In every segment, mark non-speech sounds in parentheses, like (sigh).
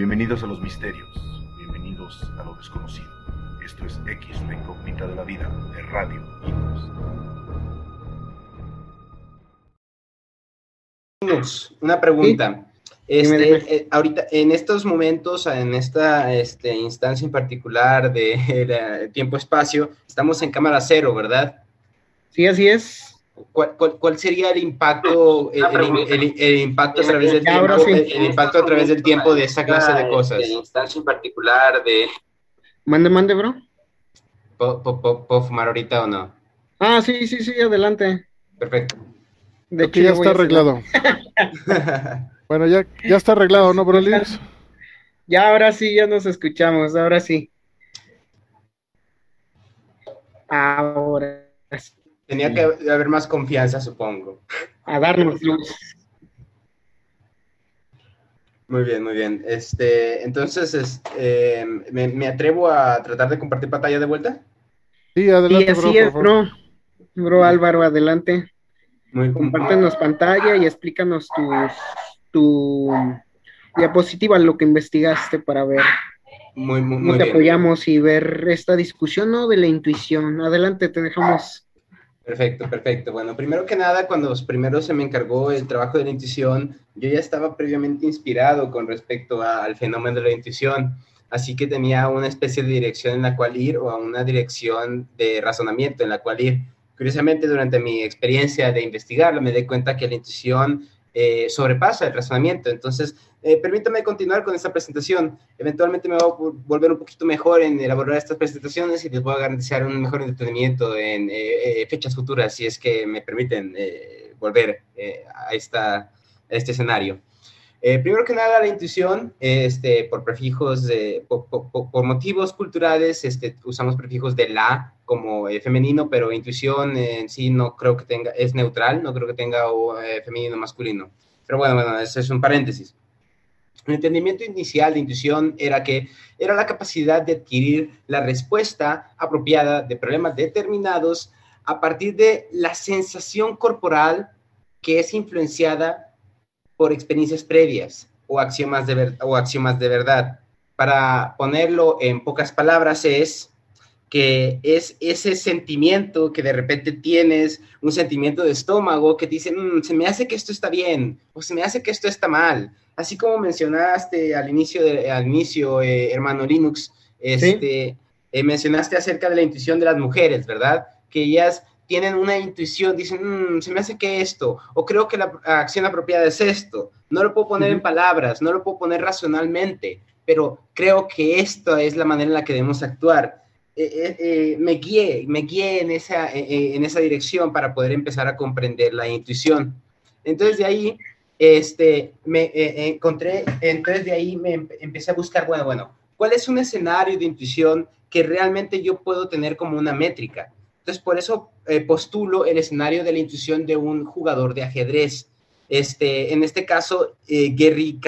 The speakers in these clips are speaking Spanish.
Bienvenidos a los misterios, bienvenidos a lo desconocido. Esto es X, la incógnita de la vida, de Radio Linux. Una pregunta. Este, eh, ahorita, en estos momentos, en esta este, instancia en particular de, (laughs) tiempo-espacio, estamos en cámara cero, ¿verdad? Sí, así es. ¿Cuál, sería el impacto, el, impacto a través del tiempo, el, impacto a través del tiempo de esta clase de cosas? En instancia en particular de... Mande, mande, bro. ¿Puedo, fumar ahorita o no? Ah, sí, sí, sí, adelante. Perfecto. De hecho, ya está arreglado. (laughs) bueno, ya, ya está arreglado, ¿no, bro? Ya, ahora sí, ya nos escuchamos, ahora sí. Ahora sí. Tenía que haber más confianza, supongo. A darnos luz. Muy bien, muy bien. Este, entonces, eh, ¿me, atrevo a tratar de compartir pantalla de vuelta? Sí, adelante, así es, bro. Bro Álvaro, adelante. Muy Compártenos pantalla y explícanos tu, tu diapositiva, lo que investigaste para ver. Muy, muy, muy te apoyamos y ver esta discusión, ¿no? De la intuición. Adelante, te dejamos Perfecto, perfecto. Bueno, primero que nada, cuando primero se me encargó el trabajo de la intuición, yo ya estaba previamente inspirado con respecto al fenómeno de la intuición, así que tenía una especie de dirección en la cual ir o a una dirección de razonamiento en la cual ir. Curiosamente, durante mi experiencia de investigarlo, me di cuenta que la intuición eh, sobrepasa el razonamiento. Entonces, eh, permítame continuar con esta presentación. Eventualmente me voy a volver un poquito mejor en elaborar estas presentaciones y les voy a garantizar un mejor entretenimiento en eh, fechas futuras, si es que me permiten volver a, esta, a este escenario. Eh, primero que nada, la intuición, este, por prefijos, por, motivos culturales, este, usamos prefijos de la como eh, femenino, pero intuición en sí no creo que tenga, es neutral, no creo que tenga eh, femenino masculino. Pero bueno, bueno, eso es un paréntesis. El entendimiento inicial de intuición era que era la capacidad de adquirir la respuesta apropiada de problemas determinados a partir de la sensación corporal que es influenciada por experiencias previas o axiomas de, o axiomas de verdad. Para ponerlo en pocas palabras es que es ese sentimiento que de repente tienes, un sentimiento de estómago que te dice, mm, se me hace que esto está bien o se me hace que esto está mal. Así como mencionaste al inicio, de, al inicio eh, hermano Linux, este, eh, mencionaste acerca de la intuición de las mujeres, ¿verdad? Que ellas tienen una intuición, dicen, mm, se me hace que esto, o creo que la acción apropiada es esto. No lo puedo poner en palabras, no lo puedo poner racionalmente, pero creo que esto es la manera en la que debemos actuar. Eh, eh, eh, me guié, me guié en esa, en esa dirección para poder empezar a comprender la intuición. Entonces de ahí, este, me encontré, entonces de ahí me empecé a buscar, bueno, bueno, ¿cuál es un escenario de intuición que realmente yo puedo tener como una métrica? Entonces, por eso eh, postulo el escenario de la intuición de un jugador de ajedrez. Este, en este caso, eh, Gary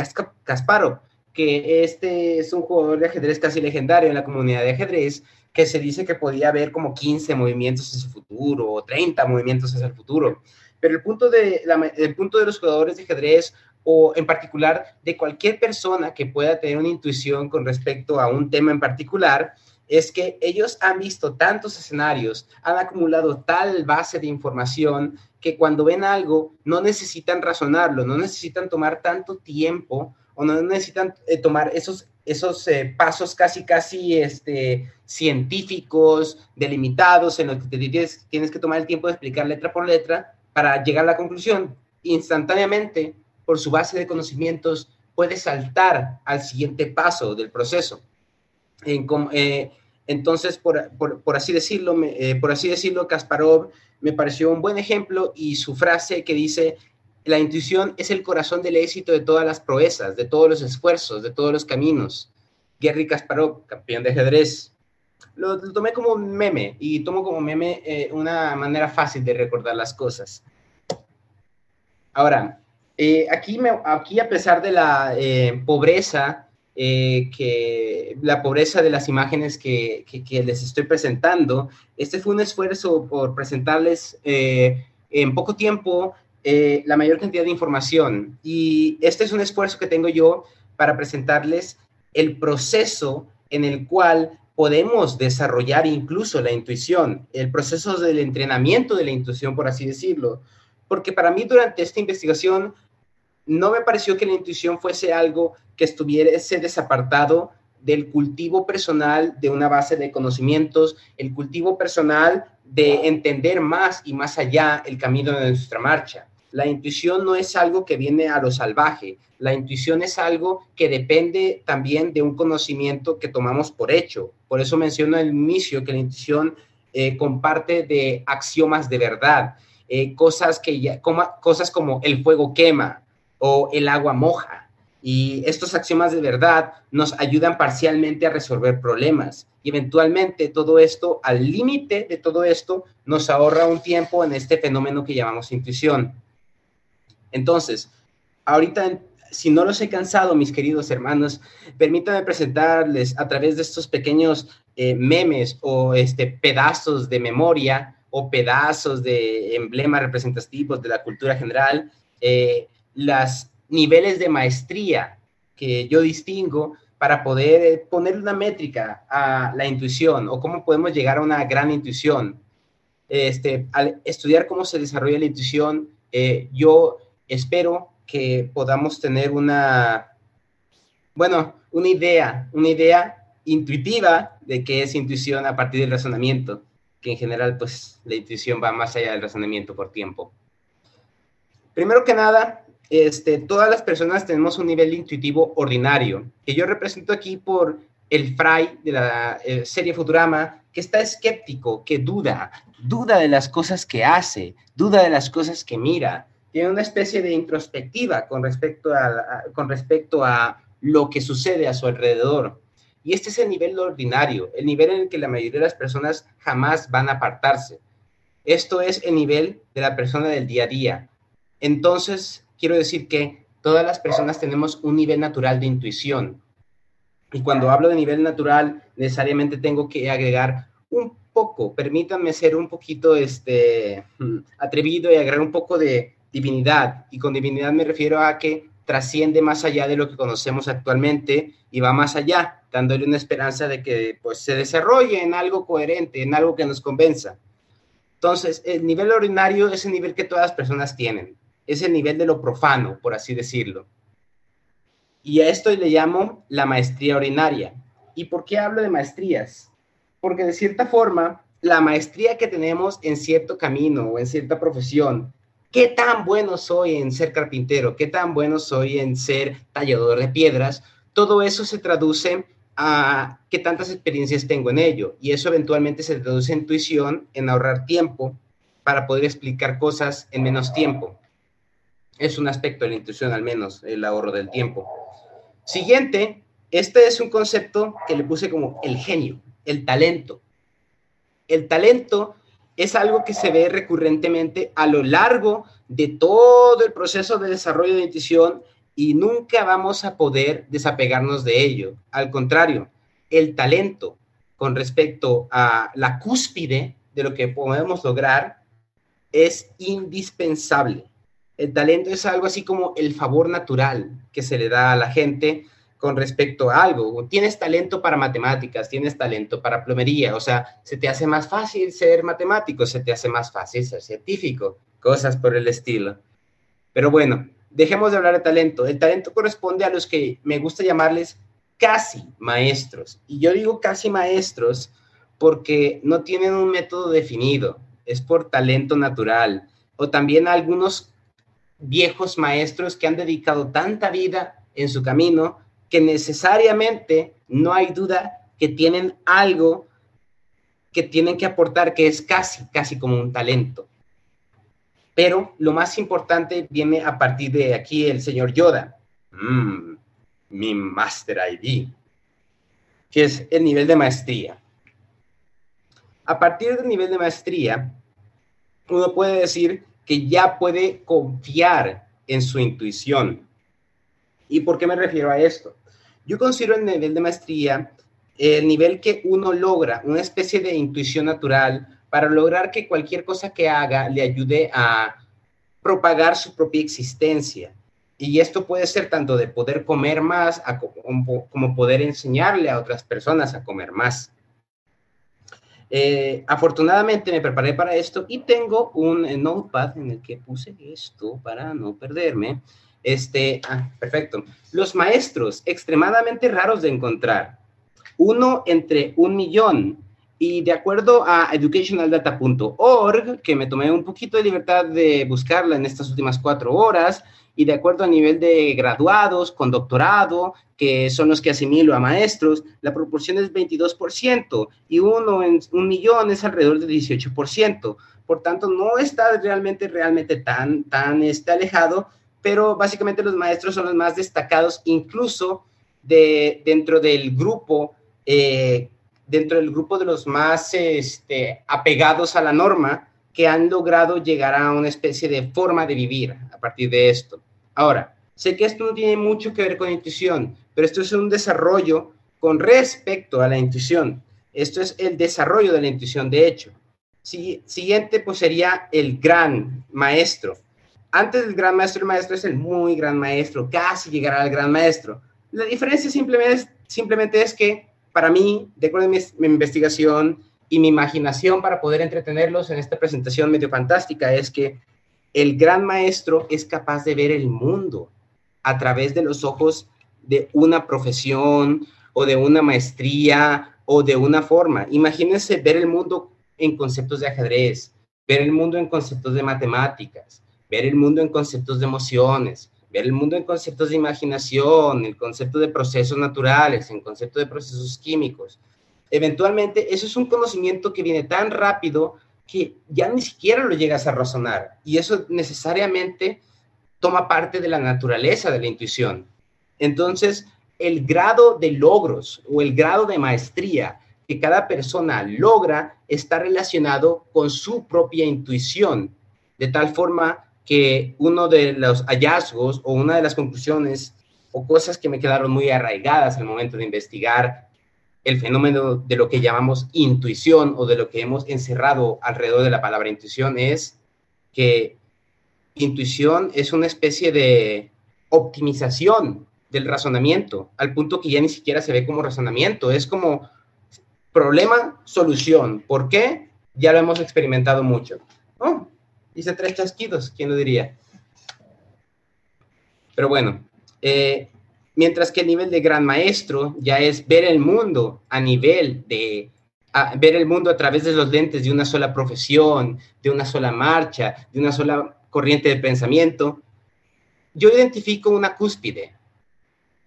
Kasparov, que este es un jugador de ajedrez casi legendario en la comunidad de ajedrez, que se dice que podía haber como 15 movimientos hacia el futuro o 30 movimientos hacia el futuro. Pero el punto de, el punto de los jugadores de ajedrez o en particular de cualquier persona que pueda tener una intuición con respecto a un tema en particular, es que ellos han visto tantos escenarios, han acumulado tal base de información que cuando ven algo no necesitan razonarlo, no necesitan tomar tanto tiempo o no necesitan eh, tomar esos, esos eh, pasos casi, casi este, científicos, delimitados, en los que tienes, tienes que tomar el tiempo de explicar letra por letra para llegar a la conclusión. Instantáneamente, por su base de conocimientos, puede saltar al siguiente paso del proceso. Eh, entonces, por, así decirlo, eh, por así decirlo, Kasparov me pareció un buen ejemplo y su frase que dice, la intuición es el corazón del éxito de todas las proezas, de todos los esfuerzos, de todos los caminos. Gary Kasparov, campeón de ajedrez. Lo, tomé como meme y tomo como meme eh, una manera fácil de recordar las cosas. Ahora, eh, aquí, me, aquí a pesar de la pobreza eh, que la pobreza de las imágenes que, les estoy presentando. Este fue un esfuerzo por presentarles eh, en poco tiempo eh, la mayor cantidad de información. Y este es un esfuerzo que tengo yo para presentarles el proceso en el cual podemos desarrollar incluso la intuición, el proceso del entrenamiento de la intuición, por así decirlo. Porque para mí durante esta investigación no me pareció que la intuición fuese algo que estuviese desapartado del cultivo personal de una base de conocimientos, el cultivo personal de entender más y más allá el camino de nuestra marcha. La intuición no es algo que viene a lo salvaje, la intuición es algo que depende también de un conocimiento que tomamos por hecho. Por eso menciono al inicio que la intuición eh, comparte de axiomas de verdad, eh, cosas, que ya, cosas como el fuego quema o el agua moja. Y estos axiomas de verdad nos ayudan parcialmente a resolver problemas. Y eventualmente todo esto, al límite de todo esto, nos ahorra un tiempo en este fenómeno que llamamos intuición. Entonces, ahorita si no los he cansado, mis queridos hermanos, permítanme presentarles a través de estos pequeños eh, memes o este, pedazos de memoria o pedazos de emblemas representativos de la cultura general, eh, los niveles de maestría que yo distingo para poder eh, poner una métrica a la intuición o cómo podemos llegar a una gran intuición. Este, al estudiar cómo se desarrolla la intuición, yo espero que podamos tener una, bueno, una idea, una idea intuitiva de qué es intuición a partir del razonamiento, que en general, pues, la intuición va más allá del razonamiento por tiempo. Primero que nada, este, todas las personas tenemos un nivel intuitivo ordinario, que yo represento aquí por el Fry de la eh, serie Futurama, que está escéptico, que duda, duda de las cosas que hace, duda de las cosas que mira, tiene una especie de introspectiva con respecto a, con respecto a lo que sucede a su alrededor. Y este es el nivel ordinario, el nivel en el que la mayoría de las personas jamás van a apartarse. Esto es el nivel de la persona del día a día. Entonces, quiero decir que todas las personas tenemos un nivel natural de intuición. Y cuando hablo de nivel natural, necesariamente tengo que agregar un poco, permítanme ser un poquito este, atrevido y agregar un poco de divinidad. Y con divinidad me refiero a que trasciende más allá de lo que conocemos actualmente y va más allá, dándole una esperanza de que pues, se desarrolle en algo coherente, en algo que nos convenza. Entonces, el nivel ordinario es el nivel que todas las personas tienen, es el nivel de lo profano, por así decirlo. Y a esto le llamo la maestría ordinaria. ¿Y por qué hablo de maestrías? Porque de cierta forma, la maestría que tenemos en cierto camino o en cierta profesión qué tan bueno soy en ser carpintero, qué tan bueno soy en ser tallador de piedras, todo eso se traduce a qué tantas experiencias tengo en ello. Y eso eventualmente se traduce en intuición, en ahorrar tiempo para poder explicar cosas en menos tiempo. Es un aspecto de la intuición, al menos, el ahorro del tiempo. Siguiente, este es un concepto que le puse como el genio, el talento. El talento es algo que se ve recurrentemente a lo largo de todo el proceso de desarrollo de intuición y nunca vamos a poder desapegarnos de ello. Al contrario, el talento con respecto a la cúspide de lo que podemos lograr es indispensable. El talento es algo así como el favor natural que se le da a la gente con respecto a algo. Tienes talento para matemáticas, tienes talento para plomería, o sea, se te hace más fácil ser matemático, se te hace más fácil ser científico, cosas por el estilo. Pero bueno, dejemos de hablar de talento. El talento corresponde a los que me gusta llamarles casi maestros. Y yo digo casi maestros porque no tienen un método definido, es por talento natural. O también algunos viejos maestros que han dedicado tanta vida en su camino que necesariamente no hay duda que tienen algo que tienen que aportar que es casi, casi como un talento. Pero lo más importante viene a partir de aquí el señor Yoda, mm, mi Master ID, que es el nivel de maestría. A partir del nivel de maestría, uno puede decir que ya puede confiar en su intuición. ¿Y por qué me refiero a esto? Yo considero el nivel de maestría el nivel que uno logra, una especie de intuición natural para lograr que cualquier cosa que haga le ayude a propagar su propia existencia. Y esto puede ser tanto de poder comer más como poder enseñarle a otras personas a comer más. Eh, afortunadamente me preparé para esto y tengo un notepad en el que puse esto para no perderme. Este, ah, perfecto. Los maestros, extremadamente raros de encontrar. Uno entre un millón. Y de acuerdo a educationaldata.org, que me tomé un poquito de libertad de buscarla en estas últimas cuatro horas, y de acuerdo al nivel de graduados con doctorado, que son los que asimilo a maestros, la proporción es 22% y uno en un millón es alrededor de 18%. Por tanto, no está realmente, realmente tan, tan este, alejado, pero básicamente los maestros son los más destacados, incluso de, dentro del grupo, eh, dentro del grupo de los más este, apegados a la norma, que han logrado llegar a una especie de forma de vivir a partir de esto. Ahora, sé que esto no tiene mucho que ver con intuición, pero esto es un desarrollo con respecto a la intuición. Esto es el desarrollo de la intuición, de hecho. siguiente, pues sería el gran maestro. Antes del gran maestro, el maestro es el muy gran maestro, casi llegará al gran maestro. La diferencia simplemente es, simplemente es que, para mí, de acuerdo a mi, mi investigación y mi imaginación para poder entretenerlos en esta presentación medio fantástica, es que el gran maestro es capaz de ver el mundo a través de los ojos de una profesión o de una maestría o de una forma. Imagínense ver el mundo en conceptos de ajedrez, ver el mundo en conceptos de matemáticas, ver el mundo en conceptos de emociones, ver el mundo en conceptos de imaginación, el concepto de procesos naturales, en concepto de procesos químicos. Eventualmente, eso es un conocimiento que viene tan rápido que ya ni siquiera lo llegas a razonar. Y eso necesariamente toma parte de la naturaleza de la intuición. Entonces, el grado de logros o el grado de maestría que cada persona logra está relacionado con su propia intuición, de tal forma que uno de los hallazgos o una de las conclusiones o cosas que me quedaron muy arraigadas al momento de investigar el fenómeno de lo que llamamos intuición o de lo que hemos encerrado alrededor de la palabra intuición es que intuición es una especie de optimización del razonamiento, al punto que ya ni siquiera se ve como razonamiento, es como problema, solución. ¿Por qué? Ya lo hemos experimentado mucho. Oh, hice tres chasquidos, ¿quién lo diría? Pero bueno, eh, mientras que el nivel de gran maestro ya es ver el mundo a nivel de ver el mundo a través de los lentes de una sola profesión, de una sola marcha, de una sola corriente de pensamiento. Yo identifico una cúspide.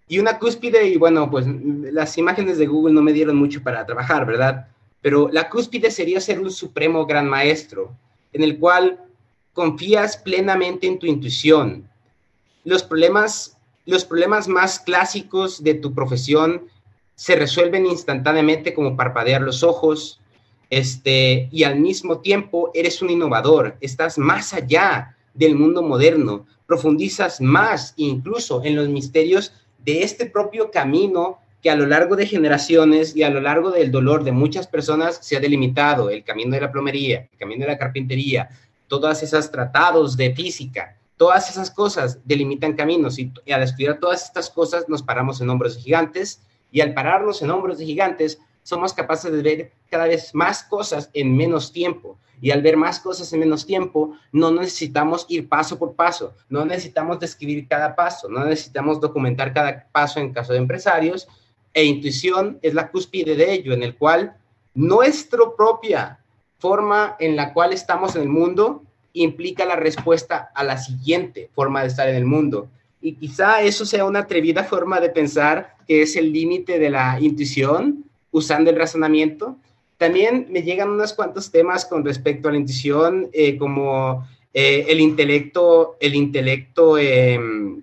Y una cúspide, y bueno, pues las imágenes de Google no me dieron mucho para trabajar, ¿verdad? Pero la cúspide sería ser un supremo gran maestro, en el cual confías plenamente en tu intuición. Los problemas los problemas más clásicos de tu profesión se resuelven instantáneamente como parpadear los ojos, este, y al mismo tiempo eres un innovador, estás más allá del mundo moderno, profundizas más incluso en los misterios de este propio camino que a lo largo de generaciones y a lo largo del dolor de muchas personas se ha delimitado, el camino de la plomería, el camino de la carpintería, todos esos tratados de física, Todas esas cosas delimitan caminos y, al estudiar todas estas cosas nos paramos en hombros de gigantes y al pararnos en hombros de gigantes somos capaces de ver cada vez más cosas en menos tiempo. Y al ver más cosas en menos tiempo, no necesitamos ir paso por paso, no necesitamos describir cada paso, no necesitamos documentar cada paso en caso de empresarios. E intuición es la cúspide de ello, en el cual nuestra propia forma en la cual estamos en el mundo implica la respuesta a la siguiente forma de estar en el mundo. Y quizá eso sea una atrevida forma de pensar que es el límite de la intuición usando el razonamiento. También me llegan unos cuantos temas con respecto a la intuición, eh, como eh, el intelecto, el intelecto, em,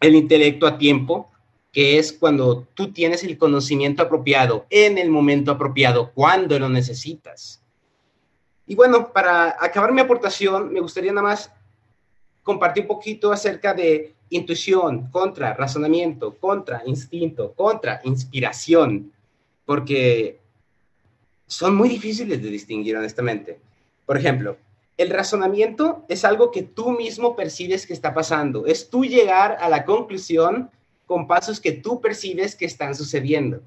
el intelecto a tiempo, que es cuando tú tienes el conocimiento apropiado en el momento apropiado, cuando lo necesitas. Y bueno, para acabar mi aportación, me gustaría nada más compartir un poquito acerca de intuición contra razonamiento, contra instinto, contra inspiración, porque son muy difíciles de distinguir honestamente. Por ejemplo, el razonamiento es algo que tú mismo percibes que está pasando. Es tú llegar a la conclusión con pasos que tú percibes que están sucediendo.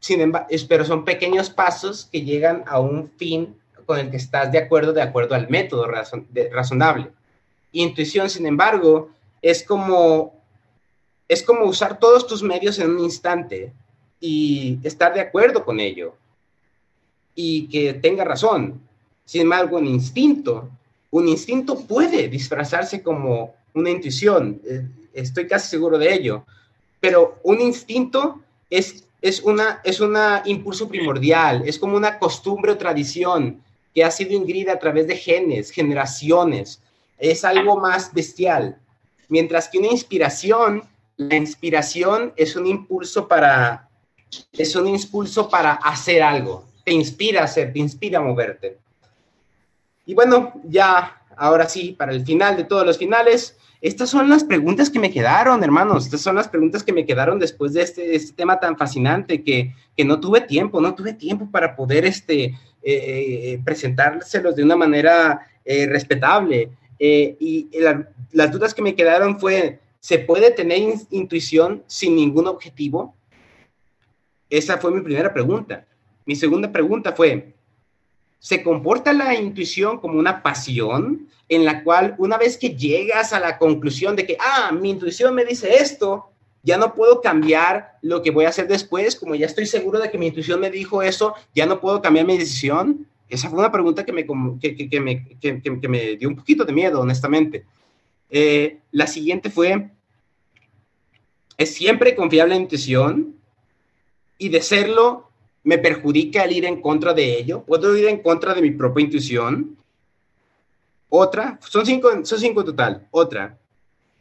Sin embargo, pero son pequeños pasos que llegan a un fin con el que estás de acuerdo, de acuerdo al método razonable. Intuición, sin embargo, es como, es como usar todos tus medios en un instante y estar de acuerdo con ello y que tenga razón. Sin embargo, un instinto, un instinto puede disfrazarse como una intuición, eh, estoy casi seguro de ello, pero un instinto es, es una es un impulso primordial, es como una costumbre o tradición que ha sido ingrida a través de genes, generaciones, es algo más bestial. Mientras que una inspiración, la inspiración es un impulso para, es un impulso para hacer algo, te inspira a hacer, te inspira a moverte. Y bueno, ya, ahora sí, para el final de todos los finales, estas son las preguntas que me quedaron, hermanos. Estas son las preguntas que me quedaron después de este, este tema tan fascinante que, que, no tuve tiempo, no tuve tiempo para poder este, eh, eh, presentárselos de una manera eh, respetable. y las dudas que me quedaron fue, ¿se puede tener intuición sin ningún objetivo? Esa fue mi primera pregunta. Mi segunda pregunta fue, ¿se comporta la intuición como una pasión en la cual una vez que llegas a la conclusión de que, ah, mi intuición me dice esto, ya no puedo cambiar lo que voy a hacer después, como ya estoy seguro de que mi intuición me dijo eso, ya no puedo cambiar mi decisión? Esa fue una pregunta que me, que, me, que, me dio un poquito de miedo, honestamente. Eh, la siguiente fue, ¿es siempre confiable la intuición? Y de serlo, me perjudica el ir en contra de ello, puedo ir en contra de mi propia intuición. Otra, son cinco, son cinco en total. Otra,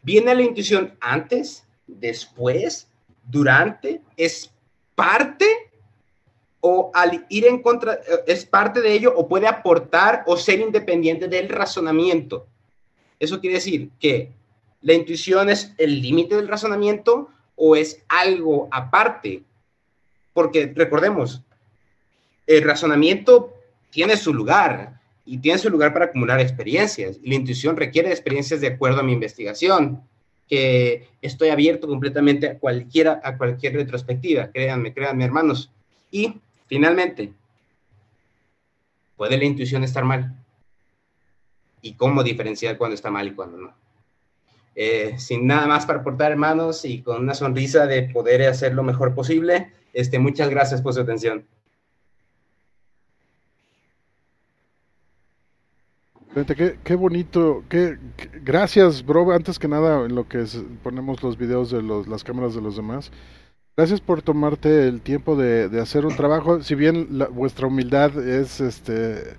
¿viene la intuición antes, después, durante? ¿Es parte o al ir en contra, eh, es parte de ello o puede aportar o ser independiente del razonamiento? Eso quiere decir que la intuición es el límite del razonamiento o es algo aparte porque recordemos, el razonamiento tiene su lugar y tiene su lugar para acumular experiencias. La intuición requiere experiencias de acuerdo a mi investigación, que estoy abierto completamente a cualquiera, a cualquier retrospectiva, créanme, créanme hermanos. Y finalmente, ¿puede la intuición estar mal? ¿Y cómo diferenciar cuando está mal y cuando no? Eh, sin nada más para aportar, hermanos, y con una sonrisa de poder hacer lo mejor posible, este, muchas gracias por su atención. Qué, qué bonito, qué, gracias, bro. Antes que nada, en lo que ponemos los videos de los, las cámaras de los demás, gracias por tomarte el tiempo de, hacer un trabajo. Si bien vuestra humildad es, este,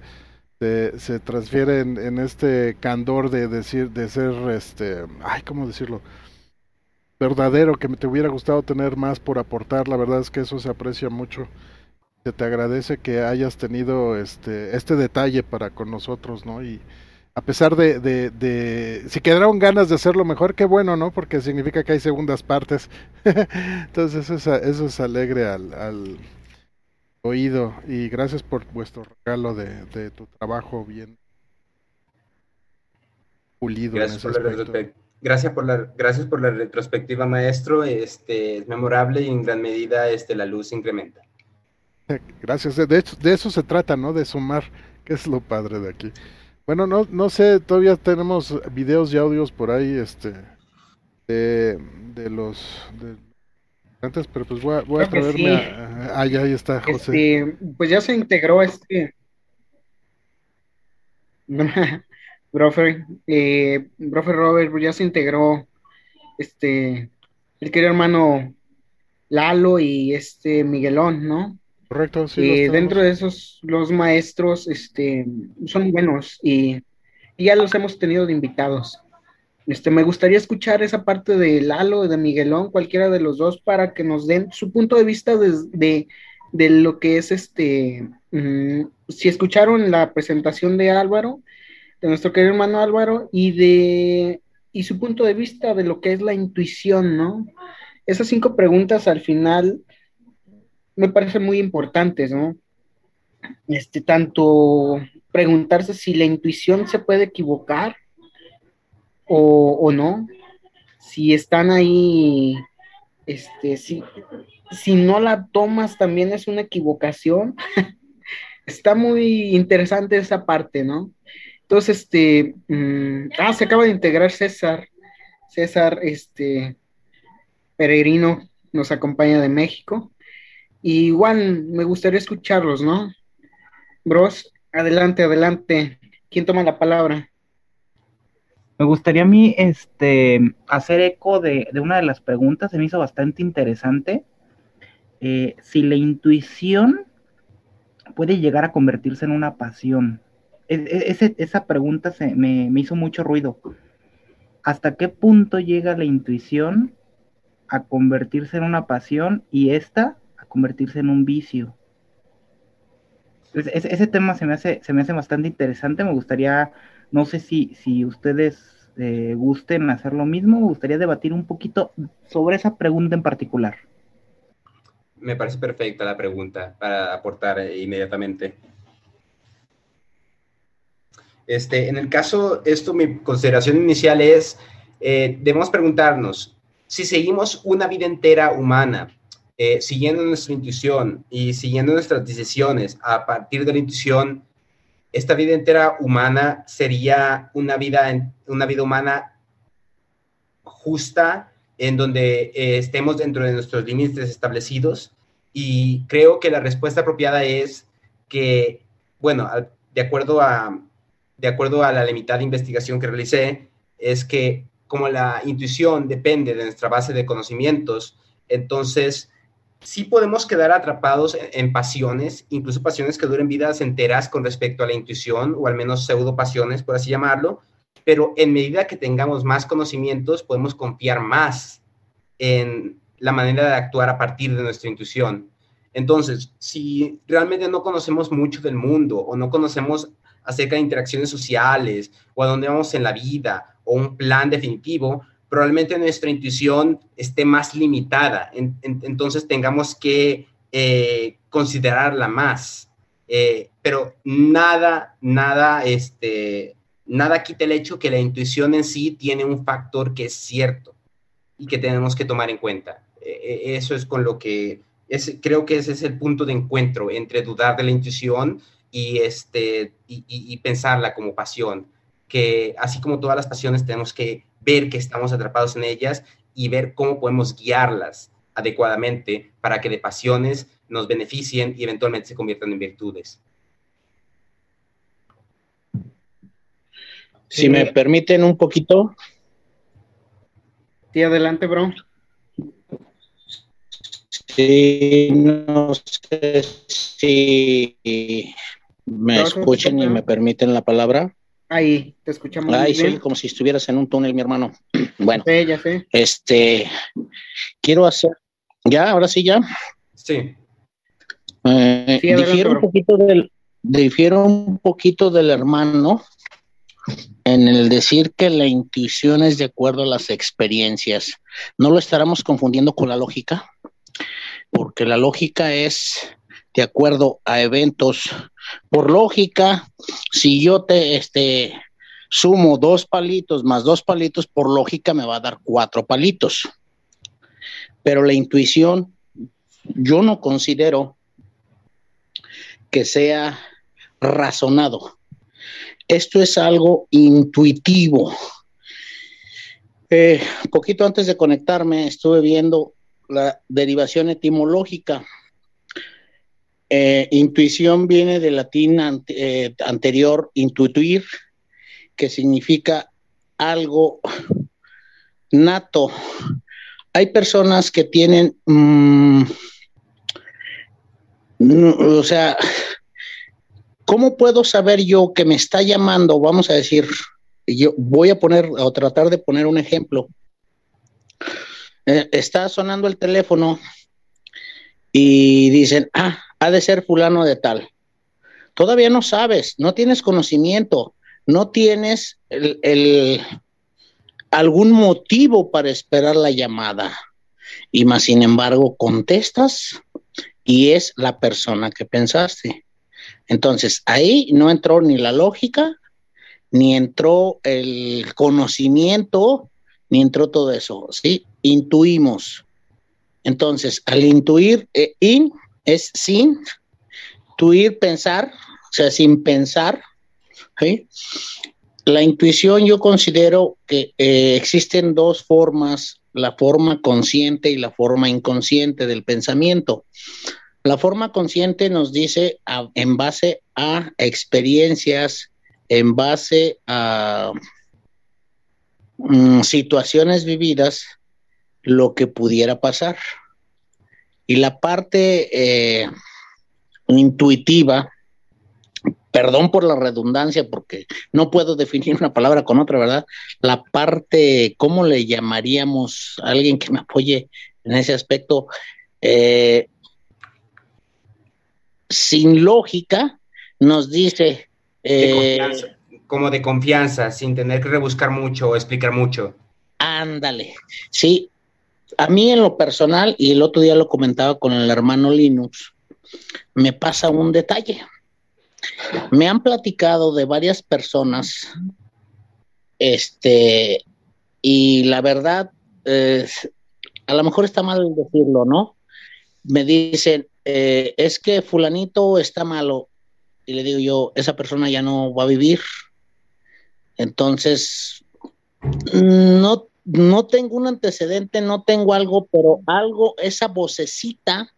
se transfiere en, en, este candor de decir, de ser, este, ay, cómo decirlo, verdadero que me te hubiera gustado tener más por aportar. La verdad es que eso se aprecia mucho. Se te agradece que hayas tenido este, este detalle para con nosotros, ¿no? Y a pesar de, de, si quedaron ganas de hacerlo mejor, qué bueno, ¿no? Porque significa que hay segundas partes. (laughs) Entonces eso es, eso es alegre al, al, oído. Y gracias por vuestro regalo de, de tu trabajo bien pulido. Gracias en ese aspecto. Gracias por la, gracias por la retrospectiva, maestro. Este, es memorable y en gran medida este, la luz incrementa. Gracias. De, hecho, de eso se trata, ¿no? De sumar, que es lo padre de aquí. Bueno, no, no sé, todavía tenemos videos y audios por ahí, este, de, de los, de, antes, pero pues voy a, voy a traerme a, ahí, ahí está, José. Este, pues ya se integró este, (laughs) Brofer, eh, Robert, ya se integró este el querido hermano Lalo y este Miguelón, ¿no? Correcto, sí. Eh, dentro de esos, los maestros este, son buenos y, ya los hemos tenido de invitados. Este, me gustaría escuchar esa parte de Lalo y de Miguelón, cualquiera de los dos, para que nos den su punto de vista de, de, lo que es este. Mm, si escucharon la presentación de Álvaro, de nuestro querido hermano Álvaro y de y su punto de vista de lo que es la intuición, ¿no? Esas cinco preguntas al final me parecen muy importantes, ¿no? Este, tanto preguntarse si la intuición se puede equivocar o, o no, si están ahí, este, si, si no la tomas también es una equivocación. (laughs) Está muy interesante esa parte, ¿no? Entonces, este, mm, ah, se acaba de integrar César, César, este, peregrino, nos acompaña de México. Y igual me gustaría escucharlos, ¿no? Bros, adelante, adelante. ¿Quién toma la palabra? Me gustaría a mí este, hacer eco de, una de las preguntas, se me hizo bastante interesante. Eh, si la intuición puede llegar a convertirse en una pasión. E, e, esa pregunta se, me, hizo mucho ruido. ¿Hasta qué punto llega la intuición a convertirse en una pasión y esta a convertirse en un vicio? ese, tema se me, hace, se me hace bastante interesante. Me gustaría, no sé si, si ustedes eh, gusten hacer lo mismo, me gustaría debatir un poquito sobre esa pregunta en particular. Me parece perfecta la pregunta para aportar inmediatamente. Este, en el caso, esto, mi consideración inicial es, eh, debemos preguntarnos, si seguimos una vida entera humana, eh, siguiendo nuestra intuición y siguiendo nuestras decisiones a partir de la intuición, esta vida entera humana sería una vida, una vida humana justa en donde eh, estemos dentro de nuestros límites establecidos. Y creo que la respuesta apropiada es que, bueno, de acuerdo a, de acuerdo a la limitada investigación que realicé, es que como la intuición depende de nuestra base de conocimientos, entonces sí podemos quedar atrapados en, pasiones, incluso pasiones que duren vidas enteras con respecto a la intuición, o al menos pseudo pasiones, por así llamarlo, pero en medida que tengamos más conocimientos, podemos confiar más en la manera de actuar a partir de nuestra intuición. Entonces, si realmente no conocemos mucho del mundo o no conocemos acerca de interacciones sociales o a dónde vamos en la vida o un plan definitivo, probablemente nuestra intuición esté más limitada, entonces tengamos que eh, considerarla más. Eh, pero nada, nada, este, nada quita el hecho que la intuición en sí tiene un factor que es cierto y que tenemos que tomar en cuenta. E, e, eso es con lo que es, creo que ese es el punto de encuentro entre dudar de la intuición y, este, y pensarla como pasión, que así como todas las pasiones tenemos que ver que estamos atrapados en ellas y ver cómo podemos guiarlas adecuadamente para que de pasiones nos beneficien y eventualmente se conviertan en virtudes. Si me permiten un poquito. Sí, adelante, bro. Sí, no sé si me escuchen y me permiten la palabra. Ahí, te escuchamos. Ahí sí, como si estuvieras en un túnel, mi hermano. (clears throat) Bueno, ya sé. este, quiero hacer, ya, ahora sí, ya. Sí. Eh, difiero, un poquito del, difiero un poquito del hermano en el decir que la intuición es de acuerdo a las experiencias. ¿No lo estaremos confundiendo con la lógica? Porque la lógica es de acuerdo a eventos. Por lógica, si yo te este, sumo dos palitos más dos palitos, por lógica me va a dar cuatro palitos. Pero la intuición, yo no considero que sea razonado. Esto es algo intuitivo. Eh, poquito antes de conectarme, estuve viendo la derivación etimológica eh, intuición viene del latín eh, anterior intuir, que significa algo nato. Hay personas que tienen, mm, o sea, ¿cómo puedo saber yo que me está llamando? Vamos a decir, yo voy a poner o tratar de poner un ejemplo. Eh, está sonando el teléfono y dicen, ah, ha de ser fulano de tal. Todavía no sabes, no tienes conocimiento, no tienes algún motivo para esperar la llamada. Y más sin embargo contestas y es la persona que pensaste. Entonces, ahí no entró ni la lógica, ni entró el conocimiento, ni entró todo eso, ¿sí? Intuimos. Entonces, al intuir, eh, in es sin, intuir, pensar, o sea, sin pensar. La intuición yo considero que eh, existen dos formas, la forma consciente y la forma inconsciente del pensamiento. La forma consciente nos dice en base a experiencias, en base a mm, situaciones vividas, lo que pudiera pasar. Y la parte eh, intuitiva, perdón por la redundancia, porque no puedo definir una palabra con otra, ¿verdad? La parte, ¿cómo le llamaríamos a alguien que me apoye en ese aspecto? Eh, sin lógica, nos dice... Eh, como de confianza, sin tener que rebuscar mucho o explicar mucho. Ándale, sí. A mí en lo personal, y el otro día lo comentaba con el hermano Linux, me pasa un detalle. Me han platicado de varias personas, este, y la verdad, a lo mejor está mal decirlo, ¿no? Me dicen, eh, es que fulanito está malo. Y le digo yo, esa persona ya no va a vivir. Entonces, no, no tengo un antecedente, no tengo algo, pero algo, esa vocecita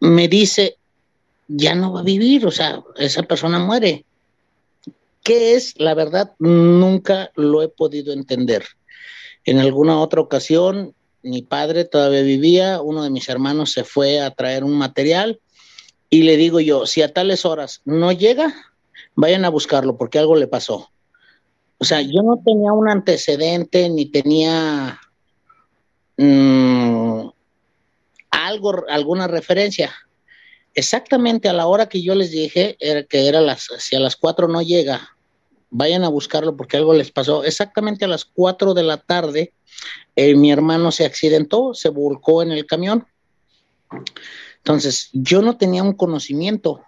me dice, ya no va a vivir, o sea, esa persona muere. ¿Qué es? La verdad, nunca lo he podido entender. En alguna otra ocasión mi padre todavía vivía, uno de mis hermanos se fue a traer un material y le digo yo, si a tales horas no llega, vayan a buscarlo porque algo le pasó. O sea, yo no tenía un antecedente ni tenía mm, algo, alguna referencia. Exactamente a la hora que yo les dije, era que era las, si a las cuatro no llega, vayan a buscarlo porque algo les pasó. Exactamente a las cuatro de la tarde, eh, mi hermano se accidentó, se volcó en el camión. Entonces, yo no tenía un conocimiento.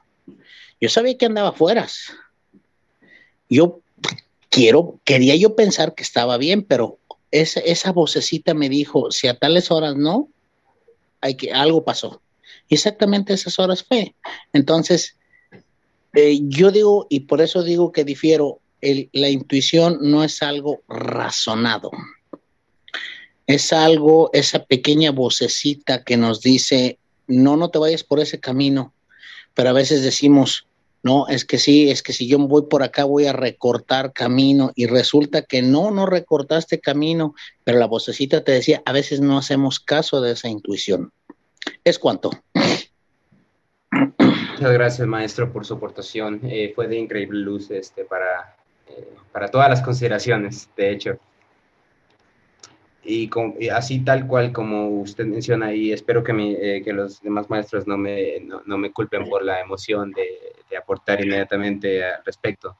Yo sabía que andaba afuera. Yo quiero, quería yo pensar que estaba bien, pero esa, esa vocecita me dijo, si a tales horas no, hay que, algo pasó. Y exactamente esas horas fue. Entonces, eh, yo digo, y por eso digo que difiero, la intuición no es algo razonado. Es algo, esa pequeña vocecita que nos dice, no, no te vayas por ese camino. Pero a veces decimos, no, es que sí, es que si yo voy por acá voy a recortar camino y resulta que no, no recortaste camino, pero la vocecita te decía, a veces no hacemos caso de esa intuición. Es cuanto. Muchas gracias, maestro, por su aportación. Eh, fue de increíble luz este, para para todas las consideraciones, de hecho. Y, así tal cual como usted menciona, y espero que, eh, que los demás maestros no me, no, me culpen por la emoción de, aportar inmediatamente al respecto.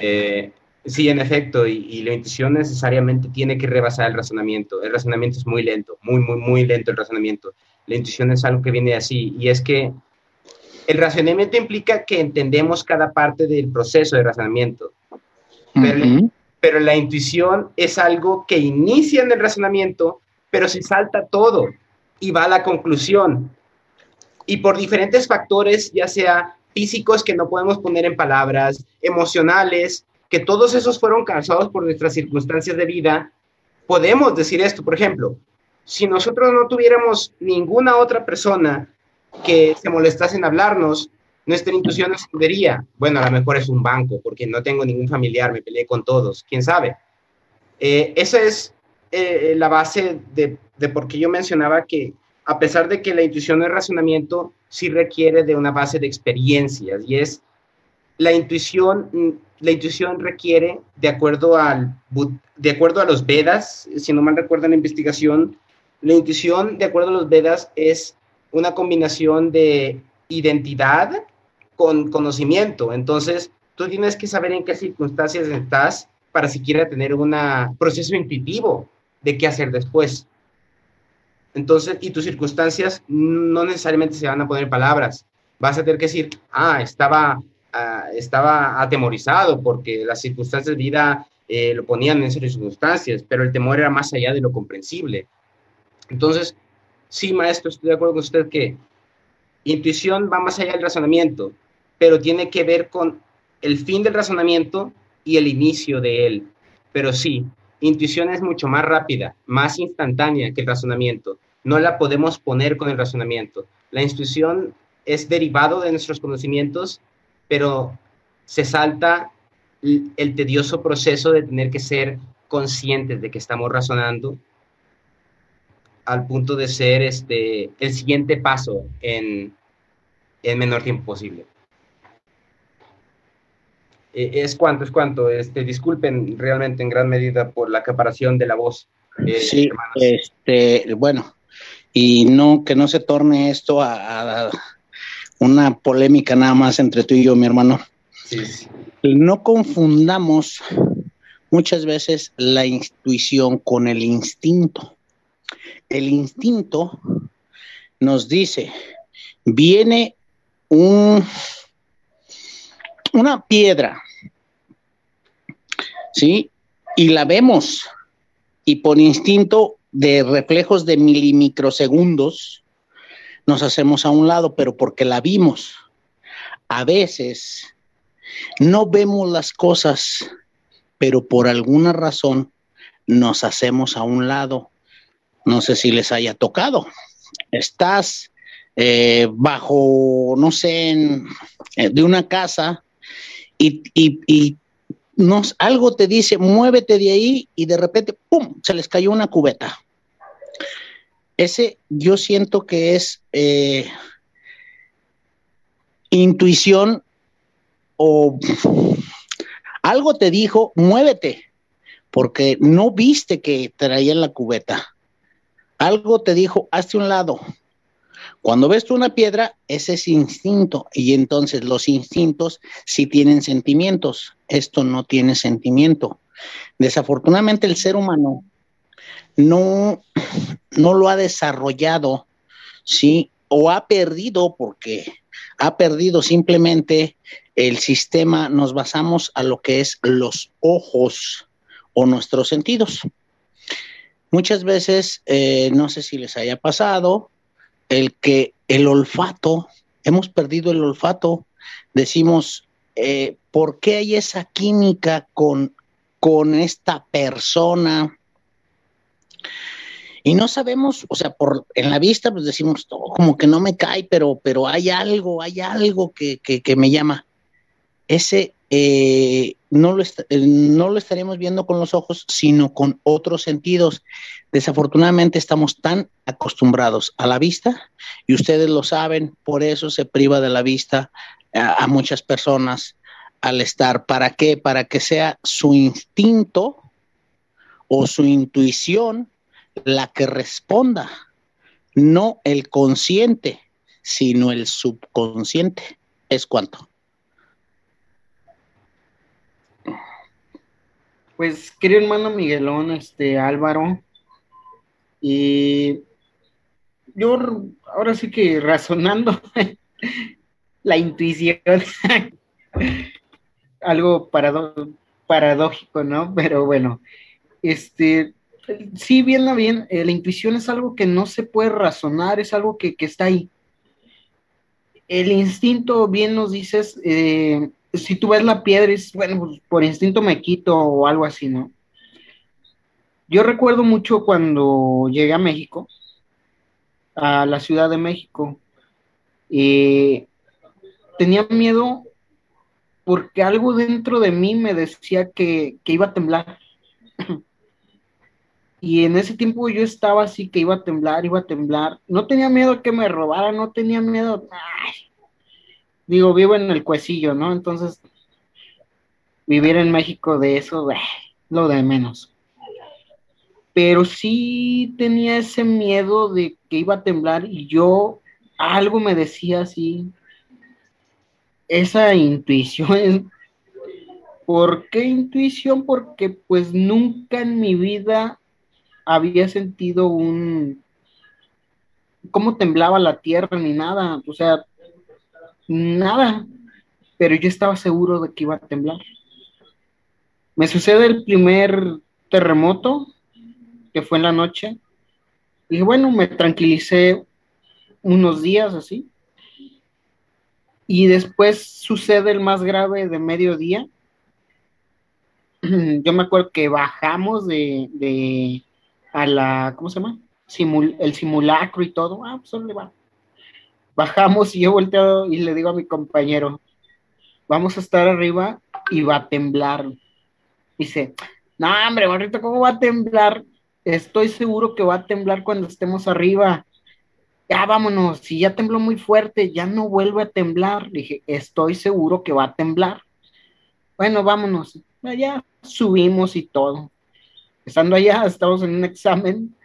Eh, sí, en efecto, y, la intuición necesariamente tiene que rebasar el razonamiento. El razonamiento es muy lento, muy, muy, muy lento el razonamiento. La intuición es algo que viene así, y es que el razonamiento implica que entendemos cada parte del proceso de razonamiento. Pero, la intuición es algo que inicia en el razonamiento, pero se salta todo y va a la conclusión. Y por diferentes factores, ya sea físicos que no podemos poner en palabras, emocionales, que todos esos fueron causados por nuestras circunstancias de vida, podemos decir esto. Por ejemplo, si nosotros no tuviéramos ninguna otra persona que se molestase en hablarnos, nuestra intuición nos diría, bueno, a lo mejor es un banco, porque no tengo ningún familiar, me peleé con todos, quién sabe. Eh, esa es eh, la base de, de por qué yo mencionaba que a pesar de que la intuición es razonamiento, sí requiere de una base de experiencias y es la intuición, la intuición requiere, de acuerdo, al, de acuerdo a los Vedas, si no mal recuerdo la investigación, la intuición, de acuerdo a los Vedas, es una combinación de identidad, con conocimiento. Entonces, tú tienes que saber en qué circunstancias estás para siquiera tener un proceso intuitivo de qué hacer después. Entonces, y tus circunstancias no necesariamente se van a poner palabras. vas a tener que decir, ah, estaba, ah, estaba atemorizado porque las circunstancias de vida eh, lo ponían en esas circunstancias, pero el temor era más allá de lo comprensible. Entonces, sí, maestro, estoy de acuerdo con usted que intuición va más allá del razonamiento, pero tiene que ver con el fin del razonamiento y el inicio de él. Pero sí, intuición es mucho más rápida, más instantánea que el razonamiento. No la podemos poner con el razonamiento. La intuición es derivado de nuestros conocimientos, pero se salta el tedioso proceso de tener que ser conscientes de que estamos razonando al punto de ser este, el siguiente paso en el menor tiempo posible. Eh, es cuanto, es cuanto. Este, disculpen realmente en gran medida por la acaparación de la voz. Eh, sí, este, bueno, y no que no se torne esto a, una polémica nada más entre tú y yo, mi hermano. No confundamos muchas veces la intuición con el instinto. El instinto nos dice, viene un, una piedra ¿sí? Y la vemos y por instinto de reflejos de milimicrosegundos nos hacemos a un lado, pero porque la vimos. A veces no vemos las cosas, pero por alguna razón nos hacemos a un lado. No sé si les haya tocado. Estás eh, bajo, no sé, eh, de una casa y, y algo te dice, muévete de ahí y de repente, ¡pum!, se les cayó una cubeta. Ese yo siento que es eh, intuición o algo te dijo, muévete, porque no viste que traían la cubeta. Algo te dijo, hazte un lado, cuando ves tú una piedra, ese es instinto y entonces los instintos sí tienen sentimientos. Esto no tiene sentimiento. Desafortunadamente el ser humano no, no lo ha desarrollado, ¿sí? O ha perdido porque ha perdido simplemente el sistema, nos basamos a lo que es los ojos o nuestros sentidos. Muchas veces, eh, no sé si les haya pasado, el que el olfato, hemos perdido el olfato, decimos, eh, ¿por qué hay esa química con, con esta persona? Y no sabemos, o sea, por en la vista, pues decimos, como que no me cae, pero, pero hay algo, hay algo que, que me llama. Ese eh, no, lo eh, no lo estaremos viendo con los ojos, sino con otros sentidos. Desafortunadamente estamos tan acostumbrados a la vista y ustedes lo saben, por eso se priva de la vista a, muchas personas al estar. ¿Para qué? Para que sea su instinto o su intuición la que responda, no el consciente, sino el subconsciente. Es cuanto. Pues, querido hermano Miguelón, este Álvaro, y yo ahora sí que razonando (laughs) la intuición, (laughs) algo paradójico, ¿no? Pero bueno, este, sí, bien, bien, eh, la intuición es algo que no se puede razonar, es algo que, que está ahí. El instinto, bien nos dices, eh, si tú ves la piedra y bueno, pues por instinto me quito o algo así, ¿no? Yo recuerdo mucho cuando llegué a México, a la Ciudad de México, y tenía miedo porque algo dentro de mí me decía que, iba a temblar. (clears throat) y en ese tiempo yo estaba así que iba a temblar, iba a temblar. No tenía miedo que me robaran, no tenía miedo digo, vivo en el cuecillo, ¿no? Entonces, vivir en México de eso, lo de menos. Pero sí tenía ese miedo de que iba a temblar y yo algo me decía así, esa intuición. ¿Por qué intuición? Porque pues nunca en mi vida había sentido un, cómo temblaba la tierra ni nada. O sea, nada, pero yo estaba seguro de que iba a temblar. Me sucede el primer terremoto, que fue en la noche, y bueno, me tranquilicé unos días así. Y después sucede el más grave de mediodía. (clears throat) Yo me acuerdo que bajamos de, de a la, ¿cómo se llama? el simulacro y todo. Ah, pues va. Bajamos y yo volteo y le digo a mi compañero, vamos a estar arriba y va a temblar. Dice, no, hombre, barrito, ¿cómo va a temblar? Estoy seguro que va a temblar cuando estemos arriba. Ya vámonos, si ya tembló muy fuerte, ya no vuelve a temblar. Dije, estoy seguro que va a temblar. Bueno, vámonos. Allá subimos y todo. Estando allá, estamos en un examen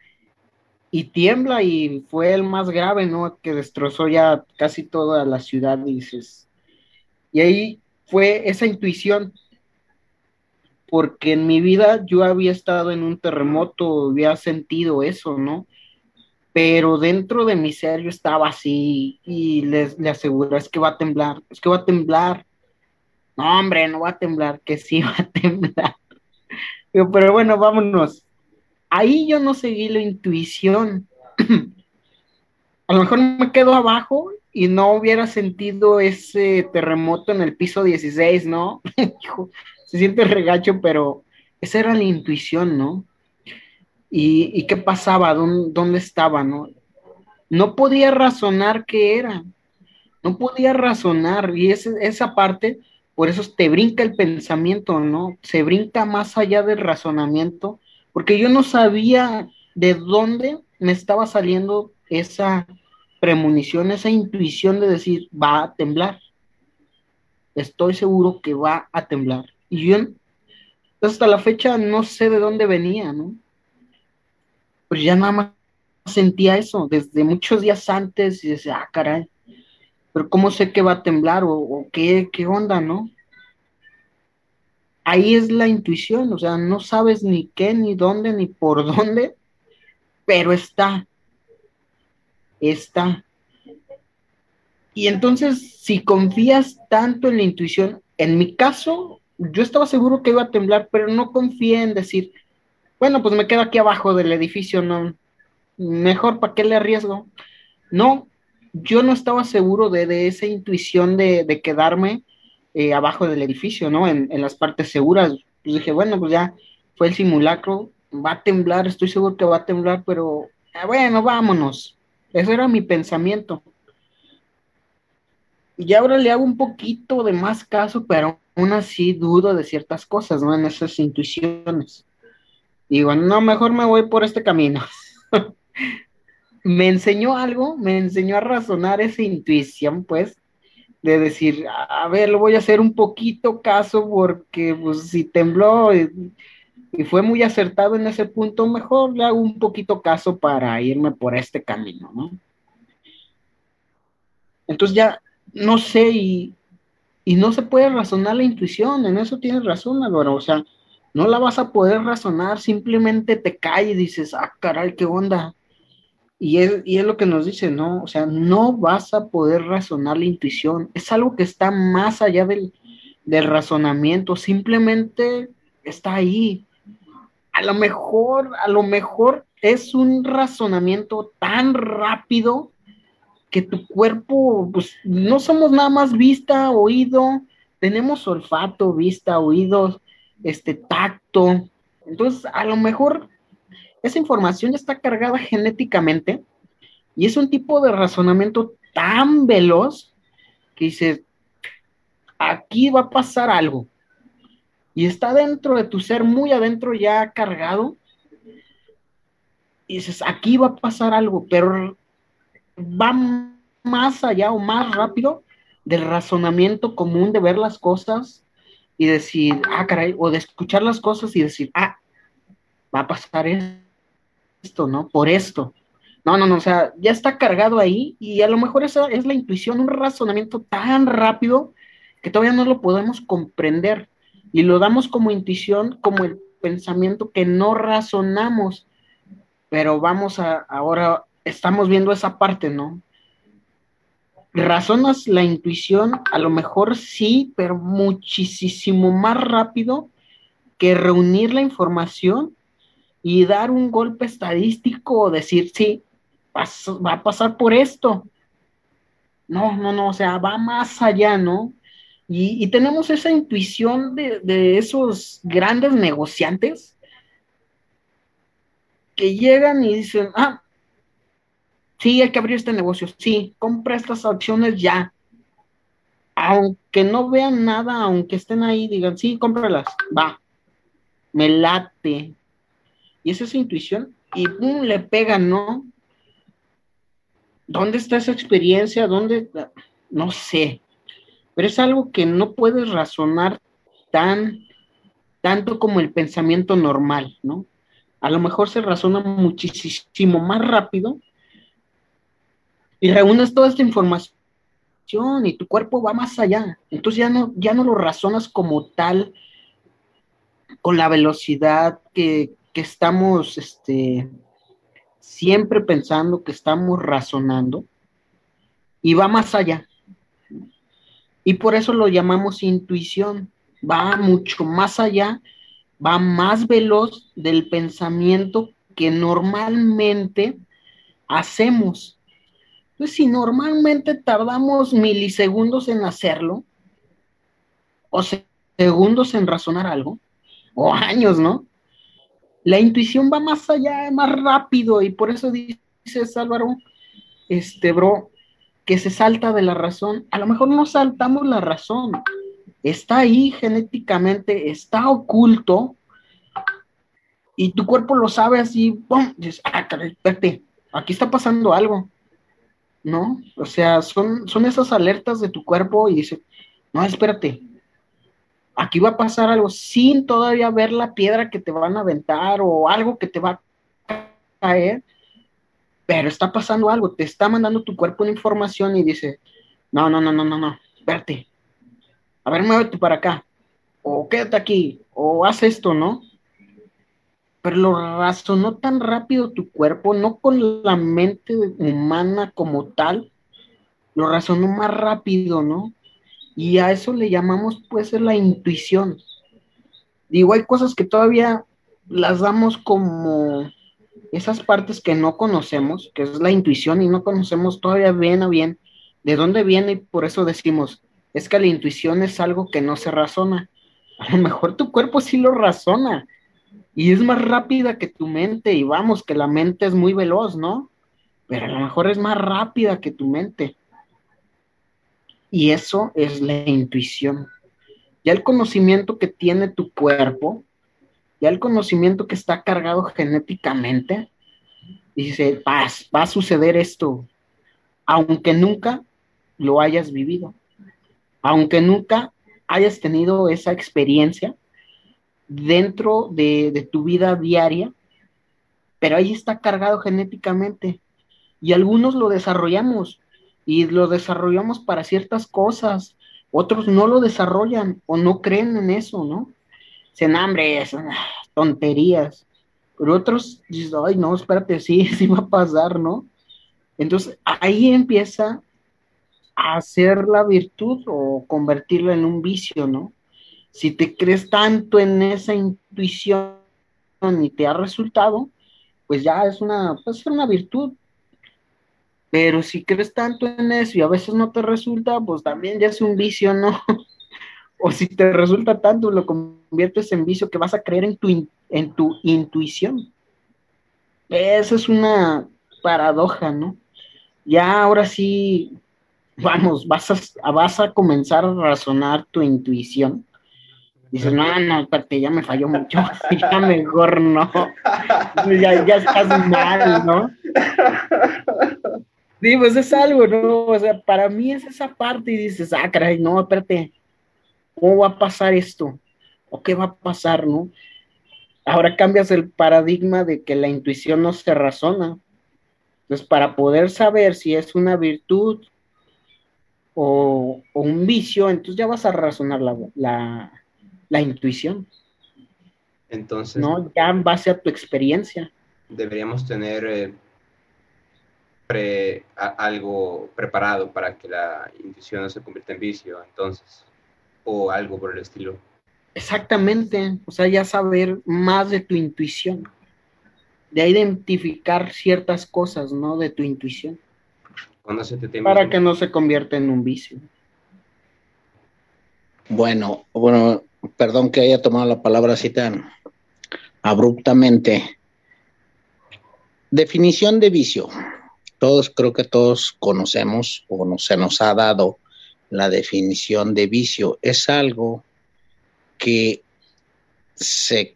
y tiembla y fue el más grave, ¿no? Que destrozó ya casi toda la ciudad, dices. Y ahí fue esa intuición, porque en mi vida yo había estado en un terremoto, había sentido eso, ¿no? Pero dentro de mi ser yo estaba así y les, le aseguro, es que va a temblar, es que va a temblar. No, hombre, no va a temblar, que sí (laughs) va a temblar. pero bueno, vámonos. Ahí yo no seguí la intuición. (clears throat) a lo mejor me quedo abajo y no hubiera sentido ese terremoto en el piso 16, ¿no? (laughs) se siente regacho, pero esa era la intuición, ¿no? ¿Y, qué pasaba? ¿Dónde, estaba, no? No podía razonar qué era. No podía razonar. Y esa parte, por eso te brinca el pensamiento, ¿no? Se brinca más allá del razonamiento, porque yo no sabía de dónde me estaba saliendo esa premonición, esa intuición de decir, va a temblar. Estoy seguro que va a temblar. Y yo hasta la fecha no sé de dónde venía, ¿no? Pero ya nada más sentía eso desde muchos días antes y decía, ah, caray, pero ¿cómo sé que va a temblar o, qué, qué onda, no? Ahí es la intuición, o sea, no sabes ni qué, ni dónde, ni por (laughs) dónde, pero está, está. Y entonces, si confías tanto en la intuición, en mi caso, yo estaba seguro que iba a temblar, pero no confié en decir, bueno, pues me quedo aquí abajo del edificio, no, mejor para qué le arriesgo. No, yo no estaba seguro de, esa intuición de, quedarme eh, abajo del edificio, ¿no? En, las partes seguras. Pues dije, bueno, pues ya fue el simulacro, va a temblar, estoy seguro que va a temblar, pero ah, bueno, vámonos. Eso era mi pensamiento. Y ahora le hago un poquito de más caso, pero aún así dudo de ciertas cosas, ¿no? En esas intuiciones. Digo, no, mejor me voy por este camino. (laughs) me enseñó algo, me enseñó a razonar esa intuición, pues, de decir, a ver, lo voy a hacer un poquito caso porque, pues, si tembló y, y fue muy acertado en ese punto, mejor le hago un poquito caso para irme por este camino, ¿no? Entonces ya, no sé, y, y no se puede razonar la intuición, en eso tienes razón, Álvaro, o sea, no la vas a poder razonar, simplemente te cae y dices, ah, caray, qué onda. Y es, y es lo que nos dice, ¿no? O sea, no vas a poder razonar la intuición, es algo que está más allá del, razonamiento, simplemente está ahí. A lo mejor, a lo mejor es un razonamiento tan rápido que tu cuerpo, pues no somos nada más vista, oído, tenemos olfato, vista, oídos, este tacto. Entonces, a lo mejor esa información ya está cargada genéticamente y es un tipo de razonamiento tan veloz que dices, aquí va a pasar algo. Y está dentro de tu ser, muy adentro ya cargado. Y dices, aquí va a pasar algo, pero va más allá o más rápido del razonamiento común de ver las cosas y decir, ah, caray, o de escuchar las cosas y decir, ah, va a pasar esto, ¿no? Por esto. No, no, no, o sea, ya está cargado ahí y a lo mejor esa es la intuición, un razonamiento tan rápido que todavía no lo podemos comprender y lo damos como intuición, como el pensamiento que no razonamos, pero vamos a, ahora estamos viendo esa parte, ¿no? razonas la intuición, a lo mejor sí, pero muchísimo más rápido que reunir la información y dar un golpe estadístico decir, sí, va a pasar por esto. No, no, no, o sea, va más allá, ¿no? Y, tenemos esa intuición de, de, esos grandes negociantes que llegan y dicen, ah, sí, hay que abrir este negocio, sí, compra estas acciones ya. Aunque no vean nada, aunque estén ahí, digan, sí, cómpralas, va, me late. Y esa es esa intuición, y pum, le pegan, ¿no? ¿Dónde está esa experiencia? ¿Dónde? No sé. Pero es algo que no puedes razonar tan, tanto como el pensamiento normal, ¿no? A lo mejor se razona muchísimo más rápido y reúnes toda esta información y tu cuerpo va más allá. Entonces ya no, ya no lo razonas como tal con la velocidad que, que estamos este, siempre pensando, que estamos razonando y va más allá. Y por eso lo llamamos intuición. Va mucho más allá, va más veloz del pensamiento que normalmente hacemos. Entonces, si normalmente tardamos milisegundos en hacerlo, o segundos en razonar algo, o años, ¿no? La intuición va más allá, más rápido, y por eso dices, Álvaro, este, bro, que se salta de la razón. A lo mejor no saltamos la razón, está ahí genéticamente, está oculto, y tu cuerpo lo sabe así, ¡pum! Dices, ah, espérate, aquí está pasando algo. ¿no? O sea, son, son esas alertas de tu cuerpo y dice, no, espérate, aquí va a pasar algo sin todavía ver la piedra que te van a aventar o algo que te va a caer, pero está pasando algo, te está mandando tu cuerpo una información y dice, no, no, no, no, no, no, espérate, a ver, muévete para acá, o quédate aquí, o haz esto, ¿no? pero lo razonó tan rápido tu cuerpo, no con la mente humana como tal, lo razonó más rápido, ¿no? Y a eso le llamamos, pues, la intuición. Digo, hay cosas que todavía las damos como esas partes que no conocemos, que es la intuición, y no conocemos todavía bien a bien de dónde viene, y por eso decimos, es que la intuición es algo que no se razona. A lo mejor tu cuerpo sí lo razona, y es más rápida que tu mente y vamos, que la mente es muy veloz, ¿no? Pero a lo mejor es más rápida que tu mente. Y eso es la intuición. Ya el conocimiento que tiene tu cuerpo, ya el conocimiento que está cargado genéticamente, dice, va, va a suceder esto, aunque nunca lo hayas vivido, aunque nunca hayas tenido esa experiencia, dentro de, tu vida diaria, pero ahí está cargado genéticamente. Y algunos lo desarrollamos y lo desarrollamos para ciertas cosas, otros no lo desarrollan o no creen en eso, ¿no? Dicen, hambre, tonterías. Pero otros dicen, ay, no, espérate, sí, (laughs) sí va a pasar, ¿no? Entonces ahí empieza a hacer la virtud o convertirla en un vicio, ¿no? Si te crees tanto en esa intuición y te ha resultado, pues ya es una, pues una virtud. Pero si crees tanto en eso y a veces no te resulta, pues también ya es un vicio, ¿no? (laughs) o si te resulta tanto, lo conviertes en vicio que vas a creer en tu, en tu intuición. Esa es una paradoja, ¿no? Ya ahora sí, vamos, vas a, vas a comenzar a razonar tu intuición Dices, no, no, espérate, ya me falló mucho, (laughs) ya mejor no, (laughs) ya, ya estás mal, ¿no? Sí, pues es algo, ¿no? O sea, para mí es esa parte y dices, ah, caray, no, espérate, ¿cómo va a pasar esto? ¿O qué va a pasar, no? Ahora cambias el paradigma de que la intuición no se razona. Entonces, para poder saber si es una virtud o, un vicio, entonces ya vas a razonar la la intuición. Entonces. No, ya en base a tu experiencia. Deberíamos tener eh, pre, algo preparado para que la intuición no se convierta en vicio, entonces, o algo por el estilo. Exactamente, o sea, ya saber más de tu intuición, de identificar ciertas cosas, ¿no? De tu intuición. para que no se convierta en un vicio. Bueno, bueno, perdón que haya tomado la palabra así tan abruptamente. Definición de vicio. Todos, creo que todos conocemos o no, se nos ha dado la definición de vicio. Es algo que se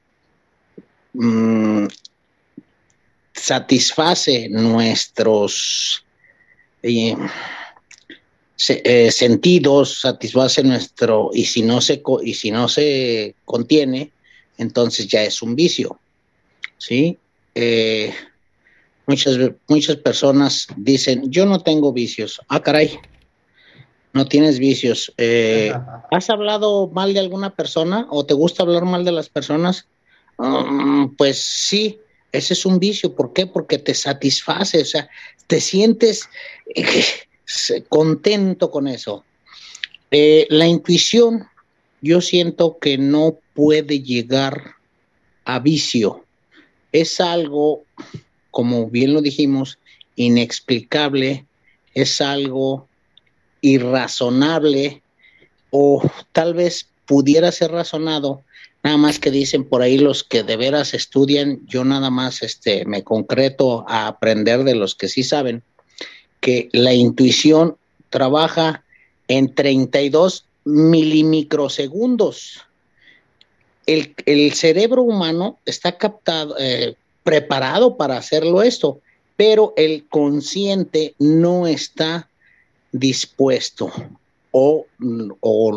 mm, satisface nuestros eh, eh, sentidos, satisface nuestro, y si no se y si no se contiene, entonces ya es un vicio. ¿Sí? Eh, muchas, muchas personas dicen, yo no tengo vicios. Ah, caray, no tienes vicios. Eh, ¿Has hablado mal de alguna persona o te gusta hablar mal de las personas? Mm, pues sí, ese es un vicio. ¿Por qué? Porque te satisface, o sea, te sientes eh, contento con eso. Eh, la intuición, yo siento que no puede llegar a vicio. Es algo, como bien lo dijimos, inexplicable, es algo irrazonable o tal vez pudiera ser razonado, nada más que dicen por ahí los que de veras estudian, yo nada más este, me concreto a aprender de los que sí saben, que la intuición trabaja en 32 milimicrosegundos. El, el cerebro humano está captado, eh, preparado para hacerlo esto, pero el consciente no está dispuesto o,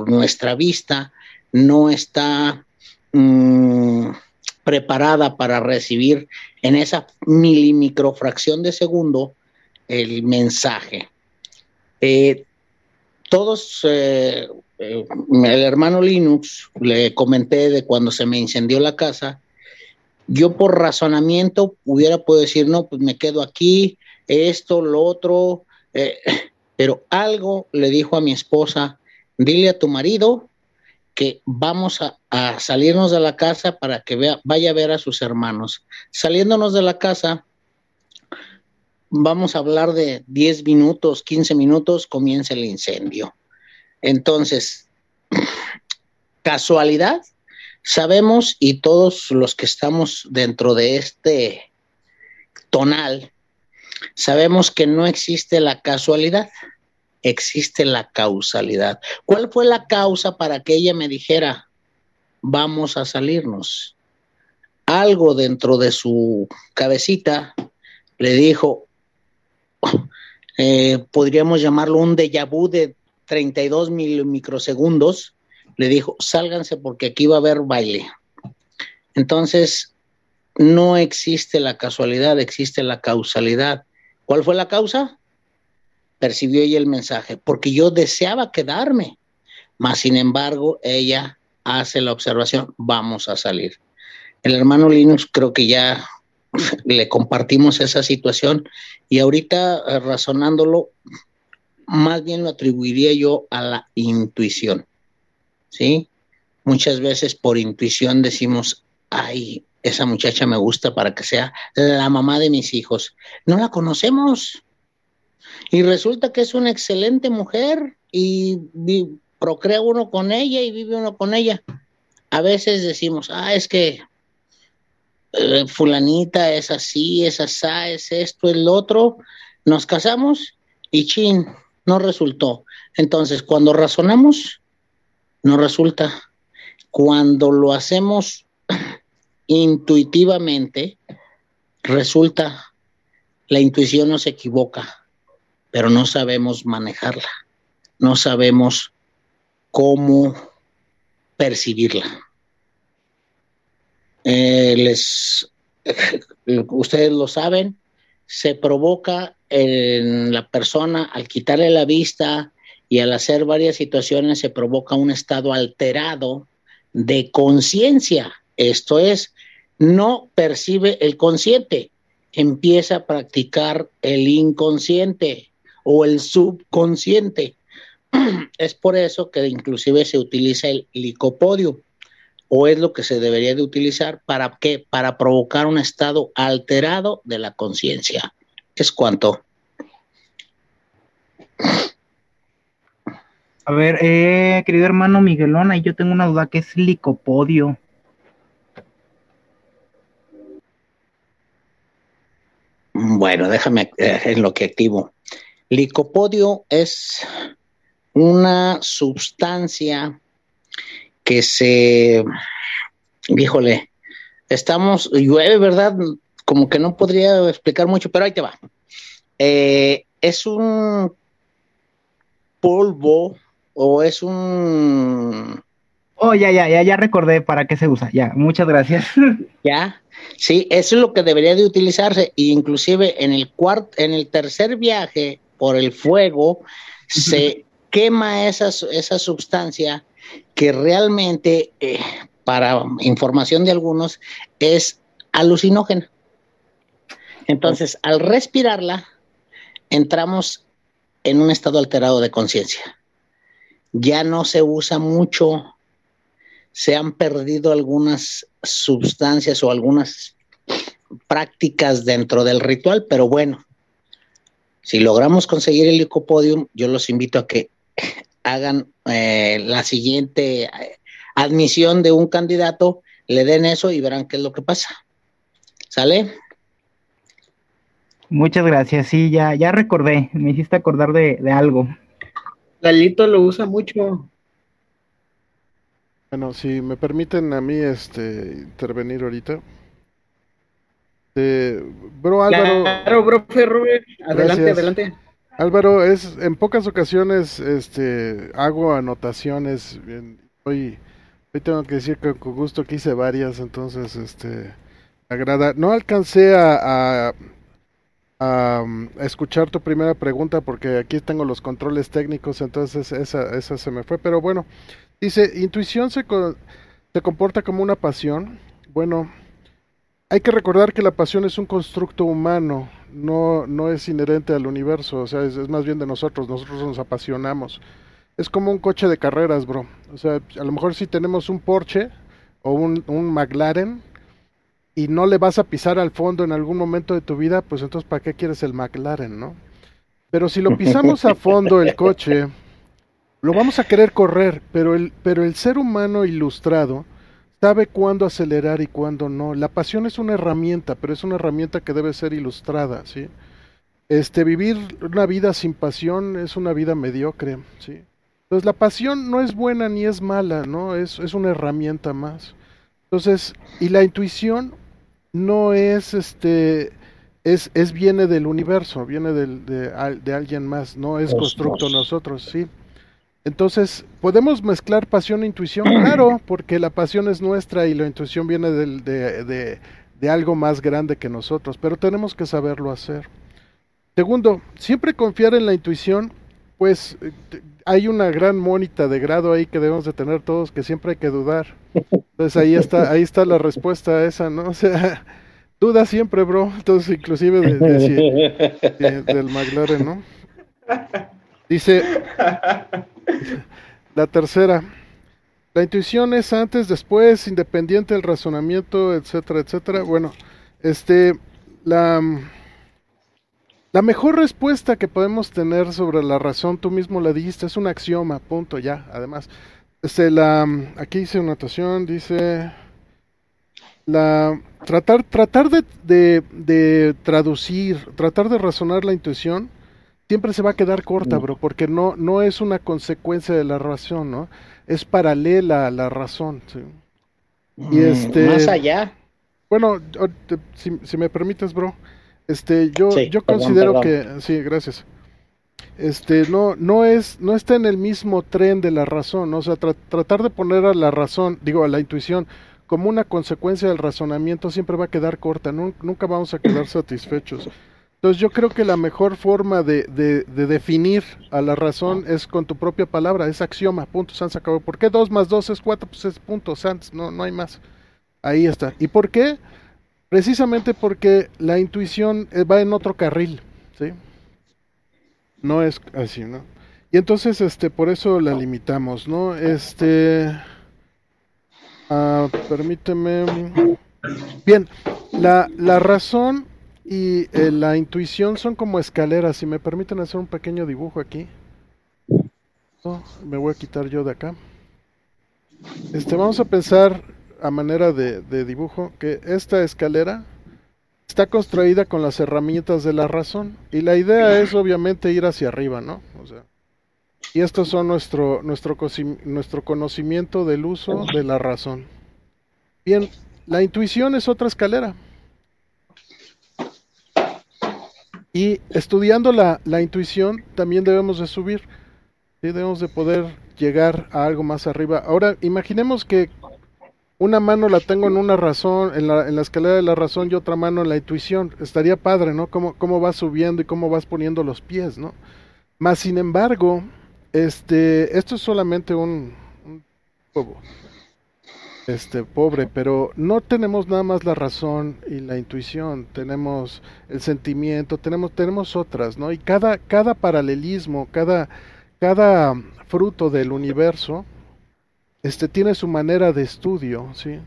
nuestra vista no está mm, preparada para recibir en esa milimicrofracción de segundo el mensaje. Eh, todos, eh, eh, el hermano Linux, le comenté de cuando se me incendió la casa, yo por razonamiento hubiera podido decir, no, pues me quedo aquí, esto, lo otro, (laughs) pero algo le dijo a mi esposa, dile a tu marido que vamos a, salirnos de la casa para que vea, vaya a ver a sus hermanos. Saliéndonos de la casa, vamos a hablar de 10 minutos, 15 minutos, comienza el incendio. Entonces, (clears throat) casualidad, sabemos y todos los que estamos dentro de este tonal, sabemos que no existe la casualidad, existe la causalidad. ¿Cuál fue la causa para que ella me dijera, vamos a salirnos? Algo dentro de su cabecita le dijo, eh, podríamos llamarlo un déjà vu de 32 mil microsegundos, le dijo, sálganse porque aquí va a haber baile. Entonces, no existe la casualidad, existe la causalidad. ¿Cuál fue la causa? Percibió ella el mensaje, porque yo deseaba quedarme, mas sin embargo ella hace la observación, vamos a salir. El hermano Linux creo que ya (laughs) le compartimos esa situación y ahorita eh, razonándolo, más bien lo atribuiría yo a la intuición, ¿sí? Muchas veces por intuición decimos, ay, esa muchacha me gusta para que sea la mamá de mis hijos. No la conocemos. Y resulta que es una excelente mujer y, procrea uno con ella y vive uno con ella. A veces decimos, ah, es que eh, fulanita es así, es asá, es esto, es lo otro. Nos casamos y chin, no resultó. Entonces, cuando razonamos, no resulta. Cuando lo hacemos (clears throat) intuitivamente, resulta, la intuición no se equivoca, pero no sabemos manejarla, no sabemos cómo percibirla. Eh, les, (laughs) ustedes lo saben, se provoca en la persona al quitarle la vista y al hacer varias situaciones se provoca un estado alterado de conciencia. Esto es, no percibe el consciente. empieza a practicar el inconsciente o el subconsciente. (clears throat) Es por eso que inclusive se utiliza el licopodio o es lo que se debería de utilizar para qué? Para provocar un estado alterado de la conciencia. Es cuanto. A ver, eh, querido hermano Miguelón, ahí yo tengo una duda, ¿qué es licopodio? Bueno, déjame eh, en lo que activo. Licopodio es una sustancia que se, híjole, estamos, llueve, ¿verdad? Como que no podría explicar mucho, pero ahí te va. Eh, es un polvo o es un... Oh, ya, ya, ya, ya recordé para qué se usa. Ya, muchas gracias. (laughs) Ya, sí, eso es lo que debería de utilizarse. Inclusive en el cuarto, en el tercer viaje por el fuego, se quema esa, esa sustancia que realmente, eh, para información de algunos, es alucinógena. Entonces, al respirarla, entramos en un estado alterado de conciencia. Ya no se usa mucho, se han perdido algunas sustancias o algunas prácticas dentro del ritual, pero bueno, si logramos conseguir el licopodium, yo los invito a que hagan eh, la siguiente eh, admisión de un candidato, le den eso y verán qué es lo que pasa. ¿Sale? Muchas gracias, sí, ya, ya recordé, me hiciste acordar de, algo. Lalito lo usa mucho. Bueno, si me permiten a mí este intervenir ahorita. Eh, bro Álvaro. Claro, bro, Adelante, adelante. Álvaro, es en pocas ocasiones este hago anotaciones. Hoy, hoy tengo que decir que con gusto que hice varias, entonces este agrada. No alcancé a, a, escuchar tu primera pregunta porque aquí tengo los controles técnicos, entonces esa, esa se me fue. Pero bueno, dice, intuición se, se comporta como una pasión. Bueno, hay que recordar que la pasión es un constructo humano no, no es inherente al universo, o sea, es, más bien de nosotros, nosotros nos apasionamos. Es como un coche de carreras, bro. O sea, a lo mejor si tenemos un Porsche o un, un McLaren y no le vas a pisar al fondo en algún momento de tu vida, pues entonces ¿para qué quieres el McLaren, no? Pero si lo pisamos a fondo el coche, lo vamos a querer correr, pero el, pero el ser humano ilustrado, sabe cuándo acelerar y cuándo no. La pasión es una herramienta, pero es una herramienta que debe ser ilustrada, ¿sí? Este, vivir una vida sin pasión es una vida mediocre, ¿sí? Entonces la pasión no es buena ni es mala, ¿no? Es, es una herramienta más. Entonces, y la intuición no es este es, es viene del universo, viene del, de, de alguien más, no es constructo nosotros, sí. Entonces, ¿podemos mezclar pasión e intuición? (clears throat) Claro, porque la pasión es nuestra y la intuición viene de, de, algo más grande que nosotros, pero tenemos que saberlo hacer. Segundo, siempre confiar en la intuición, pues eh, hay una gran monita de grado ahí que debemos de tener todos, que siempre hay que dudar. Entonces ahí está, ahí está la respuesta a esa, ¿no? (laughs) O sea, duda siempre, bro. Entonces, inclusive del McLaren, ¿no? Dice, la tercera, la intuición es antes, después, independiente del razonamiento, etcétera, etcétera. Bueno, este, la, la mejor respuesta que podemos tener sobre la razón, tú mismo la dijiste, es un axioma, punto, ya, además. Este, la, aquí dice una anotación, dice, la, tratar, tratar de, de, de traducir, tratar de razonar la intuición, siempre se va a quedar corta, bro, porque no, no es una consecuencia de la razón, ¿no? Es paralela a la razón. ¿sí? Y mm, este, más allá. Bueno, si, me permites, bro, este, yo, yo considero que, sí, gracias. Este, no, no es, no está en el mismo tren de la razón, ¿no? o sea, tratar de poner a la razón, digo, a la intuición como una consecuencia del razonamiento siempre va a quedar corta, nunca vamos a quedar (coughs) satisfechos. Entonces yo creo que la mejor forma de, de, definir a la razón es con tu propia palabra, es axioma, punto, sans acabó. ¿Por qué 2 más 2 es 4? Pues es punto, sans, no, no hay más. Ahí está. ¿Y por qué? Precisamente porque la intuición eh, va en otro carril, ¿sí? No es así, ¿no? Y entonces, este, por eso la limitamos, ¿no? Este, uh, permíteme. Bien, la, la razón y eh, la intuición son como escaleras. Si me permiten hacer un pequeño dibujo aquí. me voy a quitar yo de acá. Este, vamos a pensar a manera de, de dibujo que esta escalera está construida con las herramientas de la razón y la idea es obviamente ir hacia arriba, ¿no? O sea, y estos son nuestro, nuestro, nuestro conocimiento del uso de la razón. Bien, la intuición es otra escalera. Y estudiando la, la intuición también debemos de subir, debemos de poder llegar a algo más arriba. Ahora, imaginemos que una mano la tengo en una razón, en la, en la escalera de la razón y otra mano en la intuición. Estaría padre, ¿no? Cómo, cómo vas subiendo y cómo vas poniendo los pies, ¿no? Más sin embargo, este, esto es solamente un, un este pobre, pero no tenemos nada más la razón y la intuición, tenemos el sentimiento, tenemos tenemos otras, ¿no? Y cada cada paralelismo, cada cada fruto del universo este tiene su manera de estudio, ¿sí?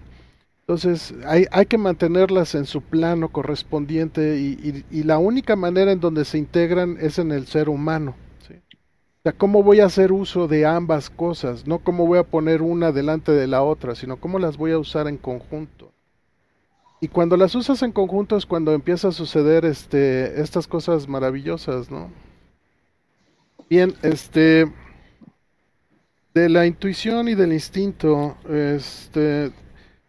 Entonces hay, hay que mantenerlas en su plano correspondiente y, y, la única manera en donde se integran es en el ser humano. O sea, ¿cómo voy a hacer uso de ambas cosas? No cómo voy a poner una delante de la otra, sino cómo las voy a usar en conjunto. Y cuando las usas en conjunto es cuando empieza a suceder este, estas cosas maravillosas, ¿no? Bien, este, de la intuición y del instinto, este,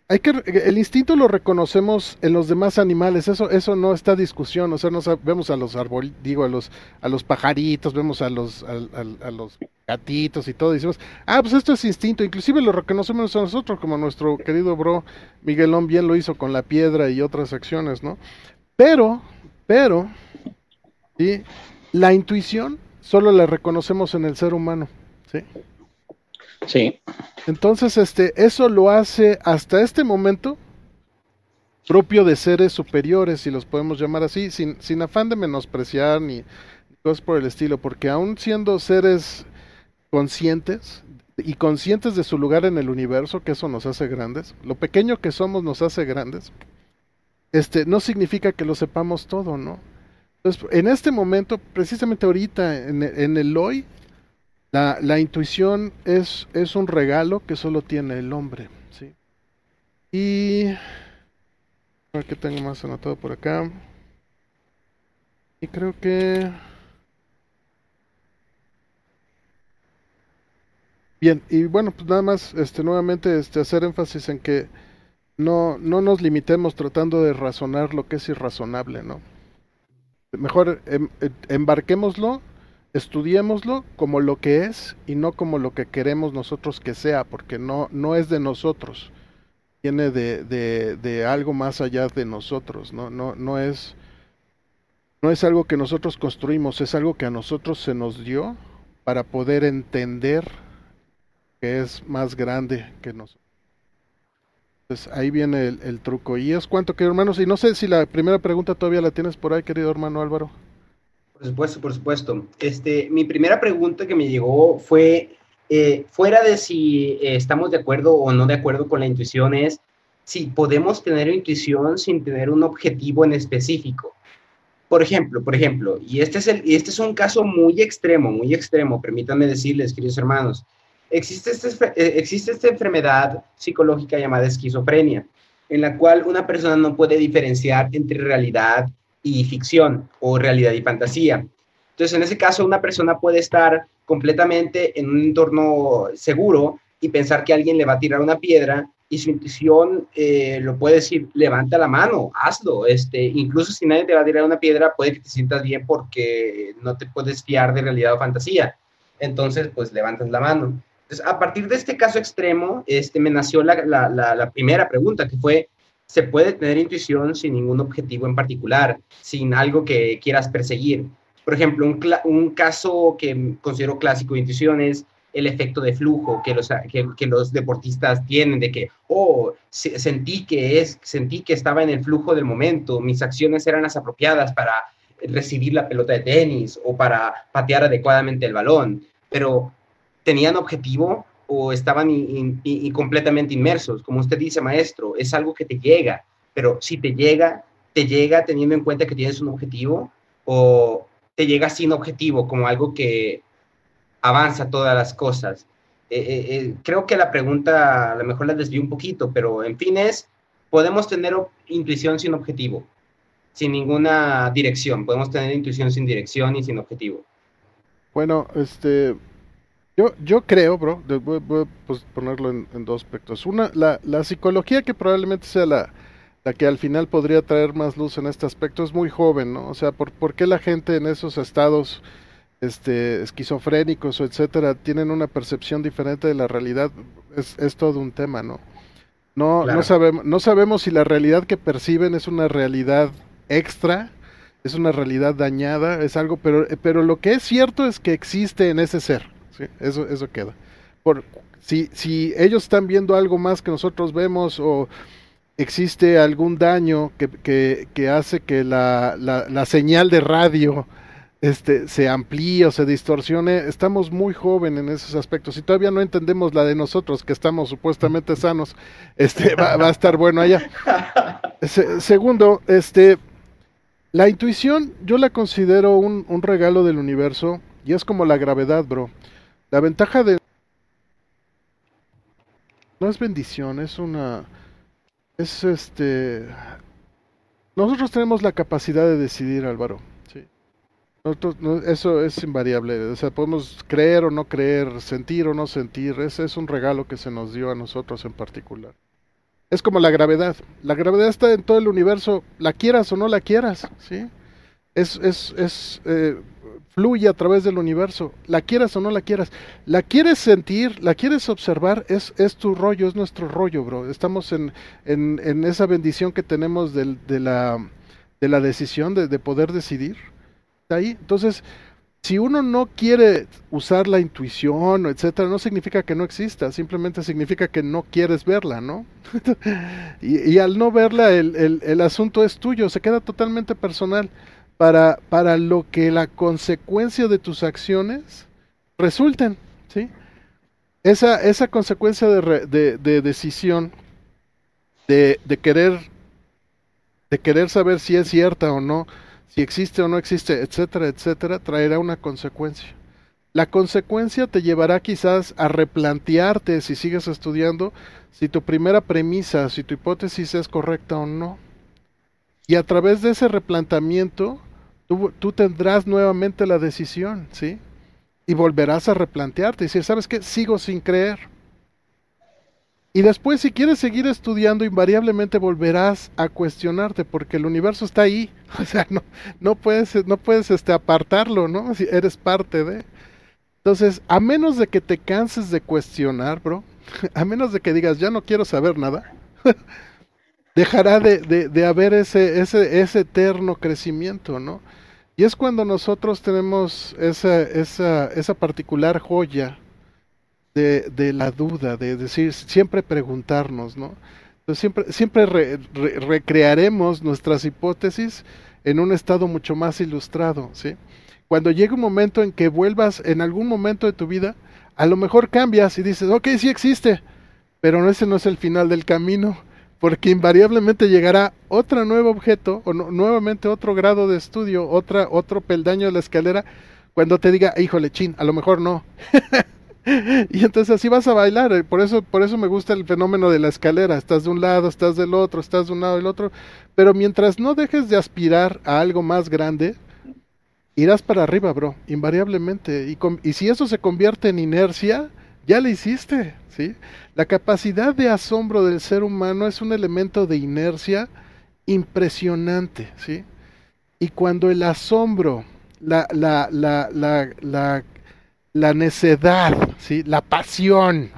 hay que el instinto lo reconocemos en los demás animales, eso eso no está discusión, o sea, no vemos a los árboles, digo a los a los pajaritos, vemos a los a, los gatitos y todo, decimos, "Ah, pues esto es instinto", inclusive lo reconocemos a nosotros como nuestro querido bro Miguelón bien lo hizo con la piedra y otras acciones, ¿no? Pero pero ¿sí? la intuición solo la reconocemos en el ser humano, ¿sí? Sí. Entonces, este, eso lo hace hasta este momento propio de seres superiores, si los podemos llamar así, sin, sin afán de menospreciar ni cosas por el estilo, porque aún siendo seres conscientes y conscientes de su lugar en el universo, que eso nos hace grandes, lo pequeño que somos nos hace grandes, este, no significa que lo sepamos todo, ¿no? Entonces, en este momento, precisamente ahorita, en, en el hoy, la, la intuición es, es, un regalo que solo tiene el hombre. ¿sí? Y... A ver qué tengo más anotado por acá. Y creo que... Bien, y bueno, pues nada más, este, nuevamente, este, hacer énfasis en que no, no nos limitemos tratando de razonar lo que es irrazonable, ¿no? Mejor em, em embarquémoslo estudiémoslo como lo que es y no como lo que queremos nosotros que sea, porque no, no es de nosotros, viene de, de, de algo más allá de nosotros, no, no, no, es, no es algo que nosotros construimos, es algo que a nosotros se nos dio para poder entender que es más grande que nosotros. Entonces ahí viene el, truco. Y es cuanto, querido hermanos, y no sé si la primera pregunta todavía la tienes por ahí, querido hermano Álvaro. Por supuesto, por supuesto. Este, mi primera pregunta que me llegó fue, eh, fuera de si eh, estamos de acuerdo o no de acuerdo con la intuición, es si podemos tener intuición sin tener un objetivo en específico. Por ejemplo, por ejemplo, y este es, el, este es un caso muy extremo, muy extremo, permítanme decirles, queridos hermanos, existe, este, eh, existe esta enfermedad psicológica llamada esquizofrenia, en la cual una persona no puede diferenciar entre realidad y ficción o realidad y fantasía. Entonces, en ese caso, una persona puede estar completamente en un entorno seguro y pensar que alguien le va a tirar una piedra y su intuición eh, lo puede decir, levanta la mano, hazlo. Este, incluso si nadie te va a tirar una piedra, puede que te sientas bien porque no te puedes fiar de realidad o fantasía. Entonces, pues levantas la mano. Entonces, a partir de este caso extremo, este, me nació la, la, la primera pregunta, que fue, se puede tener intuición sin ningún objetivo en particular, sin algo que quieras perseguir. Por ejemplo, un, un caso que considero clásico de intuición es el efecto de flujo que los, que, los deportistas tienen, de que, oh, sentí que, es, sentí que estaba en el flujo del momento, mis acciones eran las apropiadas para recibir la pelota de tenis o para patear adecuadamente el balón, pero tenían objetivo o estaban completamente inmersos. Como usted dice, maestro, es algo que te llega, pero si te llega, te llega teniendo en cuenta que tienes un objetivo o te llega sin objetivo, como algo que avanza todas las cosas. Eh, eh, eh, creo que la pregunta a lo mejor la desvió un poquito, pero en fin es, podemos tener intuición sin objetivo, sin ninguna dirección, podemos tener intuición sin dirección y sin objetivo. Bueno, este, yo, yo creo, bro, voy, a pues, ponerlo en, dos aspectos. Una, la, la, psicología que probablemente sea la, la que al final podría traer más luz en este aspecto es muy joven, ¿no? O sea, ¿por, por qué la gente en esos estados este, esquizofrénicos o etcétera tienen una percepción diferente de la realidad, es, es todo un tema, ¿no? No, no, sabemos, no sabemos si la realidad que perciben es una realidad extra, es una realidad dañada, es algo, pero, pero lo que es cierto es que existe en ese ser, ¿sí? eso, eso queda. Por, si, si ellos están viendo algo más que nosotros vemos o existe algún daño que, que, que hace que la, la, señal de radio este, se amplíe o se distorsione, estamos muy jóvenes en esos aspectos y todavía no entendemos la de nosotros, que estamos supuestamente sanos, este, va, a estar bueno allá. segundo, este, la intuición yo la considero un, un regalo del universo y es como la gravedad, bro. La ventaja de... No es bendición, es una... Es este... Nosotros tenemos la capacidad de decidir, Álvaro eso es invariable, o sea, podemos creer o no creer, sentir o no sentir, ese es un regalo que se nos dio a nosotros en particular. Es como la gravedad, la gravedad está en todo el universo, la quieras o no la quieras, ¿sí? Es, es, es eh, fluye a través del universo, la quieras o no la quieras, la quieres sentir, la quieres observar, es, es tu rollo, es nuestro rollo, bro. Estamos en, en, en esa bendición que tenemos de, la, de la decisión, de, de poder decidir ahí. Entonces, si uno no quiere usar la intuición, etcétera, no significa que no exista, simplemente significa que no quieres verla, ¿no? (laughs) y, al no verla, el, el, asunto es tuyo, se queda totalmente personal para, para lo que la consecuencia de tus acciones resulten, ¿sí? Esa, esa consecuencia de, de, de decisión, de, de querer, de querer saber si es cierta o no, si existe o no existe, etcétera, etcétera, traerá una consecuencia. La consecuencia te llevará quizás a replantearte si sigues estudiando, si tu primera premisa, si tu hipótesis es correcta o no. Y a través de ese replanteamiento, tú, tendrás nuevamente la decisión, ¿sí? Y volverás a replantearte y decir, ¿sabes qué? Sigo sin creer. Y después, si quieres seguir estudiando, invariablemente volverás a cuestionarte, porque el universo está ahí. (laughs) O sea, no, no puedes, no puedes este, apartarlo, ¿no? Si eres parte de. Entonces, a menos de que te canses de cuestionar, bro, (laughs) a menos de que digas, ya no quiero saber nada, (laughs) dejará de, de, de, haber ese, ese, ese eterno crecimiento, ¿no? Y es cuando nosotros tenemos esa, esa, esa particular joya de, de la duda, de decir, siempre preguntarnos, ¿no? Entonces siempre, siempre recrearemos nuestras hipótesis en un estado mucho más ilustrado, ¿sí? Cuando llegue un momento en que vuelvas en algún momento de tu vida, a lo mejor cambias y dices, ok, sí existe, pero ese no es el final del camino, porque invariablemente llegará otro nuevo objeto o nuevamente otro grado de estudio, otra, otro peldaño de la escalera, cuando te diga, híjole, chin, a lo mejor no. (laughs) y entonces así vas a bailar. Eh, por eso, por eso me gusta el fenómeno de la escalera. Estás de un lado, estás del otro, estás de un lado del otro. Pero mientras no dejes de aspirar a algo más grande, irás para arriba, bro, invariablemente. Y, y si eso se convierte en inercia, ya lo hiciste, ¿sí? La capacidad de asombro del ser humano es un elemento de inercia impresionante, ¿sí? Y cuando el asombro, la, la, la, la, la la necedad, ¿sí? la pasión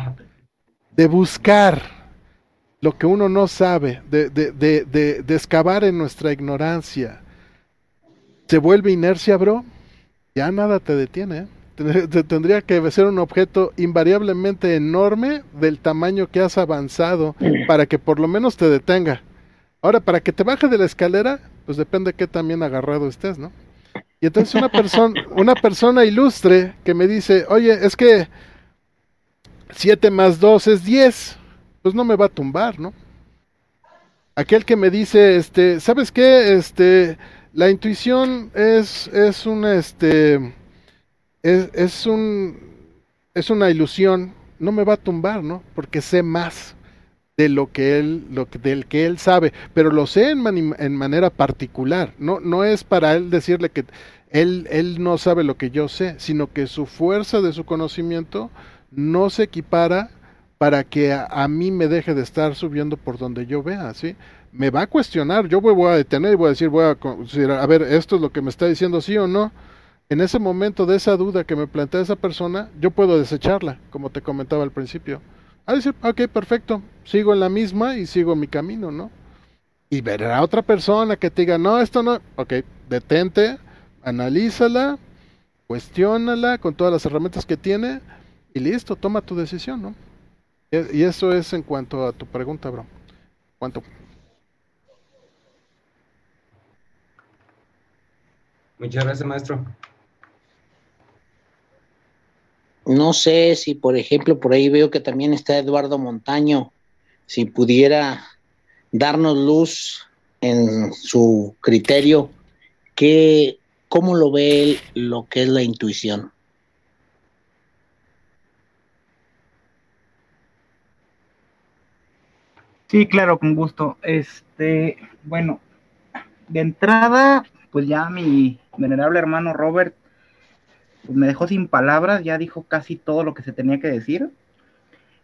de buscar lo que uno no sabe, de, de, de, de, excavar en nuestra ignorancia, se vuelve inercia, bro, ya nada te detiene. ¿eh? Tendría que ser un objeto invariablemente enorme del tamaño que has avanzado para que por lo menos te detenga. Ahora, para que te baje de la escalera, pues depende de qué también agarrado estés, ¿no? Y entonces una persona, (laughs) una persona ilustre que me dice, oye, es que 7 más 2 es 10, pues no me va a tumbar, ¿no? Aquel que me dice, este, ¿sabes qué? Este, la intuición es, es una, este, es, es, un, es una ilusión, no me va a tumbar, ¿no? Porque sé más de lo que él, lo del que él sabe, pero lo sé en, en manera particular, no, no es para él decirle que él, él no sabe lo que yo sé, sino que su fuerza de su conocimiento no se equipara para que a, mí me deje de estar subiendo por donde yo vea, ¿sí? Me va a cuestionar, yo voy, a detener y voy a decir, voy a considerar, a ver, esto es lo que me está diciendo sí o no. En ese momento de esa duda que me plantea esa persona, yo puedo desecharla, como te comentaba al principio. A decir, ok, perfecto, sigo en la misma y sigo mi camino, ¿no? Y verá otra persona que te diga, no, esto no, ok, detente, analízala, cuestiónala con todas las herramientas que tiene y listo, toma tu decisión, ¿no? Y eso es en cuanto a tu pregunta, bro. ¿Cuánto? Muchas gracias, maestro. No sé si, por ejemplo, por ahí veo que también está Eduardo Montaño. Si pudiera darnos luz en su criterio, que ¿Cómo lo ve lo que es la intuición? Sí, claro, con gusto. Este, bueno, de entrada, pues ya mi venerable hermano Robert me dejó sin palabras, ya dijo casi todo lo que se tenía que decir.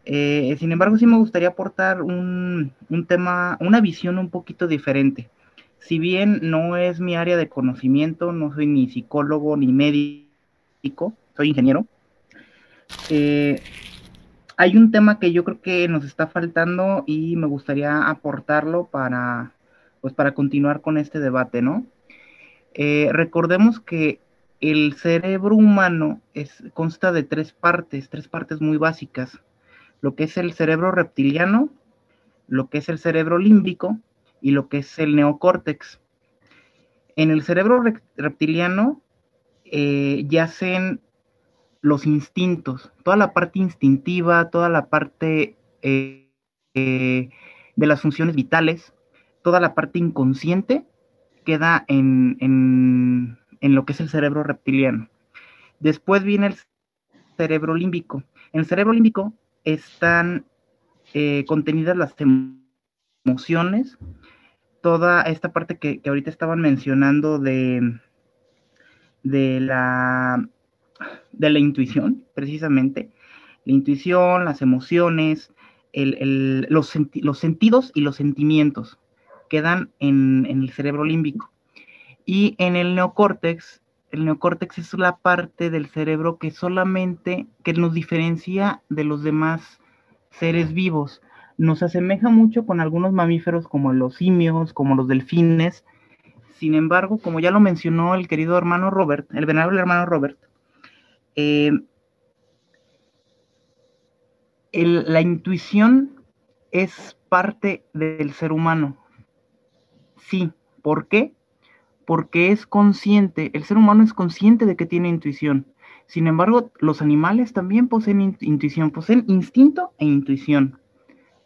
Eh, sin embargo, sí me gustaría aportar un, un tema, una visión un poquito diferente si bien no es mi área de conocimiento, no soy ni psicólogo ni médico, soy ingeniero, eh, hay un tema que yo creo que nos está faltando y me gustaría aportarlo para, pues para continuar con este debate, ¿no? Eh, recordemos que el cerebro humano consta de tres partes, tres partes muy básicas. Lo que es el cerebro reptiliano, lo que es el cerebro límbico y lo que es el neocórtex. En el cerebro reptiliano eh, yacen los instintos, toda la parte instintiva, toda la parte eh, eh, de las funciones vitales, toda la parte inconsciente queda en, lo que es el cerebro reptiliano. Después viene el cerebro límbico. En el cerebro límbico están contenidas las emociones, toda esta parte que, ahorita estaban mencionando de, de, la, de la intuición, precisamente. La intuición, las emociones, los, los, sentidos y los sentimientos quedan en, en, el cerebro límbico. Y en el neocórtex, el neocórtex es la parte del cerebro que solamente, que nos diferencia de los demás seres vivos nos asemeja mucho con algunos mamíferos como los simios, como los delfines. Sin embargo, como ya lo mencionó el querido hermano Robert, el venerable hermano Robert, eh, la intuición es parte del ser humano. Sí, ¿por qué? Porque es consciente, el ser humano es consciente de que tiene intuición. Sin embargo, los animales también poseen intuición, poseen instinto e intuición.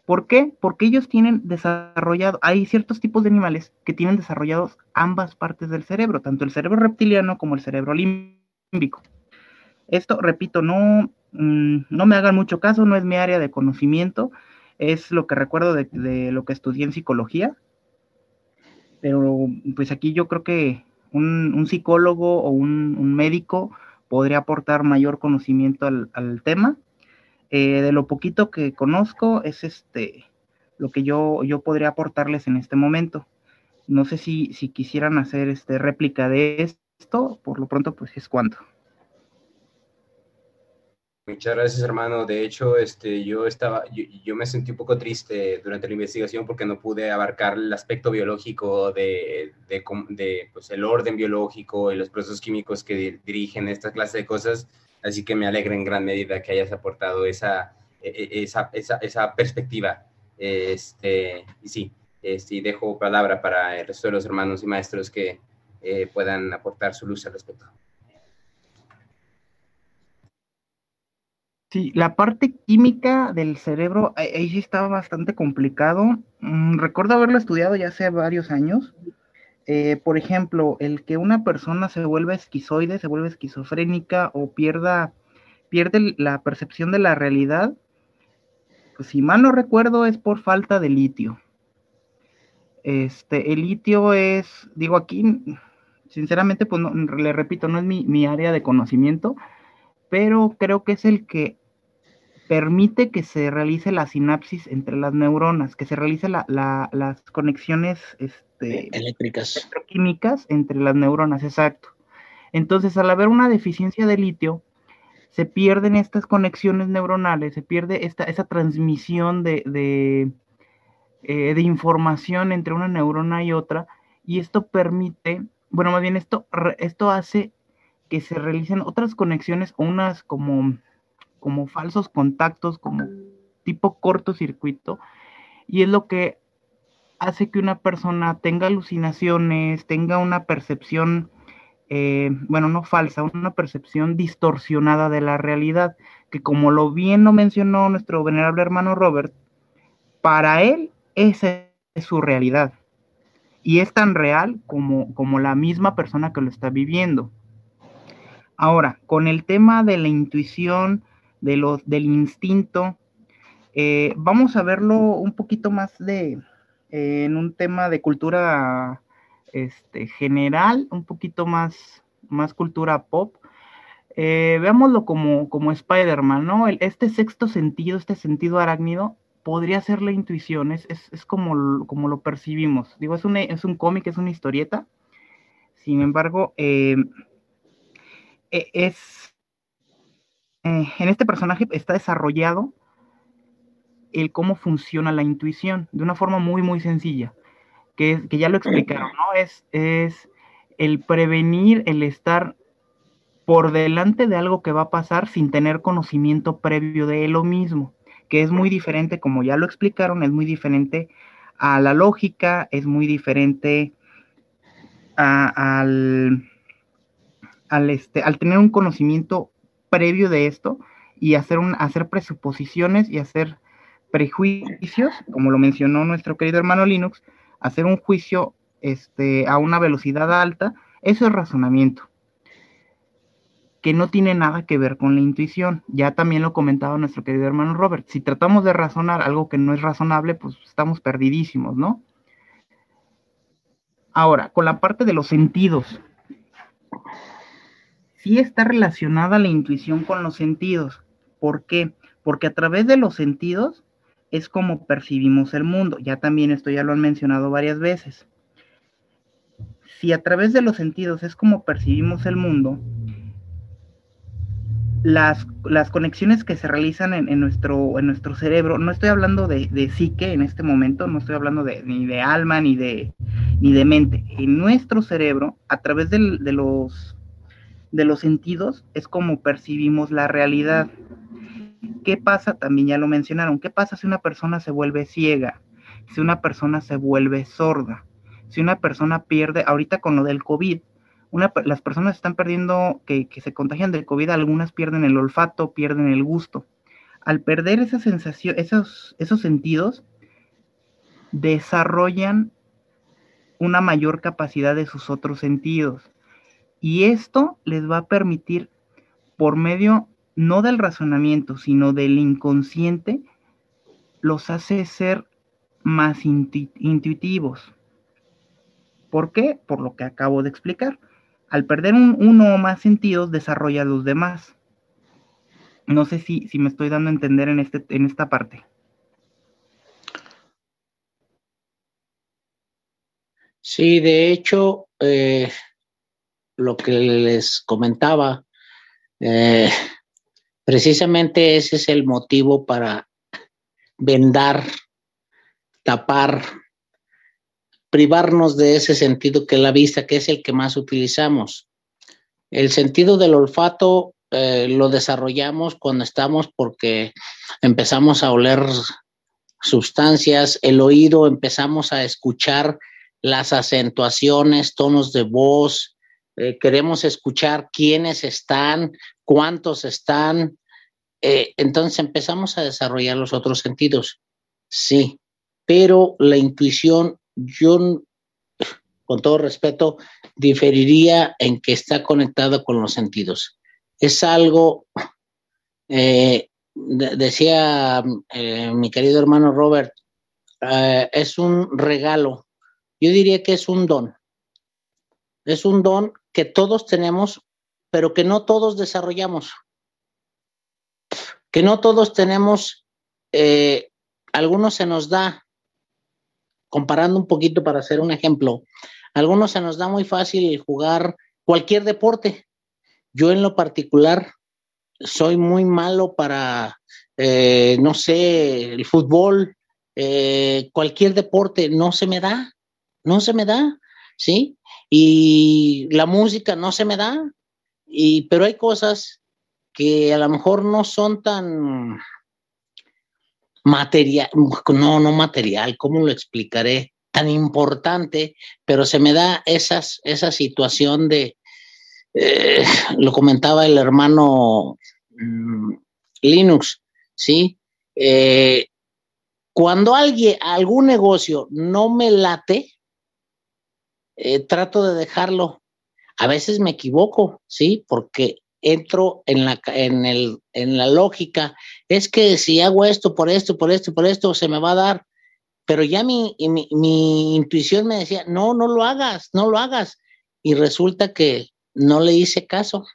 ¿Por qué? Porque ellos tienen desarrollado, hay ciertos tipos de animales que tienen desarrollados ambas partes del cerebro, tanto el cerebro reptiliano como el cerebro límbico. Esto, repito, no, mm, no me hagan mucho caso, no es mi área de conocimiento, es lo que recuerdo de, lo que estudié en psicología, pero pues aquí yo creo que un, psicólogo o un, médico podría aportar mayor conocimiento al tema eh, de lo poquito que conozco es este lo que yo, yo podría aportarles en este momento. No sé si, si quisieran hacer este réplica de esto, por lo pronto pues es cuanto. Muchas gracias, hermano. De hecho, este, yo estaba, yo, me sentí un poco triste durante la investigación porque no pude abarcar el aspecto biológico de, de, pues, el orden biológico y los procesos químicos que dirigen esta clase de cosas Así que me alegra en gran medida que hayas aportado esa, e, e, esa, esa, esa perspectiva. Este, y sí, este, dejo palabra para el resto de los hermanos y maestros que eh, puedan aportar su luz al respecto. Sí, la parte química del cerebro, ahí sí estaba bastante complicado. Mm, recuerdo haberlo estudiado ya hace varios años. Eh, por ejemplo, el que una persona se vuelva esquizoide, se vuelve esquizofrénica o pierda, pierde la percepción de la realidad, pues si mal no recuerdo es por falta de litio. Este, el litio es, digo aquí, sinceramente, pues le repito, no es mi, área de conocimiento, pero creo que es el que permite que se realice la sinapsis entre las neuronas, que se realice las conexiones este, eléctricas, electroquímicas entre las neuronas, exacto. Entonces, al haber una deficiencia de litio, se pierden estas conexiones neuronales, se pierde esta, esa transmisión de, eh, de información entre una neurona y otra, y esto permite, bueno, más bien esto, esto hace que se realicen otras conexiones o unas como, como falsos contactos, como tipo cortocircuito, y es lo que hace que una persona tenga alucinaciones, tenga una percepción, eh, bueno, no falsa, una percepción distorsionada de la realidad, que como lo bien lo mencionó nuestro venerable hermano Robert, para él esa es su realidad. Y es tan real como, como la misma persona que lo está viviendo. Ahora, con el tema de la intuición, de del instinto, eh, vamos a verlo un poquito más de, eh, en un tema de cultura este, general, un poquito más, más cultura pop. Eh, veámoslo como, como Spider-Man, ¿no? este sexto sentido, este sentido arácnido, podría ser la intuición, es, como, como, lo percibimos. Digo, es un, es un cómic, es una historieta. Sin embargo, eh, e, es. Eh, en este personaje está desarrollado el cómo funciona la intuición de una forma muy, muy sencilla, que, que ya lo explicaron, ¿no? Es, es el prevenir, el estar por delante de algo que va a pasar sin tener conocimiento previo de lo mismo que es muy diferente, como ya lo explicaron, es muy diferente a la lógica, es muy diferente al, al, este, al tener un conocimiento previo de esto y hacer, hacer presuposiciones y hacer prejuicios, como lo mencionó nuestro querido hermano Linux, hacer un juicio este, a una velocidad alta, eso es razonamiento que no tiene nada que ver con la intuición. Ya también lo comentaba nuestro querido hermano Robert. Si tratamos de razonar algo que no es razonable, pues estamos perdidísimos, ¿no? Ahora, con la parte de los sentidos. Sí está relacionada la intuición con los sentidos. ¿Por qué? Porque a través de los sentidos es como percibimos el mundo. Ya también esto ya lo han mencionado varias veces. Si a través de los sentidos es como percibimos el mundo, las, las conexiones que se realizan en, nuestro, en nuestro cerebro, no estoy hablando de, psique en este momento, no estoy hablando de, ni de alma ni de, ni de mente. En nuestro cerebro, a través de, los, de los sentidos, es como percibimos la realidad. ¿Qué pasa? También ya lo mencionaron. ¿Qué pasa si una persona se vuelve ciega? Si una persona se vuelve sorda? Si una persona pierde, ahorita con lo del COVID, las personas están perdiendo, que, se contagian del COVID, algunas pierden el olfato, pierden el gusto. Al perder esa sensación, esos, esos sentidos, desarrollan una mayor capacidad de sus otros sentidos. Y esto les va a permitir, por medio no del razonamiento, sino del inconsciente, los hace ser más intuitivos. ¿Por qué? Por lo que acabo de explicar al perder uno o más sentidos, desarrolla los demás. No sé si, si me estoy dando a entender en, este, en esta parte. Sí, de hecho, eh, lo que les comentaba, eh, precisamente ese es el motivo para vendar, tapar privarnos de ese sentido que es la vista, que es el que más utilizamos. El sentido del olfato eh, lo desarrollamos cuando estamos porque empezamos a oler sustancias, el oído, empezamos a escuchar las acentuaciones, tonos de voz, eh, queremos escuchar quiénes están, cuántos están, eh, entonces empezamos a desarrollar los otros sentidos, sí, pero la intuición, yo, con todo respeto, diferiría en que está conectada con los sentidos. Es algo, eh, decía mi querido hermano Robert, es un regalo, yo diría que es un don, es un don que todos tenemos, pero que no todos desarrollamos que no todos tenemos, eh, algunos se nos da, comparando un poquito para hacer un ejemplo, algunos se nos da muy fácil jugar cualquier deporte. Yo en lo particular soy muy malo para, eh, no sé, el fútbol, eh, cualquier deporte, no se me da, no se me da, ¿sí? Y la música no se me da, y, pero hay cosas que a lo mejor no son tan material, no, no material, ¿cómo lo explicaré? Tan importante, pero se me da esas, esa situación de, eh, lo comentaba el hermano mm, Linux, ¿sí? Eh, cuando alguien, algún negocio no me late, eh, trato de dejarlo. A veces me equivoco, ¿sí? Porque entro en la, en, el, en la lógica, es que si hago esto por esto, por esto, por esto, se me va a dar. Pero ya mi, mi, intuición me decía, no, no lo hagas, no lo hagas. Y resulta que no le hice caso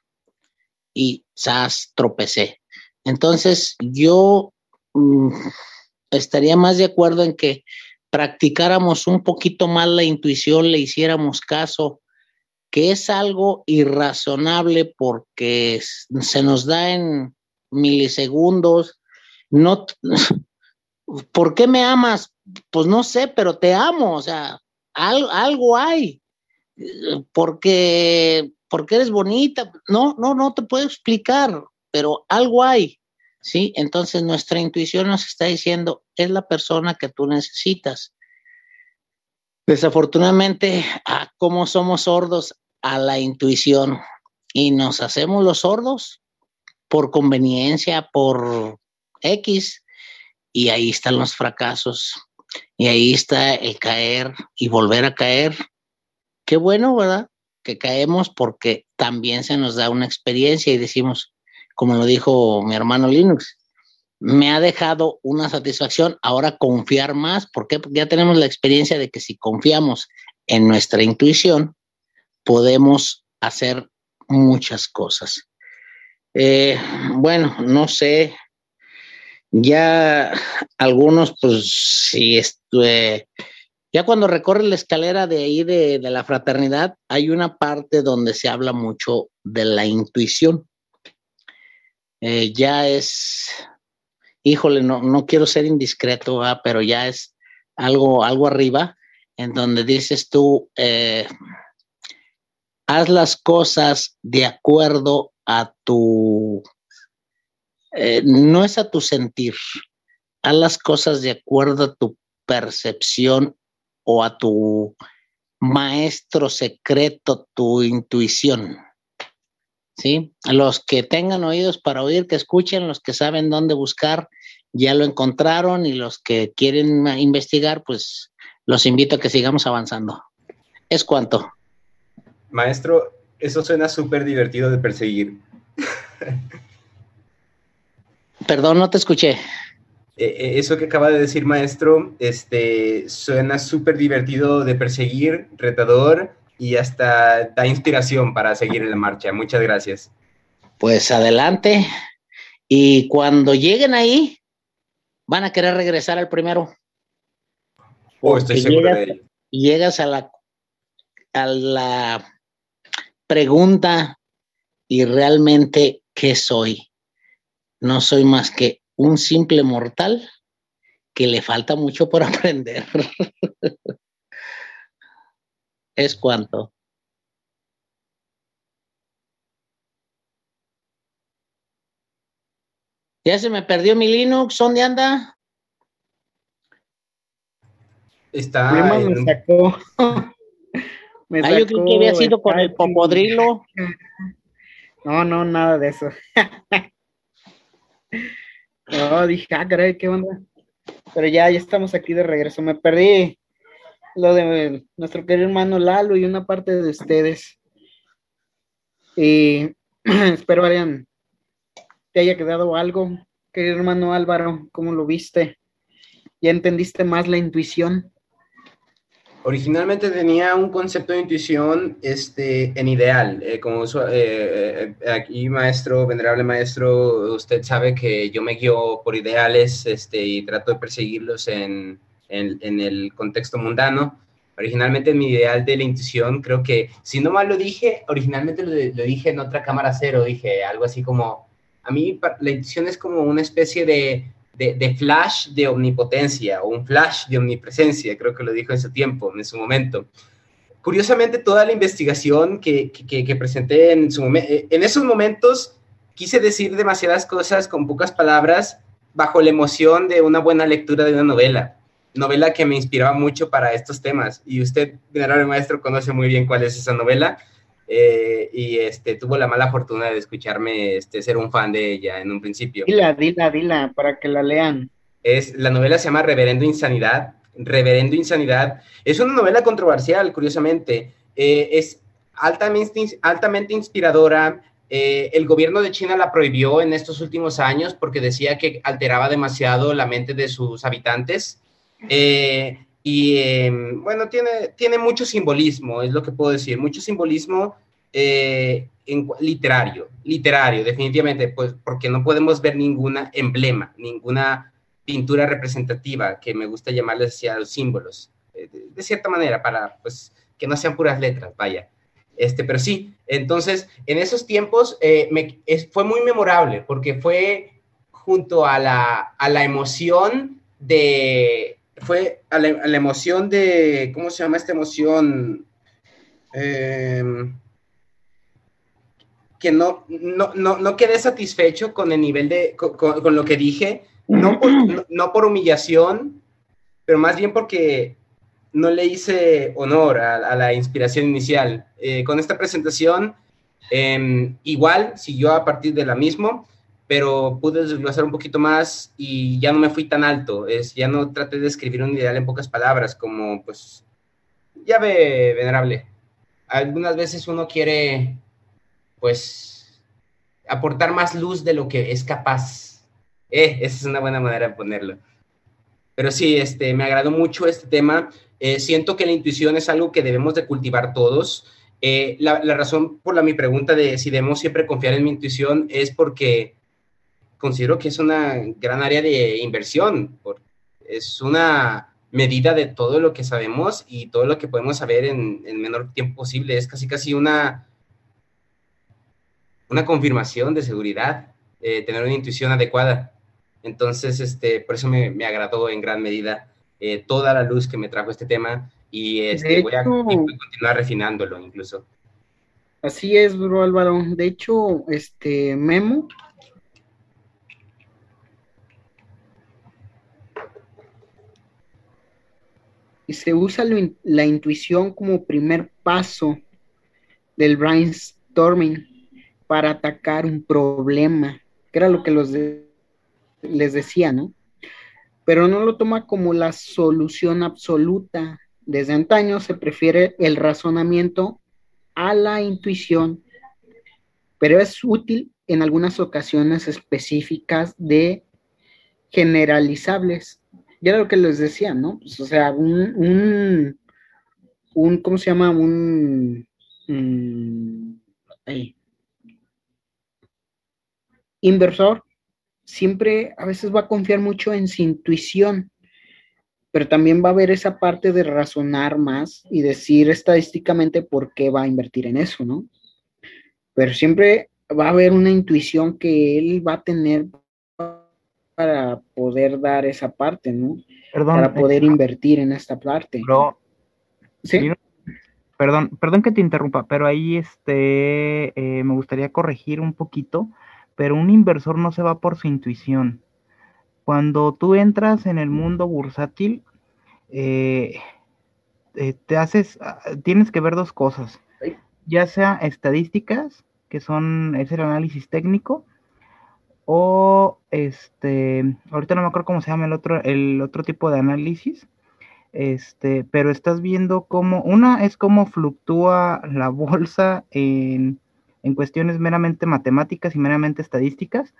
y sas, tropecé. Entonces yo mm, estaría más de acuerdo en que practicáramos un poquito más la intuición, le hiciéramos caso que es algo irrazonable porque se nos da en milisegundos. No, (laughs) ¿Por qué me amas? Pues no sé, pero te amo, o sea, algo, hay. Porque, porque eres bonita. No, no, no te puedo explicar, pero algo hay. ¿Sí? Entonces nuestra intuición nos está diciendo, es la persona que tú necesitas. Desafortunadamente, como somos sordos a la intuición y nos hacemos los sordos por conveniencia, por X, y ahí están los fracasos, y ahí está el caer y volver a caer. Qué bueno, ¿verdad? Que caemos porque también se nos da una experiencia y decimos, como lo dijo mi hermano Linux, me ha dejado una satisfacción. Ahora confiar más, porque ya tenemos la experiencia de que si confiamos en nuestra intuición, podemos hacer muchas cosas. Eh, bueno, no sé, ya algunos, pues si estuve, ya cuando recorre la escalera de ahí de, la fraternidad, hay una parte donde se habla mucho de la intuición. Eh, ya es híjole, no, no quiero ser indiscreto, pero ya es algo, algo arriba, en donde dices tú, eh, haz las cosas de acuerdo a tu, eh, no es a tu sentir, haz las cosas de acuerdo a tu percepción o a tu maestro secreto, tu intuición. ¿Sí? Los que tengan oídos para oír, que escuchen, los que saben dónde buscar, ya lo encontraron y los que quieren investigar, pues los invito a que sigamos avanzando. Es cuanto. Maestro, eso suena súper divertido de perseguir. (laughs) Perdón, no te escuché. Eh, eh, eso que acaba de decir, maestro, este, suena súper divertido de perseguir, retador y hasta da inspiración para seguir en la marcha. Muchas gracias. Pues adelante. Y cuando lleguen ahí, van a querer regresar al primero. Oh, estoy seguro de ello. Llegas a la, a la pregunta, ¿y realmente qué soy? No soy más que un simple mortal que le falta mucho por (laughs) aprender. Es cuanto. Ya se me perdió mi Linux, ¿dónde anda? Está. Me sacó. (laughs) me ah, yo creo que había sido con el popodrilo. (laughs) No, no, nada de eso. (laughs) no, dije, ah, caray, qué onda. Pero ya, ya estamos aquí de regreso. Me perdí lo de nuestro querido hermano Lalo y una parte de ustedes. Y (clears throat) espero hayan, te haya quedado algo. Querido hermano Álvaro, ¿cómo lo viste? ¿Ya entendiste más la intuición? Originalmente tenía un concepto de intuición este, en ideal. Eh, como eh, eh, aquí, maestro, venerable maestro, usted sabe que yo me guío por ideales este, y trato de perseguirlos en, en, el contexto mundano. Originalmente mi ideal de la intuición, creo que, si no mal lo dije, originalmente lo, lo dije en otra cámara cero, dije algo así como, a mí la intuición es como una especie de de, flash de omnipotencia o un flash de omnipresencia, creo que lo dijo en su tiempo, en su momento. Curiosamente, toda la investigación que, que, presenté en, su eh, en esos momentos quise decir demasiadas cosas con pocas palabras bajo la emoción de una buena lectura de una novela, novela que me inspiraba mucho para estos temas. Y usted, venerable maestro, conoce muy bien cuál es esa novela. Eh, y este, tuvo la mala fortuna de escucharme este, ser un fan de ella en un principio. Dila, dila, dila, para que la lean. Es, la novela se llama Reverendo Insanidad. Reverendo Insanidad. Es una novela controversial, curiosamente. Eh, es altamente, altamente inspiradora. Eh, el gobierno de China la prohibió en estos últimos años porque decía que alteraba demasiado la mente de sus habitantes. Y em, bueno, tiene, tiene mucho simbolismo, es lo que puedo decir, mucho simbolismo eh, en, literario, literario, definitivamente, pues porque no podemos ver ninguna emblema, ninguna pintura representativa, que me gusta llamarles así a los símbolos, eh, de, cierta manera, para pues que no sean puras letras, vaya. Este, pero sí, entonces, en esos tiempos eh, me, fue muy memorable porque fue junto a la, a la emoción de, fue a la, emoción de, ¿cómo se llama esta emoción? Em, que no, no, no, quedé satisfecho con el nivel de, con, lo que dije, no por, no, por, humillación, pero más bien porque no le hice honor a, la inspiración inicial. Eh, con esta presentación, em, igual siguió a partir de la misma, pero pude desglosar un poquito más y ya no me fui tan alto, es, ya no traté de escribir un ideal en pocas palabras, como pues, ya ve, venerable, algunas veces uno quiere, pues, aportar más luz de lo que es capaz. Eh, esa es una buena manera de ponerlo. Pero sí, este, me agradó mucho este tema. Eh, siento que la intuición es algo que debemos de cultivar todos. Eh, la, la, razón por la mi pregunta de si debemos siempre confiar en mi intuición es porque considero que es una gran área de inversión. Es una medida de todo lo que sabemos y todo lo que podemos saber en el menor tiempo posible. Es casi casi una, una confirmación de seguridad, eh, tener una intuición adecuada. Entonces, este, por eso me, me agradó en gran medida eh, toda la luz que me trajo este tema y este, voy a continuar refinándolo incluso. Así es, bro Álvaro. De hecho, este Memo se usa la intuición como primer paso del brainstorming para atacar un problema, que era lo que los les decía, ¿no? Pero no lo toma como la solución absoluta. Desde antaño se prefiere el razonamiento a la intuición, pero es útil en algunas ocasiones específicas de generalizables ya era lo que les decía, ¿no? Pues, o sea, un, un, ¿cómo se llama? Un, mm, inversor siempre a veces va a confiar mucho en su intuición, pero también va a haber esa parte de razonar más y decir estadísticamente por qué va a invertir en eso, ¿no? Pero siempre va a haber una intuición que él va a tener para poder dar esa parte, ¿no? Perdón, para poder invertir en esta parte. ¿Sí? Perdón, perdón que te interrumpa, pero ahí este, eh, me gustaría corregir un poquito. pero un inversor no se va por su intuición. Cuando tú entras en el mundo bursátil, eh, eh, te haces, ah, tienes que ver dos cosas, ya sea estadísticas, que son, es el análisis técnico, o este, ahorita no me acuerdo cómo se llama el otro, el otro tipo de análisis, este, pero estás viendo cómo, una es cómo fluctúa la (laughs) bolsa en, en cuestiones meramente matemáticas y meramente estadísticas,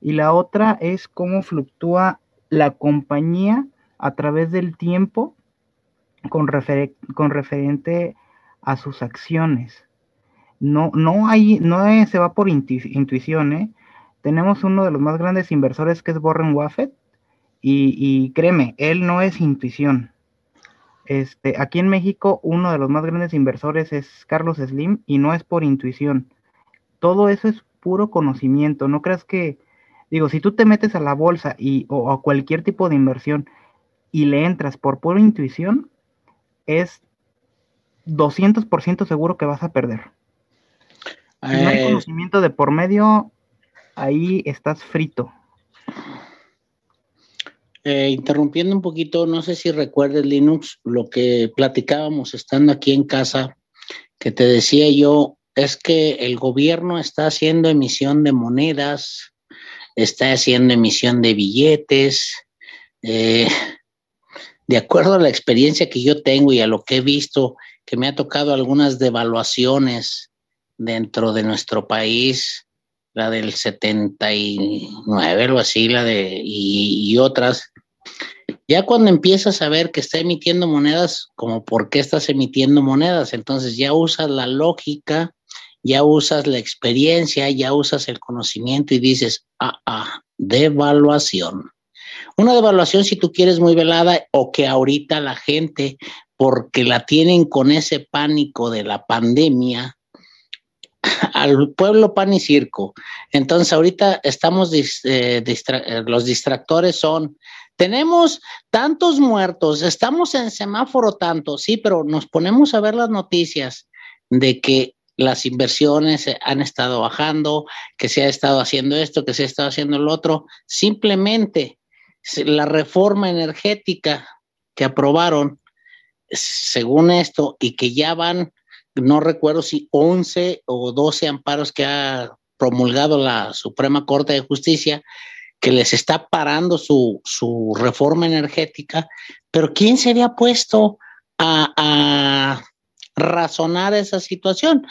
y la otra es cómo fluctúa la compañía a través del tiempo con, con referente a sus acciones. No, no hay, no se va por intuición, ¿eh? Tenemos uno de los más grandes inversores que es Warren Buffett, y, y créeme, él no es intuición, este, aquí en México, uno de los más grandes inversores es Carlos Slim y no es por intuición. Todo eso es puro conocimiento. No creas que, digo, si tú te metes a la bolsa y, o a cualquier tipo de inversión y le entras por pura intuición, es 200% seguro que vas a perder. Si no hay eh, conocimiento de por medio, ahí estás frito. Eh, interrumpiendo un poquito, no sé si recuerdes, Linux, lo que platicábamos estando aquí en casa, que te decía yo, es que el gobierno está haciendo emisión de monedas, está haciendo emisión de billetes. Eh, (laughs) de acuerdo a la experiencia que yo tengo y a lo que he visto, que me ha tocado algunas devaluaciones dentro de nuestro país, la del 79, algo así, la de, y, otras. Ya cuando empiezas a ver que está emitiendo monedas, como por qué estás emitiendo monedas, entonces ya usas la lógica, ya usas la experiencia, ya usas el conocimiento y dices, ah, ah, devaluación. Una devaluación si tú quieres muy velada o que ahorita la gente, porque la tienen con ese pánico de la pandemia, (laughs) al pueblo pan y circo. Entonces ahorita estamos, eh, eh, los distractores son, tenemos tantos muertos, estamos en semáforo tanto, sí, pero nos ponemos a ver las noticias de que las inversiones han estado bajando, que se ha estado haciendo esto, que se ha estado haciendo lo otro. Simplemente la reforma energética que aprobaron, según esto, y que ya van no recuerdo si 11 o 12 amparos que ha promulgado la Suprema Corte de Justicia, que les está parando su, reforma energética, pero ¿quién se había puesto a, razonar esa situación?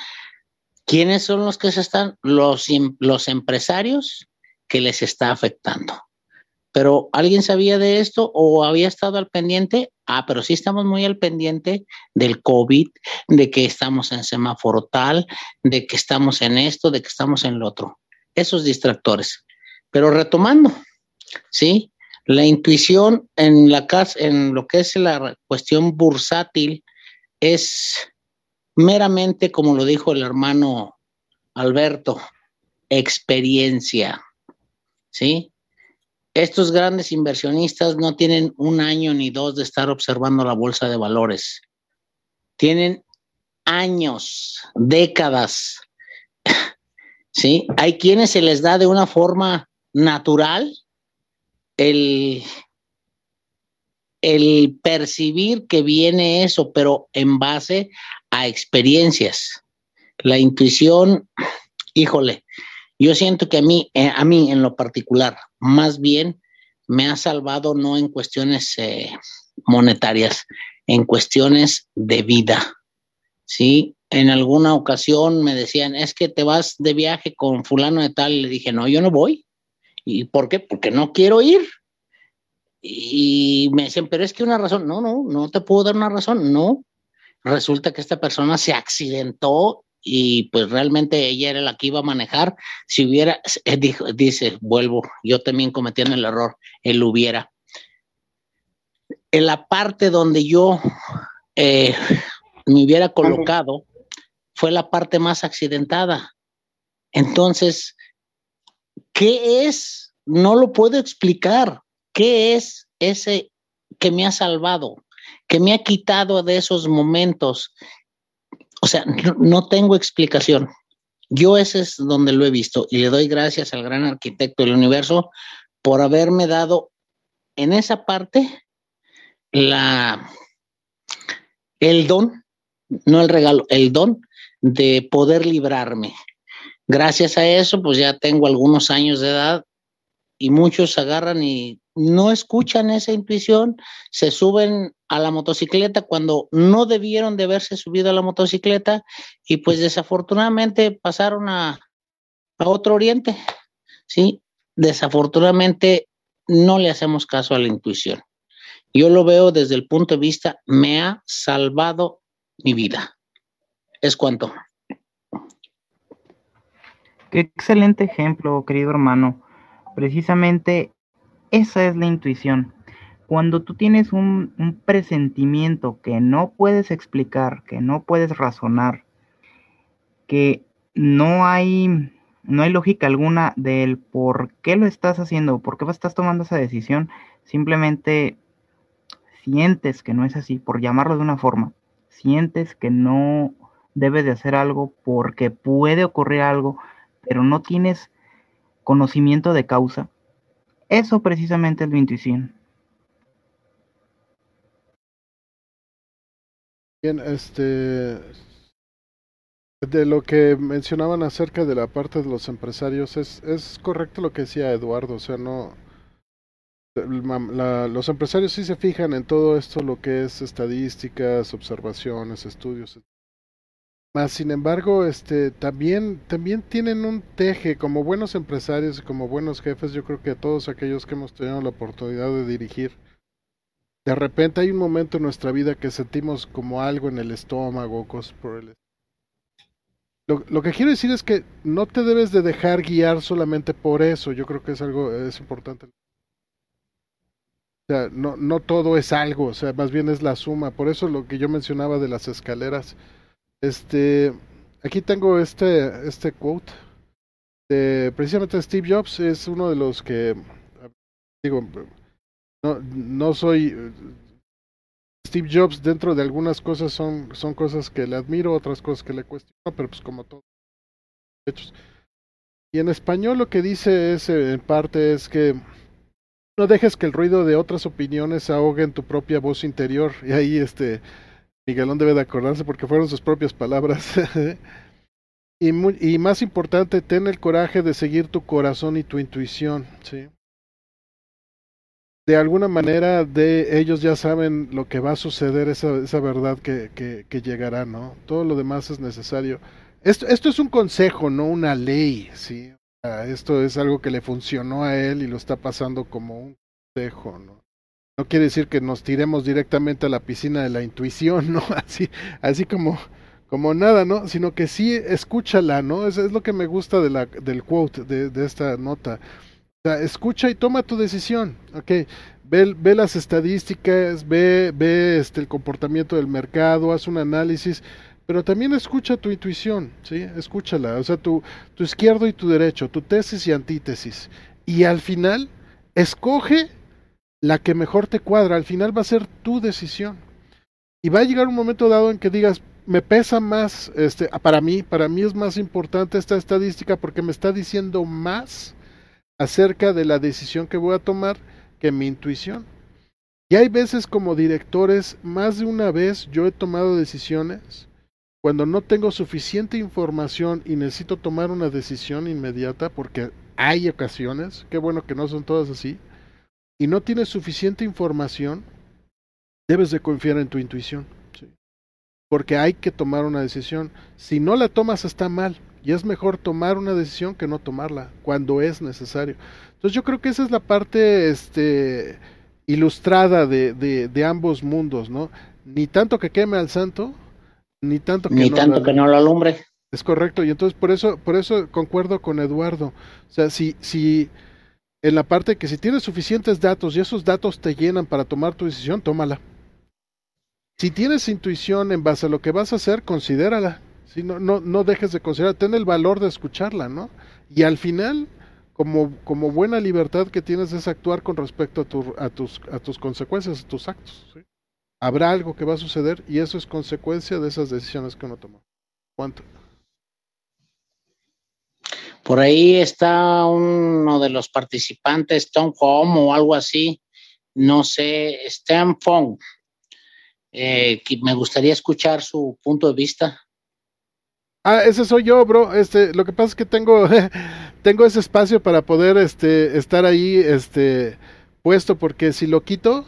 ¿Quiénes son los que se están? Los, los empresarios que les está afectando. Pero ¿alguien sabía de esto o había estado al pendiente? Ah, pero sí estamos muy al pendiente del COVID, de que estamos en semáforo tal, de que estamos en esto, de que estamos en lo otro. Esos distractores. Pero retomando, ¿sí? La intuición en la en lo que es la cuestión bursátil, es meramente, como lo dijo el hermano Alberto, experiencia. ¿Sí? Estos grandes inversionistas no tienen un año ni dos de estar observando la bolsa de valores. Tienen años, décadas. (coughs) ¿Sí? Hay quienes se les da de una forma natural el, el percibir que viene eso, pero en base a experiencias. La intuición, híjole, yo siento que a mí, eh, a mí en lo particular, más bien me ha salvado no en cuestiones eh, monetarias, en cuestiones de vida. ¿Sí? En alguna ocasión me decían, es que te vas de viaje con fulano de tal, y le dije, no, yo no voy. ¿Y por qué? Porque no quiero ir. Y me decían, pero es que una razón, no, no, no te puedo dar una razón, no. Resulta que esta persona se accidentó y pues realmente ella era la que iba a manejar. Si hubiera, eh, dice, vuelvo, yo también cometiendo el error, él hubiera. En la parte donde yo eh, me hubiera colocado fue la parte más accidentada. Entonces, ¿qué es? No lo puedo explicar. ¿Qué es ese que me ha salvado? Que me ha quitado de esos momentos o sea, no, tengo explicación. Yo ese es donde lo he visto y le doy gracias al gran arquitecto del universo por haberme dado en esa parte la el don, no el regalo, el don de poder librarme. Gracias a eso, pues ya tengo algunos años de edad y muchos agarran y no escuchan esa intuición, se suben a la motocicleta cuando no debieron de haberse subido a la motocicleta y pues desafortunadamente pasaron a, a otro oriente, ¿sí? Desafortunadamente no le hacemos caso a la intuición. Yo lo veo desde el punto de vista, me ha salvado mi vida. Es cuanto. Qué excelente ejemplo, querido hermano. Precisamente esa es la intuición. Cuando tú tienes un, presentimiento que no puedes explicar, que no puedes razonar, que no hay, no hay lógica alguna del por qué lo estás haciendo, por qué estás tomando esa decisión, simplemente sientes que no es así, por llamarlo de una forma, sientes que no debes de hacer algo porque puede ocurrir algo, pero no tienes conocimiento de causa, eso precisamente es la intuición. Bien, este, de lo que mencionaban acerca de la parte de los empresarios, es, es correcto lo que decía Eduardo, o sea, no, los empresarios sí se fijan en todo esto, lo que es estadísticas, observaciones, estudios. Más sin embargo, este, también, también tienen un teje como buenos empresarios y como buenos jefes. Yo creo que todos aquellos que hemos tenido la oportunidad de dirigir, de repente hay un momento en nuestra vida que sentimos como algo en el estómago, cosas por el lo, lo, que quiero decir es que no te debes de dejar guiar solamente por eso. Yo creo que es algo es importante. O sea, no, no todo es algo, o sea, más bien es la suma. Por eso lo que yo mencionaba de las escaleras. Este, aquí tengo este, este quote de precisamente Steve Jobs, es uno de los que, digo, no, no soy Steve Jobs dentro de algunas cosas son, son cosas que le admiro, otras cosas que le cuestiono, pero pues como todo. Hechos. Y en español lo que dice es, en parte, es que no dejes que el ruido de otras opiniones ahogue en tu propia voz interior. Y ahí este Miguelón debe de acordarse porque fueron sus propias palabras. (laughs) y, y más importante, ten el coraje de seguir tu corazón y tu intuición. ¿sí? De alguna manera de ellos ya saben lo que va a suceder, esa, esa verdad que, que, llegará, ¿no? Todo lo demás es necesario. Esto, esto es un consejo, no una ley, ¿sí? Esto es algo que le funcionó a él y lo está pasando como un consejo, ¿no? No quiere decir que nos tiremos directamente a la piscina de la intuición, (laughs) ¿no? Así, así como, como nada, ¿no? Sino que sí escúchala, ¿no? Es, es lo que me gusta de la, del quote, de, de esta nota. O sea, escucha y toma tu decisión, ¿ok? Ve, ve las estadísticas, ve, ve este, el comportamiento del mercado, haz un análisis, pero también escucha tu intuición, ¿sí? Escúchala, o sea, tu, tu izquierdo y tu derecho, tu tesis y antítesis. Y al final, escoge la que mejor te cuadra, al final va a ser tu decisión. Y va a llegar un momento dado en que digas, me pesa más, este, para mí, para mí es más importante esta estadística porque me está diciendo más acerca de la decisión que voy a tomar que mi intuición. Y hay veces como directores, más de una vez yo he tomado decisiones cuando no tengo suficiente información y necesito tomar una decisión inmediata, porque hay ocasiones, qué bueno que no son todas así, y no tienes suficiente información, debes de confiar en tu intuición. Porque hay que tomar una decisión. Si no la tomas está mal. Y es mejor tomar una decisión que no tomarla cuando es necesario. Entonces yo creo que esa es la parte este, ilustrada de, de, de ambos mundos, ¿no? Ni tanto que queme al santo, ni tanto que, Ni no, tanto la, que no lo alumbre. Es correcto, y entonces por eso, por eso concuerdo con Eduardo. O sea, si, si en la parte que si tienes suficientes datos y esos datos te llenan para tomar tu decisión, tómala. Si tienes intuición en base a lo que vas a hacer, considérala. Si no, no, dejes de considerar, ten el valor de escucharla, ¿no? Y al final, como, como buena libertad que tienes es actuar con respecto a, tu, a, tus, a tus consecuencias, a tus actos. ¿sí? Habrá algo que va a suceder y eso es consecuencia de esas decisiones que uno tomó. ¿Cuánto? Por ahí está uno de los participantes, Tom Home o algo así. No sé, Stan Fong. Eh, me gustaría escuchar su punto de vista. Ah, ese soy yo, bro. Este, lo que pasa es que tengo, (laughs) tengo ese espacio para poder, este, estar ahí, este, puesto, porque si lo quito,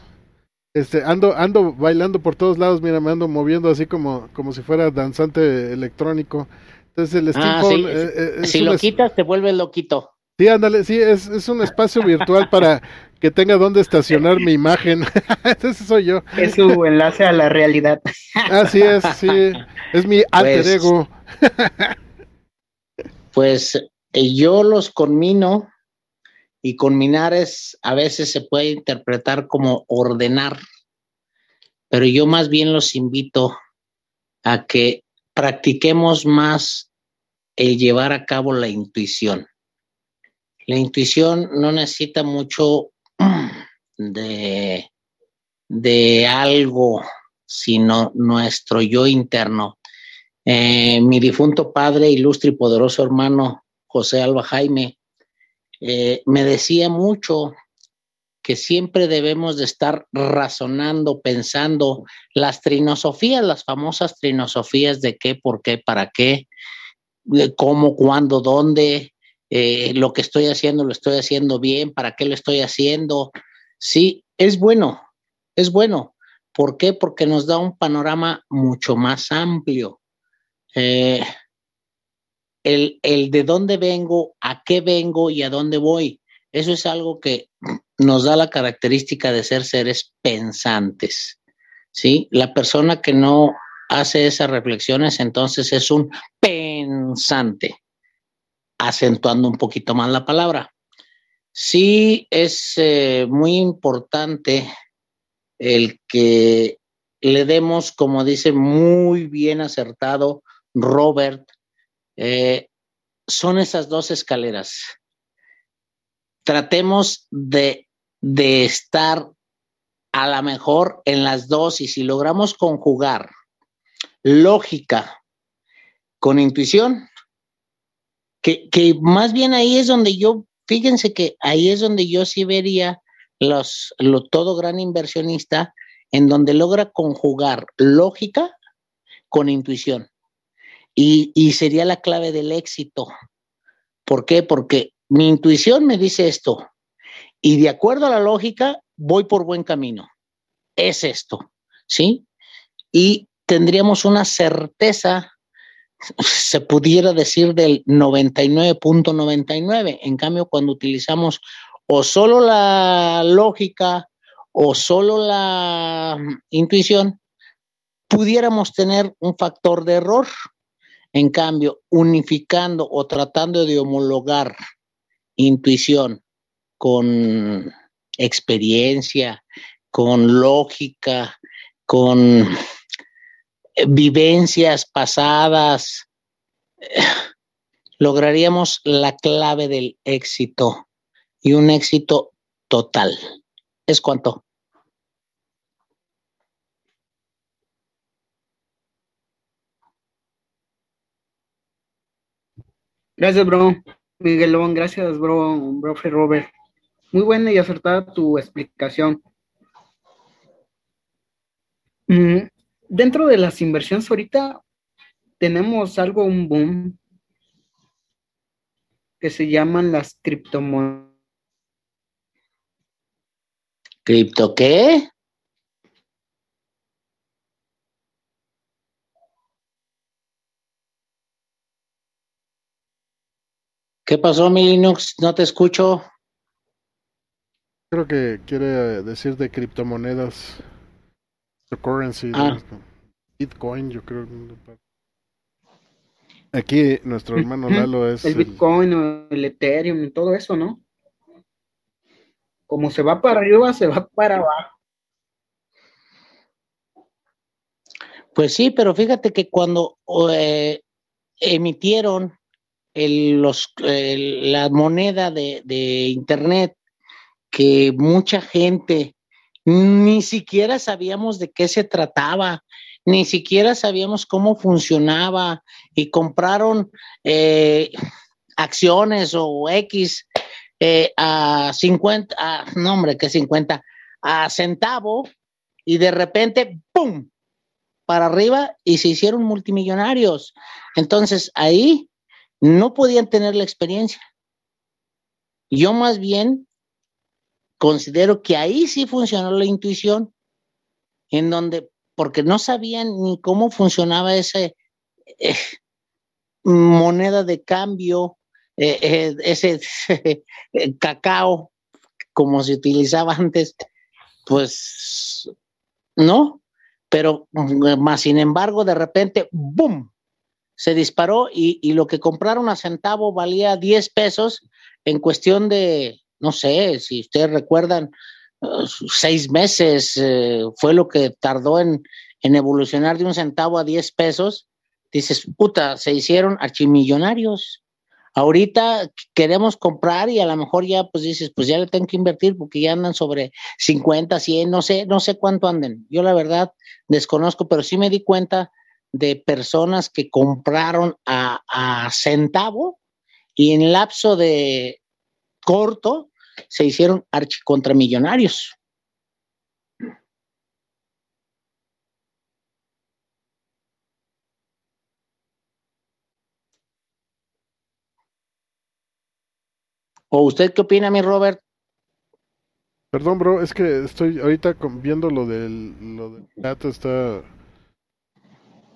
este, ando, ando bailando por todos lados, mira, me ando moviendo así como, como si fuera danzante electrónico. Entonces el ah, eh, eh, si lo quitas, te vuelve loquito. Sí, ándale, sí, es, es un espacio virtual para que tenga donde estacionar mi imagen. (laughs) Ese soy yo. Es su enlace a la realidad. Así es, sí. Es mi alter pues, ego. Pues eh, yo los conmino y conminar es a veces se puede interpretar como ordenar, pero yo más bien los invito a que practiquemos más el llevar a cabo la intuición. La intuición no necesita mucho de, de algo, sino nuestro yo interno. Eh, mi difunto padre, ilustre y poderoso hermano José Alba Jaime, eh, me decía mucho que siempre debemos de estar razonando, pensando las trinosofías, las famosas trinosofías de qué, por qué, para qué, cómo, cuándo, dónde, eh, lo que estoy haciendo lo estoy haciendo bien, para qué lo estoy haciendo. Sí, es bueno, es bueno. ¿Por qué? Porque nos da un panorama mucho más amplio. Eh, el, el de dónde vengo, a qué vengo y a dónde voy. Eso es algo que nos da la característica de ser seres pensantes. ¿sí? La persona que no hace esas reflexiones entonces es un pensante, acentuando un poquito más la palabra. Sí es eh, muy importante el que le demos, como dice muy bien acertado Robert, eh, son esas dos escaleras. Tratemos de, de estar a la mejor en las dos y si logramos conjugar lógica con intuición, que, que, más bien ahí es donde yo, fíjense que ahí es donde yo sí vería los, lo todo gran inversionista en donde logra conjugar lógica con intuición. Y, sería la clave del éxito. ¿Por qué? Porque mi intuición me dice esto. Y de acuerdo a la lógica, voy por buen camino. Es esto. ¿Sí? Y tendríamos una certeza, se pudiera decir, del 99.99. En cambio, cuando utilizamos o solo la lógica o solo la intuición, pudiéramos tener un factor de error. En cambio, unificando o tratando de homologar intuición con experiencia, con lógica, con eh, vivencias pasadas, eh, lograríamos la clave del éxito y un éxito total. ¿Es cuánto? Gracias, bro. Miguelón, gracias, bro, profe Robert. Muy buena y acertada tu explicación. Mm, dentro de las inversiones ahorita tenemos algo, un boom, que se llaman las criptomonedas. ¿Cripto qué? ¿Qué pasó, mi Linux? No te escucho. Creo que quiere decir de criptomonedas. Currency. Ah. Bitcoin, yo creo. Aquí nuestro hermano Lalo es. El Bitcoin, o el Ethereum y todo eso, ¿no? Como se va para arriba, se va para abajo. Pues sí, pero fíjate que cuando eh, emitieron los, la moneda de, de Internet, que mucha gente ni siquiera sabíamos de qué se trataba, ni siquiera sabíamos cómo funcionaba y compraron eh, acciones o X eh, a 50, a, no hombre, que 50, a centavo y de repente, ¡pum! para arriba y se hicieron multimillonarios. Entonces ahí no podían tener la experiencia. Yo más bien considero que ahí sí funcionó la intuición, en donde, porque no sabían ni cómo funcionaba ese eh, moneda de cambio, eh, eh, ese (laughs) cacao, como se utilizaba antes, pues no, pero más sin embargo, de repente, ¡boom! Se disparó y, lo que compraron a centavo valía 10 pesos en cuestión de, no sé, si ustedes recuerdan, uh, seis meses eh, fue lo que tardó en, en, evolucionar de un centavo a 10 pesos. Dices, puta, se hicieron archimillonarios. Ahorita queremos comprar y a lo mejor ya, pues dices, pues ya le tengo que invertir porque ya andan sobre 50, 100, no sé, no sé cuánto anden. Yo la verdad desconozco, pero sí me di cuenta de personas que compraron a, centavo y en lapso de corto se hicieron archicontramillonarios. ¿O usted qué opina, mi Robert? Perdón, bro, es que estoy ahorita viendo lo del, lo del chat, está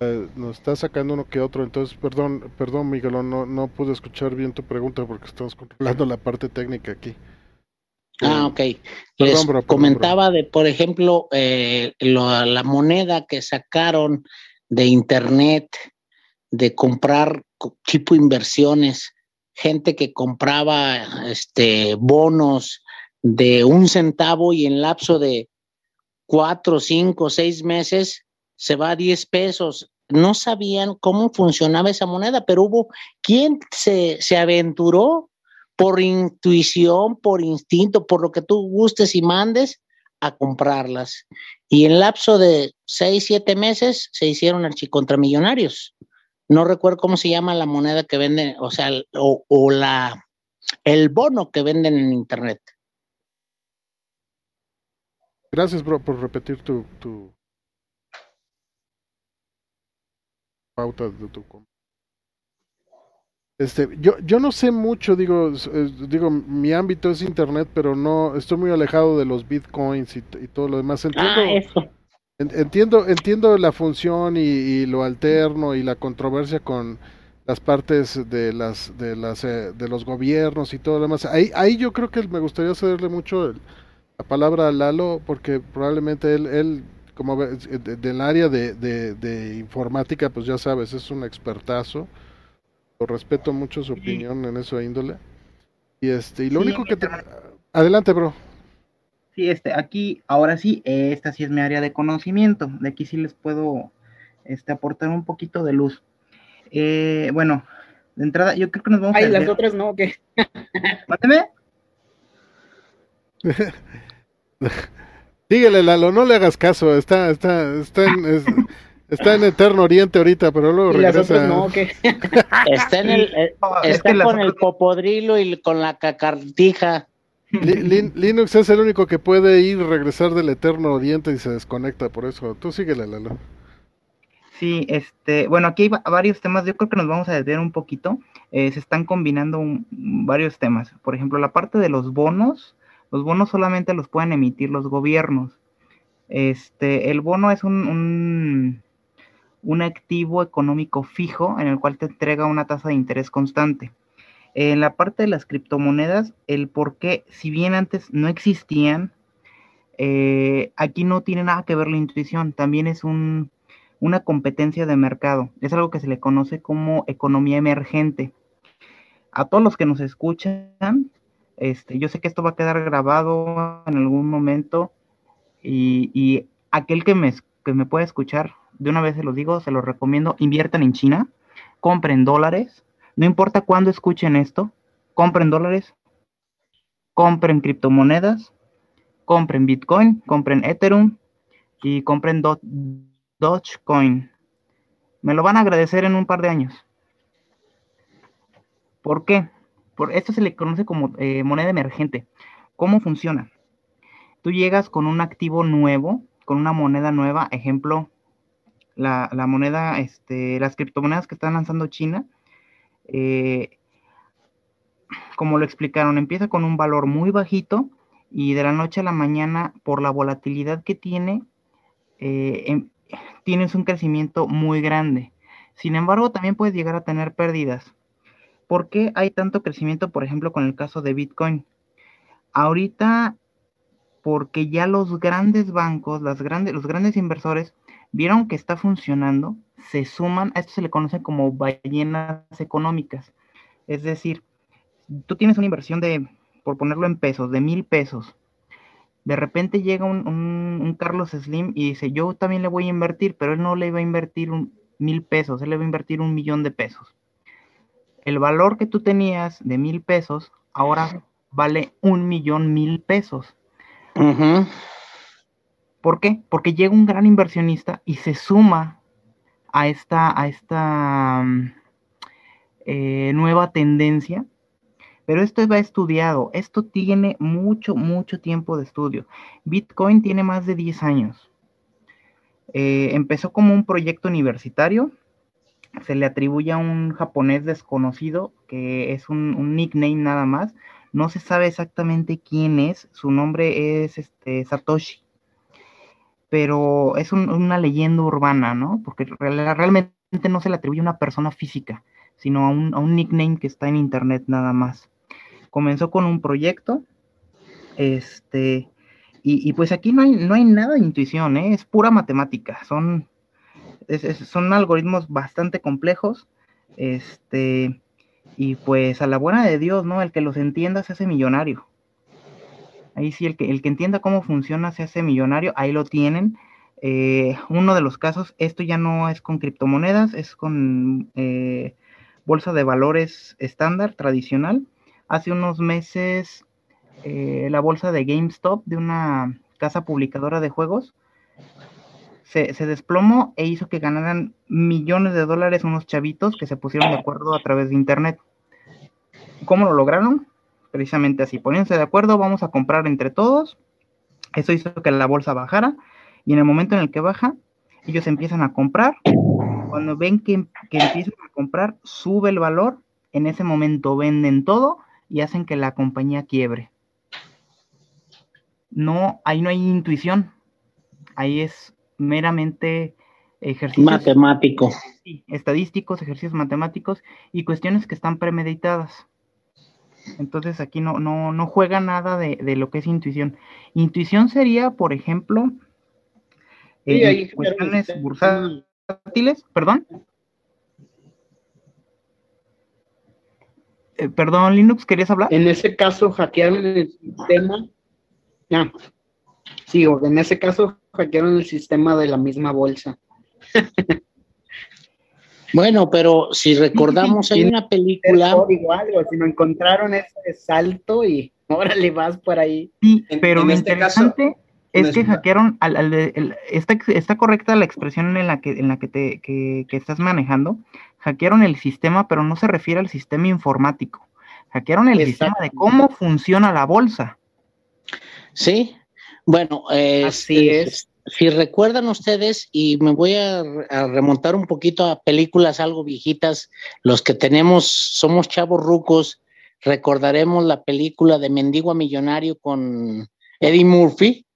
eh, nos está sacando uno que otro, entonces perdón, perdón Miguel, no, no pude escuchar bien tu pregunta porque estamos controlando la parte técnica aquí. Ah, ok. Les comentaba de, por ejemplo, eh, la moneda que sacaron de internet, de comprar tipo inversiones, gente que compraba este bonos de un centavo y en lapso de cuatro, cinco, seis meses se va a 10 pesos. No sabían cómo funcionaba esa moneda, pero hubo quien se, se aventuró por intuición, por instinto, por lo que tú gustes y mandes a comprarlas. Y en lapso de 6, 7 meses se hicieron archicontramillonarios. No recuerdo cómo se llama la moneda que venden, o sea, o, la, el bono que venden en Internet. Gracias, bro, por repetir tu, de tu este, yo, yo no sé mucho, digo, digo, mi ámbito es internet, pero no, estoy muy alejado de los bitcoins y, todo lo demás. Entiendo, ah, entiendo, entiendo la función y, lo alterno y la controversia con las partes de las, de las, eh, de los gobiernos y todo lo demás. Ahí, ahí yo creo que me gustaría cederle mucho la palabra a Lalo, porque probablemente él, él como del área de, de, informática, pues ya sabes, es un expertazo. Lo respeto mucho su opinión en eso índole. Y este, y lo único que te... Adelante, bro. Sí, este, aquí, ahora sí, esta sí es mi área de conocimiento. De aquí sí les puedo este, aportar un poquito de luz. Eh, bueno, de entrada, yo creo que nos vamos Ay, las otras no, ¿qué? Máteme. (laughs) Dígale, Lalo, no le hagas caso, está, está, está en, está en Eterno Oriente ahorita, pero luego regresa. No, (laughs) está en el, eh, está con el popodrilo y con la cacartija. Linux es el único que puede ir, regresar del Eterno Oriente y se desconecta, por eso. Tú síguele, Lalo. Sí, este, bueno, aquí hay varios temas, yo creo que nos vamos a desviar un poquito. Eh, se están combinando varios temas. Por ejemplo, la parte de los bonos, los bonos solamente los pueden emitir los gobiernos. Este, el bono es un, un, activo económico fijo en el cual te entrega una tasa de interés constante. En la parte de las criptomonedas, el por qué, si bien antes no existían, eh, aquí no tiene nada que ver la intuición, también es un, una competencia de mercado. Es algo que se le conoce como economía emergente. A todos los que nos escuchan, este, yo sé que esto va a quedar grabado en algún momento y, aquel que me, que me pueda escuchar, de una vez se lo digo, se lo recomiendo, inviertan en China, compren dólares, no importa cuándo escuchen esto, compren dólares, compren criptomonedas, compren Bitcoin, compren Ethereum y compren Dogecoin. Me lo van a agradecer en un par de años. ¿Por qué? Por esto se le conoce como eh, moneda emergente. ¿Cómo funciona? Tú llegas con un activo nuevo, con una moneda nueva, ejemplo, la, moneda, este, las criptomonedas que están lanzando China, eh, como lo explicaron, empieza con un valor muy bajito y de la noche a la mañana, por la volatilidad que tiene, eh, em, tienes un crecimiento muy grande. Sin embargo, también puedes llegar a tener pérdidas. ¿Por qué hay tanto crecimiento, por ejemplo, con el caso de Bitcoin? Ahorita, porque ya los grandes bancos, grandes, los grandes inversores, vieron que está funcionando, se suman, a esto se le conoce como ballenas económicas. Es decir, tú tienes una inversión de, por ponerlo en pesos, de mil pesos. De repente llega un, Carlos Slim y dice, yo también le voy a invertir, pero él no le va a invertir un, mil pesos, él le va a invertir un millón de pesos. El valor que tú tenías de mil pesos ahora vale un millón mil pesos. ¿Por qué? Porque llega un gran inversionista y se suma a esta, a esta mm, eh, nueva tendencia pero esto va estudiado, esto tiene mucho, mucho tiempo de estudio. Bitcoin tiene más de 10 años. Eh, empezó como un proyecto universitario, se le atribuye a un japonés desconocido, que es un, nickname nada más. No se sabe exactamente quién es, su nombre es este, Satoshi. Pero es una leyenda urbana, ¿no? Porque realmente no se le atribuye a una persona física, sino a un, a un nickname que está en internet nada más comenzó con un proyecto, este, y, pues aquí no hay, no hay nada de intuición, ¿eh? es pura matemática, son, son algoritmos bastante complejos, este, y pues a la buena de Dios, ¿no? El que los entienda se hace millonario. Ahí sí, el que, el que entienda cómo funciona se hace millonario, ahí lo tienen. Eh, uno de los casos, esto ya no es con criptomonedas, es con eh, bolsa de valores estándar, tradicional hace unos meses eh, la bolsa de GameStop de una casa publicadora de juegos se, desplomó e hizo que ganaran millones de dólares unos chavitos que se pusieron de acuerdo a través de internet. ¿Cómo lo lograron? Precisamente así, poniéndose de acuerdo, vamos a comprar entre todos. Eso hizo que la bolsa bajara y en el momento en el que baja, ellos empiezan a comprar. Cuando ven que, que empiezan a comprar, sube el valor. En ese momento venden todo y hacen que la compañía quiebre. No, ahí no hay intuición, ahí es meramente ejercicio matemático. estadísticos, ejercicios matemáticos y cuestiones que están premeditadas. Entonces aquí no, no, no juega nada de, lo que es intuición. Intuición sería, por ejemplo, eh, cuestiones bursátiles, perdón. Eh, perdón, Linux, ¿querías hablar? En ese caso, hackearon el sistema. Ya. Sí, en ese caso, hackearon el sistema de la misma bolsa. (laughs) bueno, pero si recordamos, hay una película. Igual, si no encontraron ese salto y (laughs) órale, vas por ahí. Sí, pero en este caso, es que hackearon al, al está, está, correcta la expresión en la que en la que te que, que estás manejando hackearon el sistema, pero no se refiere al sistema informático. Hackearon el sistema de cómo funciona la bolsa. Sí, bueno, eh, así es. Si recuerdan ustedes, y me voy a, remontar un poquito a películas algo viejitas, los que tenemos, somos chavos rucos, recordaremos la película de Mendigo a Millonario con Eddie Murphy,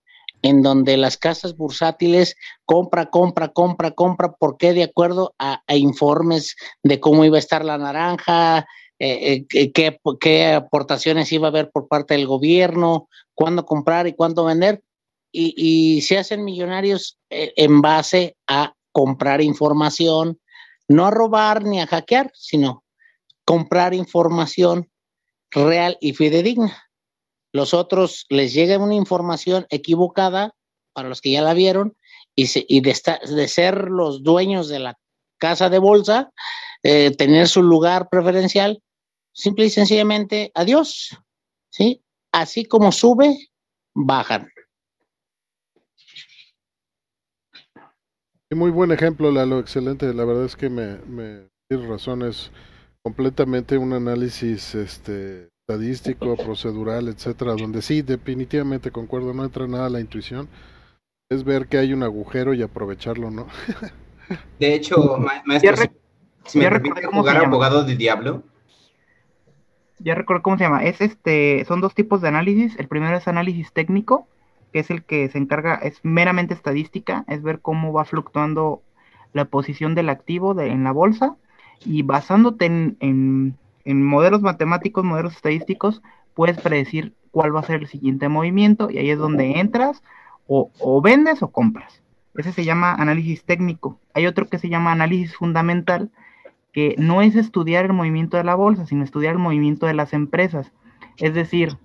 en donde las casas bursátiles compra, compra, compra, compra, porque de acuerdo a, informes de cómo iba a estar la naranja, eh, eh, qué, aportaciones iba a haber por parte del gobierno, cuándo comprar y cuándo vender, y, se hacen millonarios eh, en base a comprar información, no a robar ni a hackear, sino comprar información real y fidedigna. Los otros les llega una información equivocada para los que ya la vieron y, de, de, ser los dueños de la casa de bolsa, eh, tener su lugar preferencial, simple y sencillamente adiós, ¿sí? Así como sube, bajan. Muy buen ejemplo, Lalo, excelente. La verdad es que me, me tienes razón, es completamente un análisis este estadístico, procedural, etcétera, donde sí, definitivamente concuerdo, no entra nada la intuición, es ver que hay un agujero y aprovecharlo, ¿no? (laughs) de hecho, maestro, si me permite jugar abogado de diablo. Ya recuerdo cómo se llama. Es este, son dos tipos de análisis. El primero es análisis técnico, que es el que se encarga, es meramente estadística, es ver cómo va fluctuando la posición del activo en la bolsa y basándote en, modelos matemáticos, modelos estadísticos, puedes predecir cuál va a ser el siguiente movimiento y ahí es donde entras o, o, vendes o compras. Ese se llama análisis técnico. Hay otro que se llama análisis fundamental, que no es estudiar el movimiento de la bolsa, sino estudiar el movimiento de las empresas. Es decir,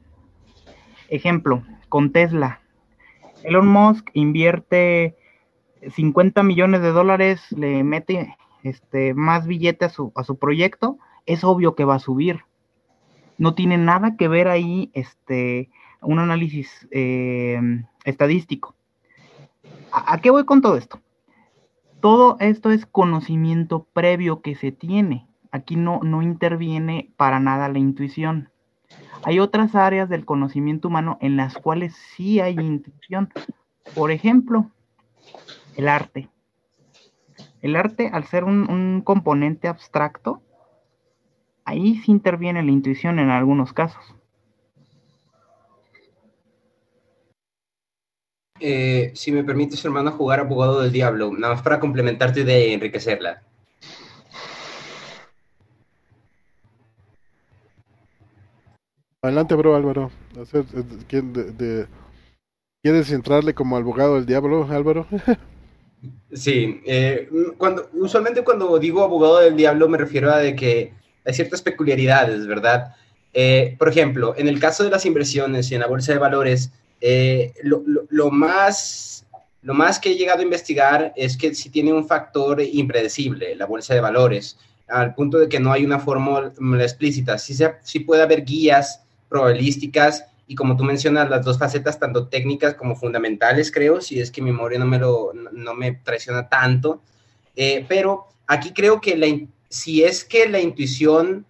ejemplo, con Tesla. Elon Musk invierte 50 millones de dólares, le mete este, más billete a su, a su proyecto, es obvio que va a subir. No tiene nada que ver ahí este, un análisis eh, estadístico. ¿A, qué voy con todo esto? Todo esto es conocimiento previo que se tiene. Aquí no, no interviene para nada la intuición. Hay otras áreas del conocimiento humano en las cuales sí hay intuición. Por ejemplo, el arte. El arte, al ser un, componente abstracto, ahí sí interviene la intuición en algunos casos. Eh, si me permites, hermano, jugar abogado del diablo, nada más para complementarte y enriquecerla. Adelante, bro, Álvaro. Eh, ¿Quieres entrarle como abogado del diablo, Álvaro? (laughs) Sí, eh, cuando, usualmente cuando digo abogado del diablo me refiero a de que hay ciertas peculiaridades, ¿verdad? Eh, por ejemplo, en el caso de las inversiones y en la bolsa de valores, eh, lo, más, lo más que he llegado a investigar es que si tiene un factor impredecible, la bolsa de valores, al punto de que no hay una fórmula explícita. Sí, sí puede haber guías probabilísticas y como tú mencionas, las dos facetas, tanto técnicas como fundamentales, creo, si es que mi memoria no me, lo, no me traiciona tanto. Eh, pero aquí creo que la, si es que la intuición,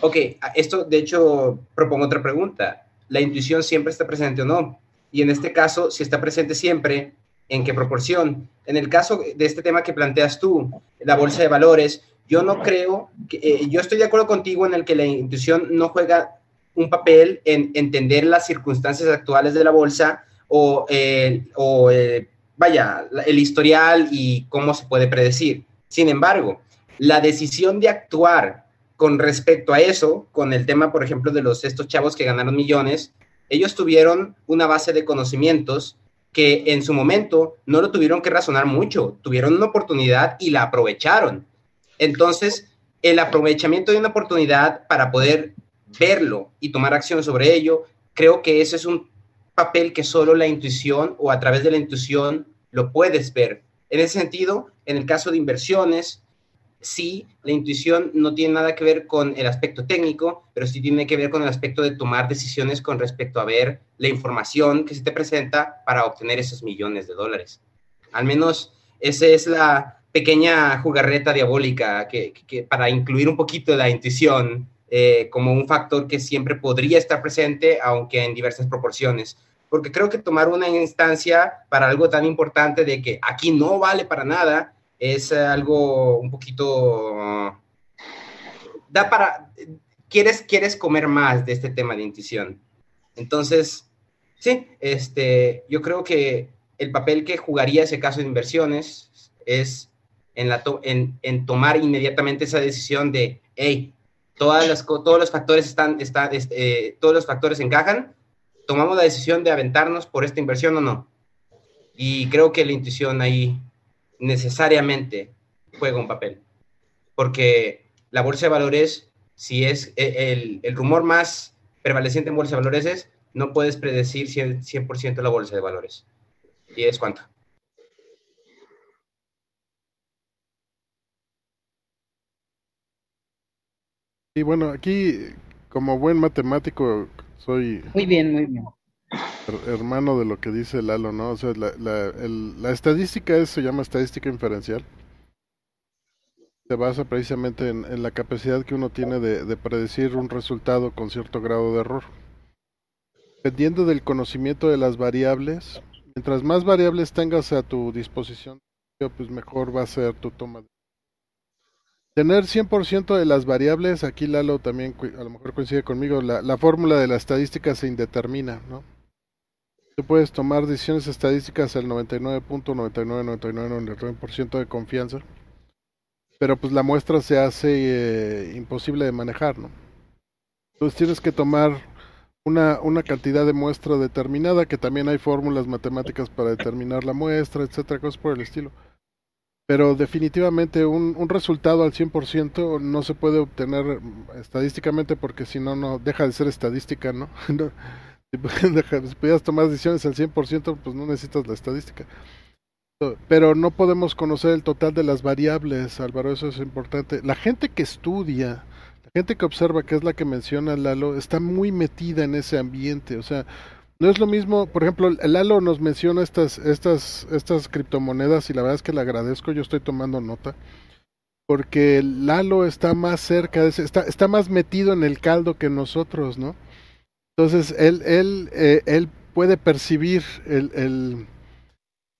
ok, esto de hecho propongo otra pregunta, ¿la intuición siempre está presente o no? Y en este caso, si está presente siempre, ¿en qué proporción? En el caso de este tema que planteas tú, la bolsa de valores, yo no creo, que, eh, yo estoy de acuerdo contigo en el que la intuición no juega un papel en entender las circunstancias actuales de la bolsa o, o vaya, el historial y cómo se puede predecir. Sin embargo, la decisión de actuar con respecto a eso, con el tema, por ejemplo, de los estos chavos que ganaron millones, ellos tuvieron una base de conocimientos que en su momento no lo tuvieron que razonar mucho, tuvieron una oportunidad y la aprovecharon. Entonces, el aprovechamiento de una oportunidad para poder verlo y tomar acción sobre ello, creo que ese es un papel que solo la intuición o a través de la intuición lo puedes ver. En ese sentido, en el caso de inversiones, sí, la intuición no tiene nada que ver con el aspecto técnico, pero sí tiene que ver con el aspecto de tomar decisiones con respecto a ver la información que se te presenta para obtener esos millones de dólares. Al menos esa es la pequeña jugarreta diabólica que, para incluir un poquito la intuición eh, como un factor que siempre podría estar presente, aunque en diversas proporciones. Porque creo que tomar una instancia para algo tan importante de que aquí no vale para nada es algo un poquito... Da para... Quieres, quieres comer más de este tema de intuición. Entonces, sí, este, yo creo que el papel que jugaría ese caso de inversiones es en, la en, en tomar inmediatamente esa decisión de, hey, todas todos los factores están, está, eh, todos los factores encajan, tomamos la decisión de aventarnos por esta inversión o no. Y creo que la intuición ahí necesariamente juega un papel, porque la bolsa de valores, si es e, el, el rumor más prevaleciente en bolsa de valores es, no puedes predecir 100%, 100 la bolsa de valores. ¿Y es cuánto? Y bueno, aquí como buen matemático soy... Muy bien, muy bien. Hermano de lo que dice Lalo, ¿no? O sea, la, estadística es, se llama estadística inferencial. se basa precisamente en, la capacidad que uno tiene de, predecir un resultado con cierto grado de error. Dependiendo del conocimiento de las variables, mientras más variables tengas a tu disposición, pues mejor va a ser tu toma. Tener 100% de las variables, aquí Lalo también a lo mejor coincide conmigo, la, la fórmula de la estadística se indetermina, ¿no? Puedes tomar decisiones estadísticas al 99.9999% de confianza, pero pues la muestra se hace eh, imposible de manejar, ¿no? Entonces tienes que tomar una, una cantidad de muestra determinada, que también hay fórmulas matemáticas para determinar la muestra, etcétera, cosas por el estilo. Pero definitivamente un, un resultado al 100% no se puede obtener estadísticamente porque si no, no deja de ser estadística, ¿no? (laughs) (laughs) Si pudieras tomar decisiones al 100%, pues no necesitas la estadística. Pero no podemos conocer el total de las variables, Álvaro, eso es importante. La gente que estudia, la gente que observa, que es la que menciona Lalo, está muy metida en ese ambiente. O sea, no es lo mismo, por ejemplo, Lalo nos menciona estas, estas, estas criptomonedas y la verdad es que le agradezco, yo estoy tomando nota. Porque Lalo está más cerca, está, está más metido en el caldo que nosotros, ¿no? Entonces, él, él, eh, él puede percibir el, el,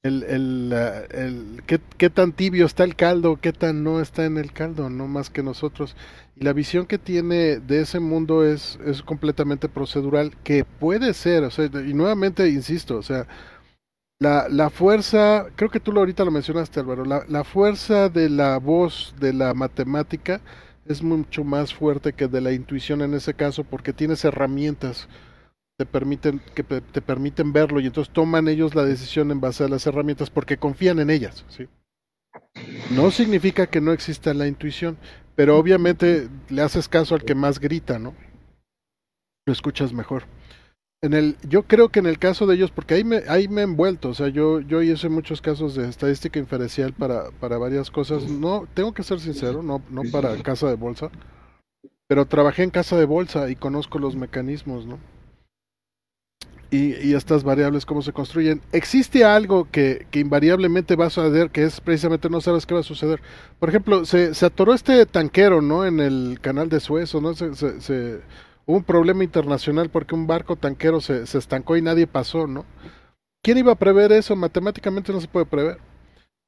el, el, qué, qué, tan tibio está el caldo, qué tan no está en el caldo, no más que nosotros. Y la visión que tiene de ese mundo es, es completamente procedural, que puede ser, o sea, y nuevamente insisto, o sea, la, la fuerza, creo que tú ahorita lo mencionaste Álvaro, la, la fuerza de la voz de la matemática, es mucho más fuerte que de la intuición en ese caso porque tienes herramientas te permiten que te permiten verlo y entonces toman ellos la decisión en base a las herramientas porque confían en ellas, ¿sí? No significa que no exista la intuición, pero obviamente le haces caso al que más grita, ¿no? Lo escuchas mejor en el, yo creo que en el caso de ellos, porque ahí me, ahí me he envuelto, o sea, yo, yo hice muchos casos de estadística inferencial para, para varias cosas. No, tengo que ser sincero, no, no para casa de bolsa, pero trabajé en casa de bolsa y conozco los mecanismos, ¿no? Y, y estas variables, cómo se construyen. Existe algo que, que invariablemente va a suceder, que es precisamente no sabes qué va a suceder. Por ejemplo, se, se atoró este tanquero, ¿no? En el canal de Suez, ¿no? se, se hubo un problema internacional porque un barco tanquero se, se estancó y nadie pasó, ¿no? ¿Quién iba a prever eso? Matemáticamente no se puede prever.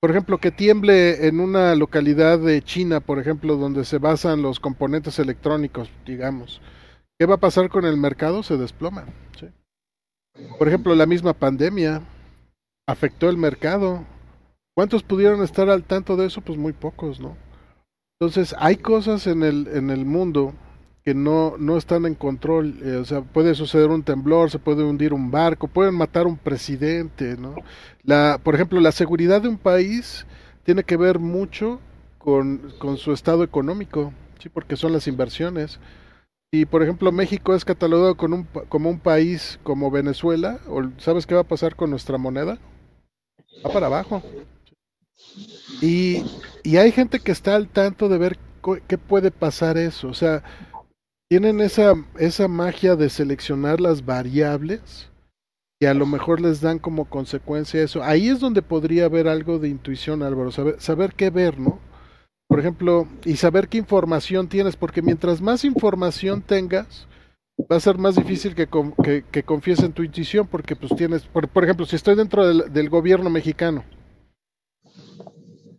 Por ejemplo, que tiemble en una localidad de China, por ejemplo, donde se basan los componentes electrónicos, digamos. ¿Qué va a pasar con el mercado? Se desploma. ¿sí? Por ejemplo, la misma pandemia afectó el mercado. ¿Cuántos pudieron estar al tanto de eso? Pues muy pocos, ¿no? Entonces, hay cosas en el, en el mundo que no, no están en control. Eh, o sea, puede suceder un temblor, se puede hundir un barco, pueden matar un presidente, ¿no? La, por ejemplo, la seguridad de un país tiene que ver mucho con, con su estado económico, ¿sí? Porque son las inversiones. Y, por ejemplo, México es catalogado con un, como un país como Venezuela, o ¿sabes qué va a pasar con nuestra moneda? Va para abajo. Y, y hay gente que está al tanto de ver qué puede pasar eso. O sea, tienen esa, esa magia de seleccionar las variables y a lo mejor les dan como consecuencia eso. Ahí es donde podría haber algo de intuición, Álvaro, saber, saber qué ver, ¿no? Por ejemplo, y saber qué información tienes, porque mientras más información tengas, va a ser más difícil que, que, que confíes en tu intuición, porque pues tienes, por, por ejemplo, si estoy dentro del, del, gobierno mexicano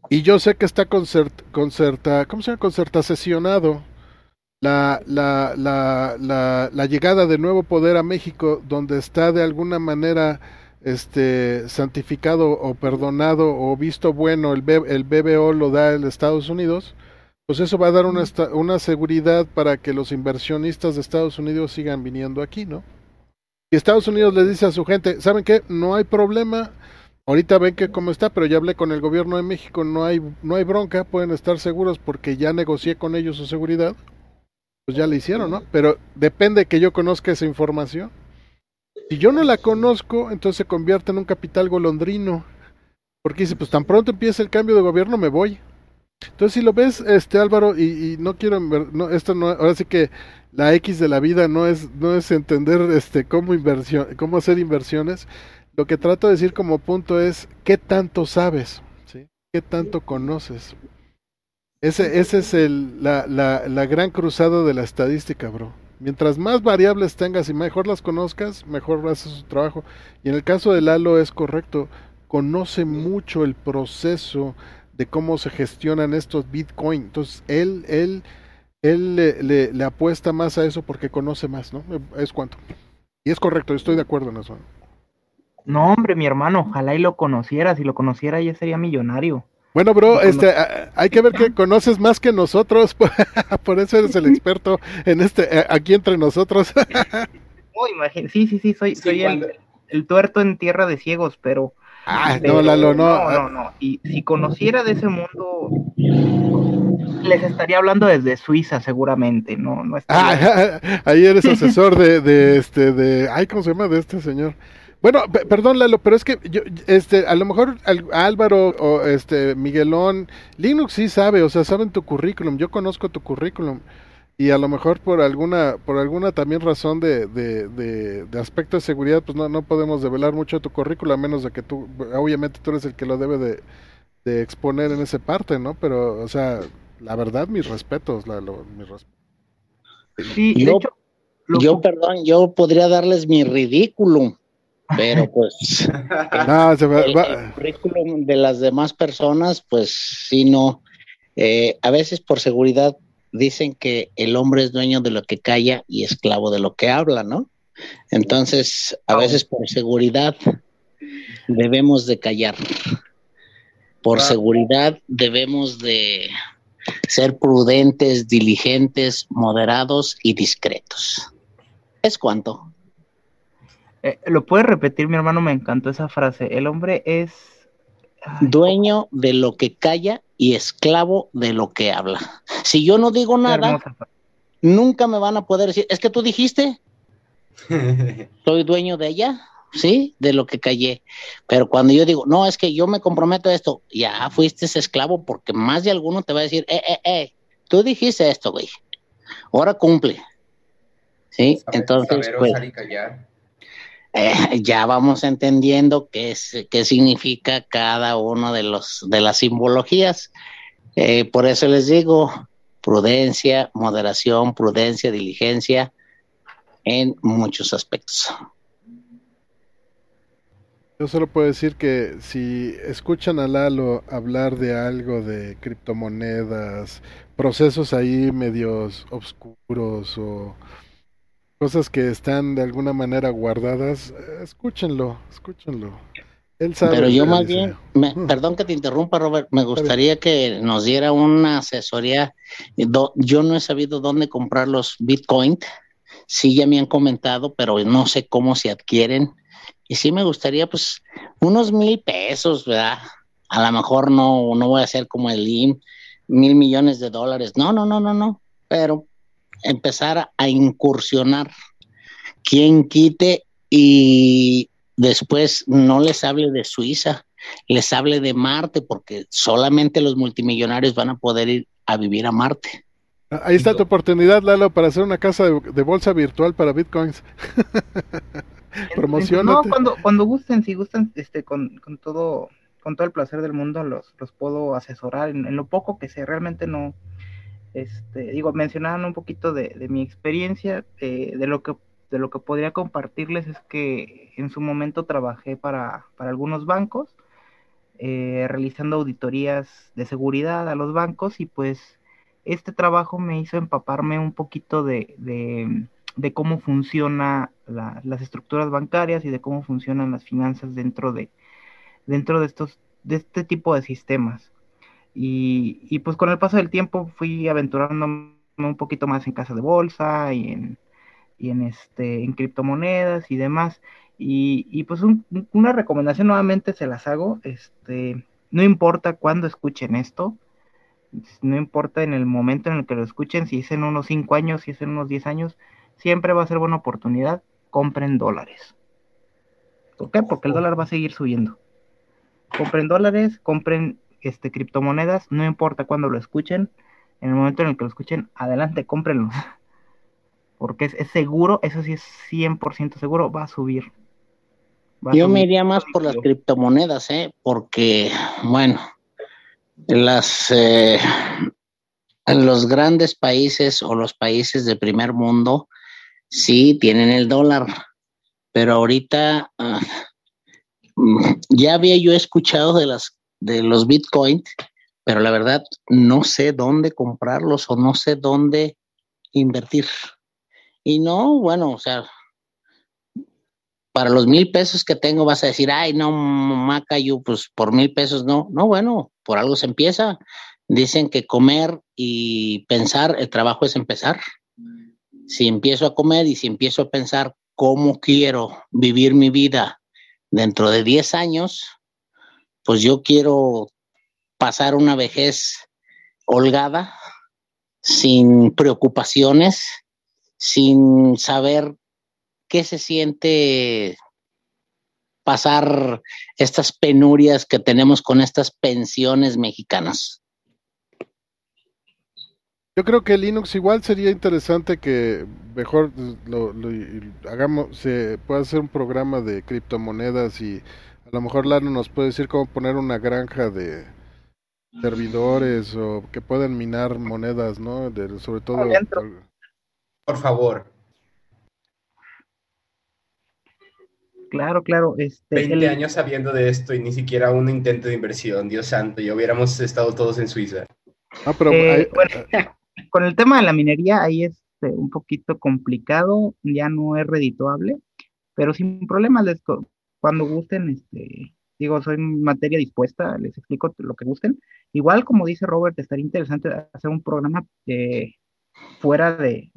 y yo sé que está concert, concerta, ¿cómo se llama? Concerta sesionado la, la, la, la, la llegada de nuevo poder a México, donde está de alguna manera este santificado o perdonado o visto bueno el, el BBO lo da en Estados Unidos, pues eso va a dar una, una seguridad para que los inversionistas de Estados Unidos sigan viniendo aquí, ¿no? Y Estados Unidos le dice a su gente, ¿saben qué? No hay problema, ahorita ven que cómo está, pero ya hablé con el gobierno de México, no hay, no hay bronca, pueden estar seguros porque ya negocié con ellos su seguridad pues ya le hicieron, ¿no? Pero depende que yo conozca esa información. Si yo no la conozco, entonces se convierte en un capital golondrino. Porque dice, pues tan pronto empieza el cambio de gobierno, me voy. Entonces, si lo ves, este Álvaro, y, no quiero, no, esto no, ahora sí que la X de la vida no es, no es entender este cómo inversión, cómo hacer inversiones. Lo que trato de decir como punto es qué tanto sabes, ¿sí? qué tanto conoces. Ese, ese es el, la, la, la gran cruzada de la estadística, bro. Mientras más variables tengas y mejor las conozcas, mejor haces su trabajo. Y en el caso de Lalo es correcto, conoce mucho el proceso de cómo se gestionan estos Bitcoin. Entonces, él, él, él le, le, apuesta más a eso porque conoce más, ¿no? Es cuanto. Y es correcto, estoy de acuerdo en eso. No, hombre, mi hermano, ojalá y lo conociera. Si lo conociera, ya sería millonario. Bueno, bro, este, hay que ver que conoces más que nosotros, (laughs) por eso eres el experto en este, aquí entre nosotros. (laughs) sí, sí, sí, soy, soy el, tuerto en tierra de ciegos, pero... Ah, no, Lalo, no. No, no, no. Y si conociera de ese mundo, les estaría hablando desde Suiza, seguramente, ¿no? no ah, (laughs) ahí eres asesor de, de, este, de, ay, ¿cómo se llama? De este señor. Bueno, perdón Lalo, pero es que yo, este, a lo mejor Álvaro o este Miguelón, Linux sí sabe, o sea, saben tu currículum, yo conozco tu currículum y a lo mejor por alguna, por alguna también razón de, de, de, aspecto de seguridad, pues no, no podemos develar mucho tu currículum a menos de que tú, obviamente tú eres el que lo debe de, exponer en esa parte, ¿no? Pero, o sea, la verdad, mis respetos, Lalo, mis respetos. Sí, yo, yo, perdón, yo podría darles mi ridículo pero (laughs) pues (laughs) el, currículum de las demás personas, pues sí, no. Eh, a veces por seguridad dicen que el hombre es dueño de lo que calla y esclavo de lo que habla, ¿no? Entonces, a veces por seguridad debemos de callar. Por seguridad debemos de ser prudentes, diligentes, moderados y discretos. ¿Es cuanto? Eh, ¿Lo puedes repetir, mi hermano? Me encantó esa frase. El hombre es... Dueño de lo que calla y esclavo de lo que habla. Si yo no digo nada, nunca me van a poder decir, es que tú dijiste, (laughs) soy dueño de ella, ¿sí? De lo que callé. Pero cuando yo digo, no, es que yo me comprometo a esto, ya fuiste ese esclavo porque más de alguno te va a decir, eh, eh, eh, tú dijiste esto, güey. Ahora cumple. ¿Sí? Entonces, pues, eh, ya vamos entendiendo qué, es, qué significa cada uno de, los, de las simbologías. Eh, por eso les digo, prudencia, moderación, prudencia, diligencia en muchos aspectos. Yo solo puedo decir que si escuchan a Lalo hablar de algo de criptomonedas, procesos ahí medios oscuros o cosas que están de alguna manera guardadas, eh, escúchenlo, escúchenlo. Él sabe Pero yo más bien, perdón que te interrumpa, Robert, me gustaría que nos diera una asesoría. Yo no he sabido dónde comprar los Bitcoin. Sí, ya me han comentado, pero no sé cómo se adquieren. Y sí me gustaría, pues, unos mil pesos, ¿verdad? A lo mejor no, no voy a hacer como el IM, mil millones de dólares. No, no, no, no, no. Pero empezar a incursionar. Quien quite y después no les hable de Suiza, les hable de Marte, porque solamente los multimillonarios van a poder ir a vivir a Marte. Ahí está tu oportunidad, Lalo, para hacer una casa de, bolsa virtual para bitcoins. (laughs) Promocionate. No, cuando, cuando gusten, si gustan, este, con, con todo, con todo el placer del mundo, los, los puedo asesorar en, en, lo poco que sé. Realmente no, este, digo, mencionaban un poquito de, mi experiencia, eh, de lo que de lo que podría compartirles es que en su momento trabajé para, algunos bancos, eh, realizando auditorías de seguridad a los bancos y pues este trabajo me hizo empaparme un poquito de, de, cómo funcionan las estructuras bancarias y de cómo funcionan las finanzas dentro de, dentro de, estos, de este tipo de sistemas. Y, pues con el paso del tiempo fui aventurándome un poquito más en casa de bolsa y en, y en, este, en criptomonedas y demás. Y, pues una recomendación nuevamente se las hago, este, no importa cuándo escuchen esto, no importa en el momento en el que lo escuchen, si es en unos 5 años, si es en unos 10 años, siempre va a ser buena oportunidad, compren dólares. ¿Por qué? Porque el dólar va a seguir subiendo. Compren dólares, compren este, criptomonedas, no importa cuándo lo escuchen, en el momento en el que lo escuchen, adelante, cómprenlo. (laughs) Porque es, seguro, eso sí es 100% seguro, va a subir. Yo me iría más por las criptomonedas, ¿eh? porque, bueno, las, eh, En los grandes países o los países de primer mundo sí tienen el dólar, pero ahorita ah, mm, ya había yo escuchado de las de los bitcoins, pero la verdad no sé dónde comprarlos o no sé dónde invertir. Y no, bueno, o sea, para los mil pesos que tengo vas a decir, ay, no, maca, yo pues por mil pesos no. No, bueno, por algo se empieza. Dicen que comer y pensar, el trabajo es empezar. Si empiezo a comer y si empiezo a pensar cómo quiero vivir mi vida dentro de 10 años, pues yo quiero pasar una vejez holgada, sin preocupaciones, sin saber qué se siente pasar estas penurias que tenemos con estas pensiones mexicanas. Yo creo que Linux igual sería interesante que mejor lo, hagamos, se pueda hacer un programa de criptomonedas y lo mejor Lano nos puede decir cómo poner una granja de servidores o que puedan minar monedas, ¿no? De, sobre todo. Por favor. Claro, claro. Este, 20 años sabiendo de esto y ni siquiera un intento de inversión, Dios santo, y hubiéramos estado todos en Suiza. Ah, pero eh, (laughs) con el tema de la minería ahí es este, un poquito complicado, ya no es redituable, pero sin problemas, les, cuando gusten, este, digo, soy materia dispuesta, les explico lo que gusten. Igual, como dice Robert, estaría interesante hacer un programa eh, fuera de,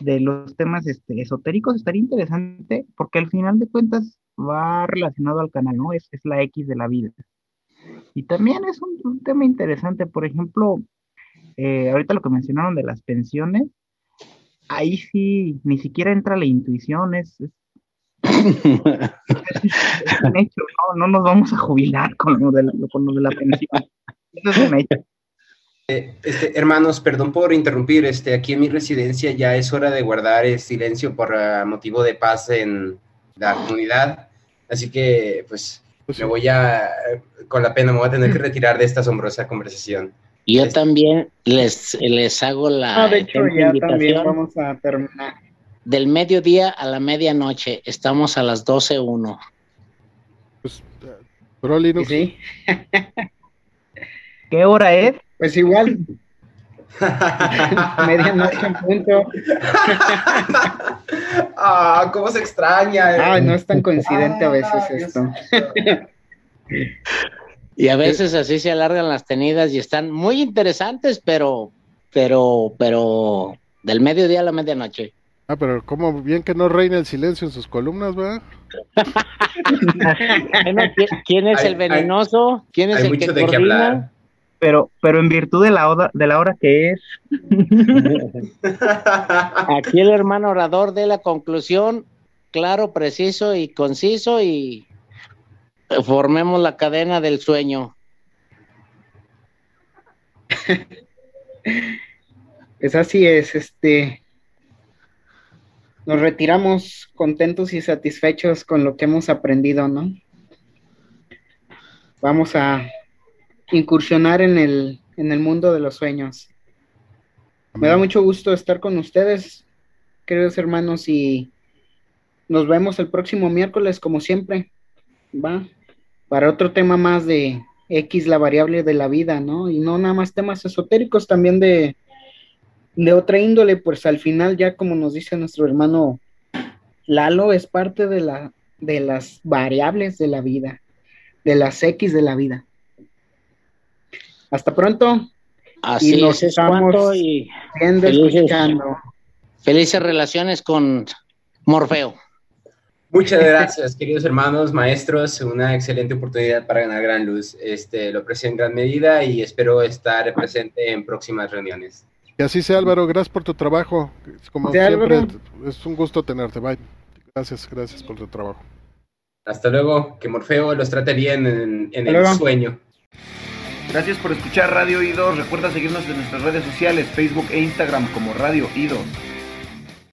los temas este, esotéricos, estaría interesante porque al final de cuentas va relacionado al canal, ¿no? Es, es la X de la vida. Y también es un, tema interesante, por ejemplo, eh, ahorita lo que mencionaron de las pensiones, ahí sí ni siquiera entra la intuición, es, un hecho, ¿no? no nos vamos a jubilar con lo de la, con lo de la pensión. Eso es un hecho. Eh, este, hermanos, perdón por interrumpir, este, aquí en mi residencia ya es hora de guardar el silencio por uh, motivo de paz en la comunidad, así que pues, pues me voy a, con la pena, me voy a tener que retirar de esta asombrosa conversación. Yo este también les, les hago la... Ah, de hecho ya también vamos a terminar. Del mediodía a la medianoche, estamos a las 12.01. Pues, pero Linux. Sí. (laughs) ¿Qué hora es? Pues igual. (laughs) Medianoche en punto. (laughs) ah, cómo se extraña. Ah, no es tan coincidente a veces esto. y a veces así se alargan las tenidas y están muy interesantes, pero, pero, pero del mediodía a la medianoche. Ah, pero como bien que no reina el silencio en sus columnas, ¿verdad? (laughs) ¿Quién es el venenoso? ¿Quién es el que coordina? pero, pero en virtud de la hora, de la hora que es. (laughs) Aquí el hermano orador de la conclusión, claro, preciso y conciso, y formemos la cadena del sueño. (laughs) Pues así es, este. Nos retiramos contentos y satisfechos con lo que hemos aprendido, ¿no? Vamos a incursionar en el, en el mundo de los sueños. Me da mucho gusto estar con ustedes, queridos hermanos, y nos vemos el próximo miércoles, como siempre, ¿va? Para otro tema más de X, la variable de la vida, ¿no? Y no nada más temas esotéricos, también de, de otra índole, pues al final ya como nos dice nuestro hermano Lalo, es parte de, la, de las variables de la vida, de las X de la vida. Hasta pronto. Así y nos es estamos y felices, felices relaciones con Morfeo. Muchas gracias, (laughs) queridos hermanos, maestros. Una excelente oportunidad para ganar gran luz. Este, lo aprecio en gran medida y espero estar presente en próximas reuniones. Y así sea, Álvaro. Gracias por tu trabajo. Como siempre, es un gusto tenerte. Bye. Gracias, gracias por tu trabajo. Hasta luego. Que Morfeo los trate bien en, el sueño. Gracias por escuchar Radio Ido. Recuerda seguirnos en nuestras redes sociales, Facebook e Instagram como Radio Ido.